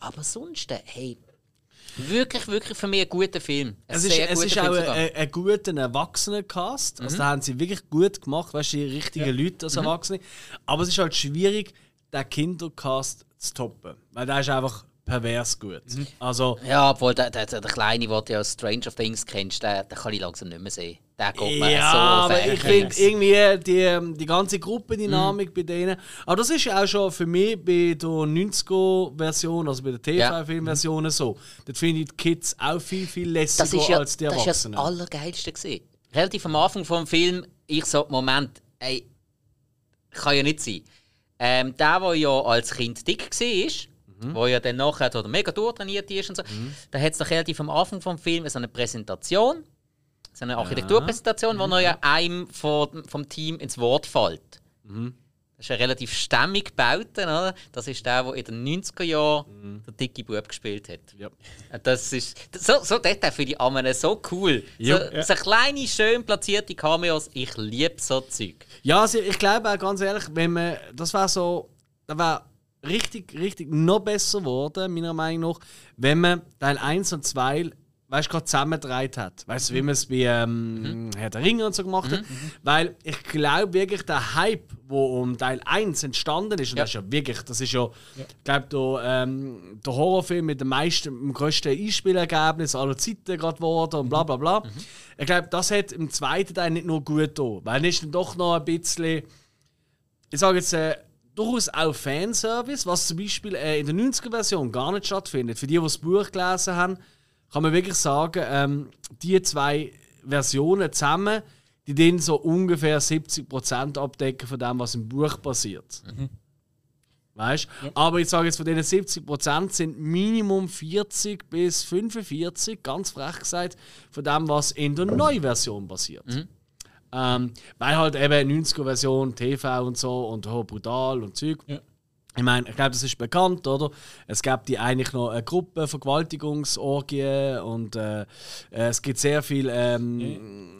Aber sonst, äh, hey, wirklich, wirklich für mich ein guter Film. Ein Es ist, es ist Film auch ein, ein guter Erwachsenen-Cast. Also, da haben sie wirklich gut gemacht, weißt du, die richtigen Leute als Erwachsene. Aber es ist halt schwierig, den Kindercast zu toppen. Weil der ist einfach pervers gut. Also, Ja, obwohl der, der, der Kleine, den du ja aus Stranger Things kennst, den, den kann ich langsam nicht mehr sehen. Der geht mir ja, so aber auf ich finde irgendwie die, die ganze Gruppendynamik bei denen. Aber das ist ja auch schon für mich bei der 90er-Version, also bei der TV-Filmversion so. Dort finde ich die Kids auch viel, viel das lässiger ist ja als die das, ist ja Erwachsenen. das Allergeilste. Gewesen. Relativ am Anfang vom Film, ich so, Moment, ey, kann ja nicht sein. Ähm, der, der ja als Kind dick war, Mhm. wo ja dann nachher oder mega durchtrainiert ist und so, da hat es doch relativ am Anfang vom Film so eine Präsentation, so eine Architekturpräsentation, wo er ja einem von, vom Team ins Wort fällt. Mhm. Das ist ein relativ stämmig gebaut, oder? Das ist der, der in den 90er Jahren der dicke Bub gespielt hat. Mhm. Ja. Das ist so, so dort finde ich Amene so cool. Jo. so, so kleine, schön platzierte Cameos. Ich liebe so Zeug. Ja, also ich glaube auch ganz ehrlich, wenn man, das wäre so, das wäre richtig, richtig noch besser geworden, meiner Meinung nach, wenn man Teil 1 und 2 weißt, gerade zusammengedreht hat. Weißt du, wie man es bei ähm, Herr der Ringe und so gemacht hat. Weil ich glaube wirklich, der Hype, der um Teil 1 entstanden ist, und Ja. das ist ja wirklich, das ist ja, ich glaube, der, ähm, der Horrorfilm mit dem meisten, dem grössten Einspielergebnis aller Zeiten gerade geworden und bla bla bla. Ich glaube, das hat im zweiten Teil nicht nur gut getan, weil dann ist dann doch noch ein bisschen ich sage jetzt äh, durchaus auch Fanservice, was zum Beispiel äh, in der 90er-Version gar nicht stattfindet. Für die, die das Buch gelesen haben, kann man wirklich sagen, ähm, die zwei Versionen zusammen, die den so ungefähr 70% abdecken von dem, was im Buch passiert. Weißt Aber ich sage jetzt, von diesen 70% sind Minimum 40 bis 45, ganz frech gesagt, von dem, was in der Neuversion passiert. Ähm, weil halt eben 90er-Version, TV und so und oh, brutal und Zeug. Ja. Ich meine, ich glaube, das ist bekannt, oder? Es gibt die eigentlich noch eine Gruppe Vergewaltigungsorgien und äh, äh, es gibt sehr viel ähm,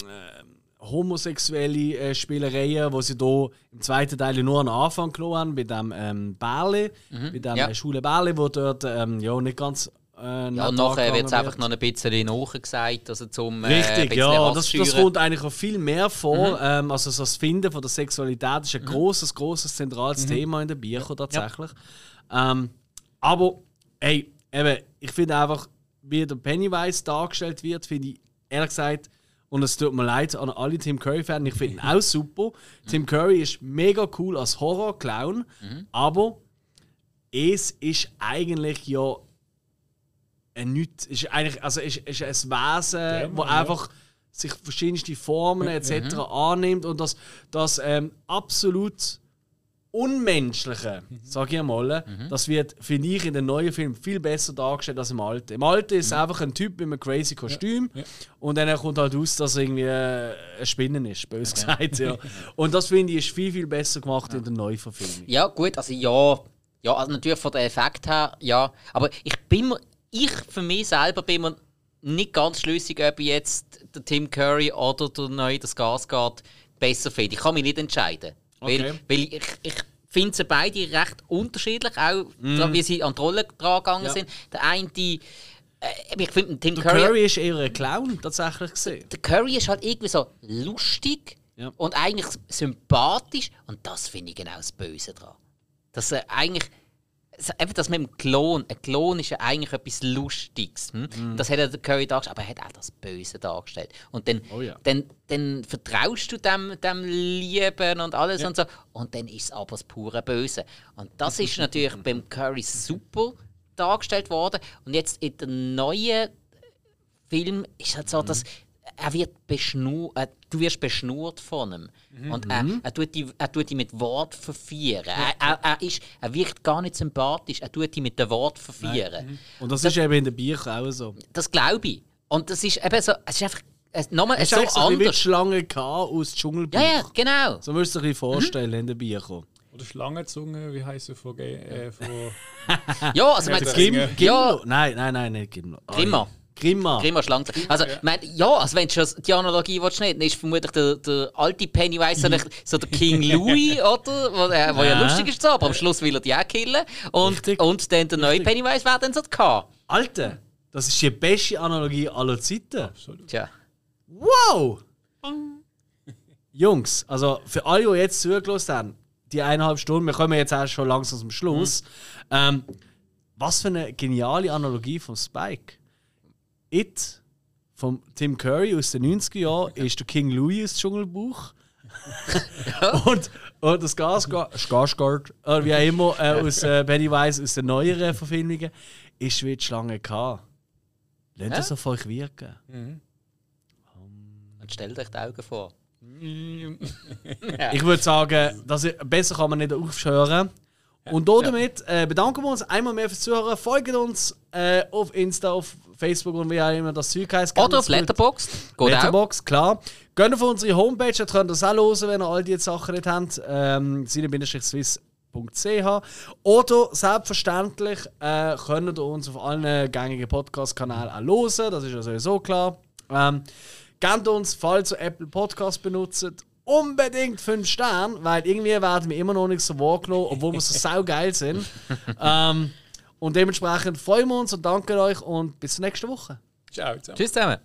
äh, homosexuelle äh, Spielereien, wo sie hier im zweiten Teil nur am Anfang genommen haben, bei dem ähm, Bärli, bei dem Ja. äh, Schule Bärli, wo dort ähm, ja, nicht ganz Äh, Ja, und nachher wird es einfach noch ein bisschen nachgesagt, also zum äh, Richtig, ja. Das, das kommt eigentlich auch viel mehr vor. Ähm, also so das Finden von der Sexualität ist ein großes, großes zentrales Thema in den Büchern tatsächlich. Ähm, aber, hey, eben, ich finde einfach, wie der Pennywise dargestellt wird, finde ich ehrlich gesagt, und es tut mir leid an alle Tim Curry-Fans, ich finde ihn auch super. Tim Curry ist mega cool als Horror-Clown, aber es ist eigentlich ja ein Nichts. Ist eigentlich, also ist, ist ein Wesen, wo Mann, ja. einfach sich verschiedenste Formen etc. annimmt und das, das ähm, absolut Unmenschliche, sage ich mal, das wird, finde ich, in den neuen Filmen viel besser dargestellt als im alten. Im alten ist es einfach ein Typ mit einem crazy Kostüm und dann kommt halt aus, dass er irgendwie ein Spinnen ist, bös gesagt. Ja. Und das finde ich ist viel, viel besser gemacht in der Neuverfilmung. Ja, gut, also ja. Ja, also natürlich von der Effekt her, ja. Aber ich bin mir, ich für mich selber bin mir nicht ganz schlüssig, ob ich jetzt der Tim Curry oder der neue das Gasgard besser finde. Ich kann mich nicht entscheiden. Okay. Weil, weil ich, ich finde sie beide recht unterschiedlich, auch da, wie sie an die Rolle dran gegangen Ja. sind. Der eine, die, äh, ich finde Tim Der Curry, Curry ist eher ein Clown, tatsächlich gesehen. der Curry ist halt irgendwie so lustig Ja. und eigentlich sympathisch und das finde ich genau das Böse dran. Dass er eigentlich einfach das mit dem Klon, ein Klon ist ja eigentlich etwas Lustiges. Hm? Mhm. Das hat er der Curry dargestellt, aber er hat auch das Böse dargestellt. Und dann, Oh ja. dann, dann vertraust du dem, dem Lieben und alles und so. Und dann ist es aber das pure Böse. Und das ist natürlich beim Curry super dargestellt worden. Und jetzt in der neuen Film ist halt so, Mhm. dass er wird beschnur, äh, du wirst beschnurt von ihm. Mhm. Und er, er, tut die, er tut die mit Wort verführen. Er, er, er, ist, er wirkt gar nicht sympathisch, er tut die mit dem Wort verführen. Und das ist eben in den Büchern auch so. Das glaube ich. Und das ist eben so, es ist einfach es, nochmal Es ist so eigentlich so ein bisschen wie anders. Schlange K aus Dschungelbuch. Ja, ja, genau. So müsst ihr euch ein bisschen vorstellen in den Büchern. Oder Schlangenzunge, wie heißt sie vor, äh, vor Ja, also das Gim, Ja. Gimlo? Nein, nein, nein, nicht Gimlo. Ah, Grimmer. Grimmer. Grimmer Schlange. Also, mein, ja, also wenn du schon die Analogie willst, nicht, dann ist vermutlich der, der alte Pennywise so, der- so der King Louis, oder? Wo, äh, wo ja. Ja. lustig ist, so, aber am Schluss will er die auch killen. Und, Richtig. und dann der neue Richtig. Pennywise wäre dann so der K. Alter, das ist die beste Analogie aller Zeiten. Tja. Wow! Jungs, also für alle, die jetzt zugelassen haben, die eineinhalb Stunden, wir kommen jetzt auch schon langsam zum Schluss. Ähm, was für eine geniale Analogie von Spike. It von Tim Curry aus den 90er Jahren ist der King Louis aus Dschungelbuch. und, und das Skarsgård, Skarsgård, äh, wie auch immer, äh, aus äh, Pennywise aus den neueren Verfilmungen, ist wie die Schlange K. Lasst Ja? es auf euch wirken. Und stell euch die Augen vor. Ich würde sagen, dass ich, besser kann man nicht aufhören. Und damit äh, bedanken wir uns einmal mehr fürs Zuhören. Folgt uns äh, auf Insta, auf Facebook und wie auch immer das Zeug heisst. Oder auf Letterboxd. Geht auch. Letterbox, klar. Geht auf unsere Homepage, da könnt ihr das auch hören, wenn ihr all diese Sachen nicht habt. Ähm, swiss.ch Oder selbstverständlich äh, könnt ihr uns auf allen gängigen Podcast-Kanälen auch hören, das ist ja sowieso klar. Ähm, gebt uns, falls ihr Apple Podcast benutzt, unbedingt 5 Sterne, weil irgendwie werden wir immer noch nicht so wahrgenommen, obwohl wir so saugeil sind. ähm, und dementsprechend freuen wir uns und danken euch und bis zur nächsten Woche. Ciao zusammen. Tschüss zusammen.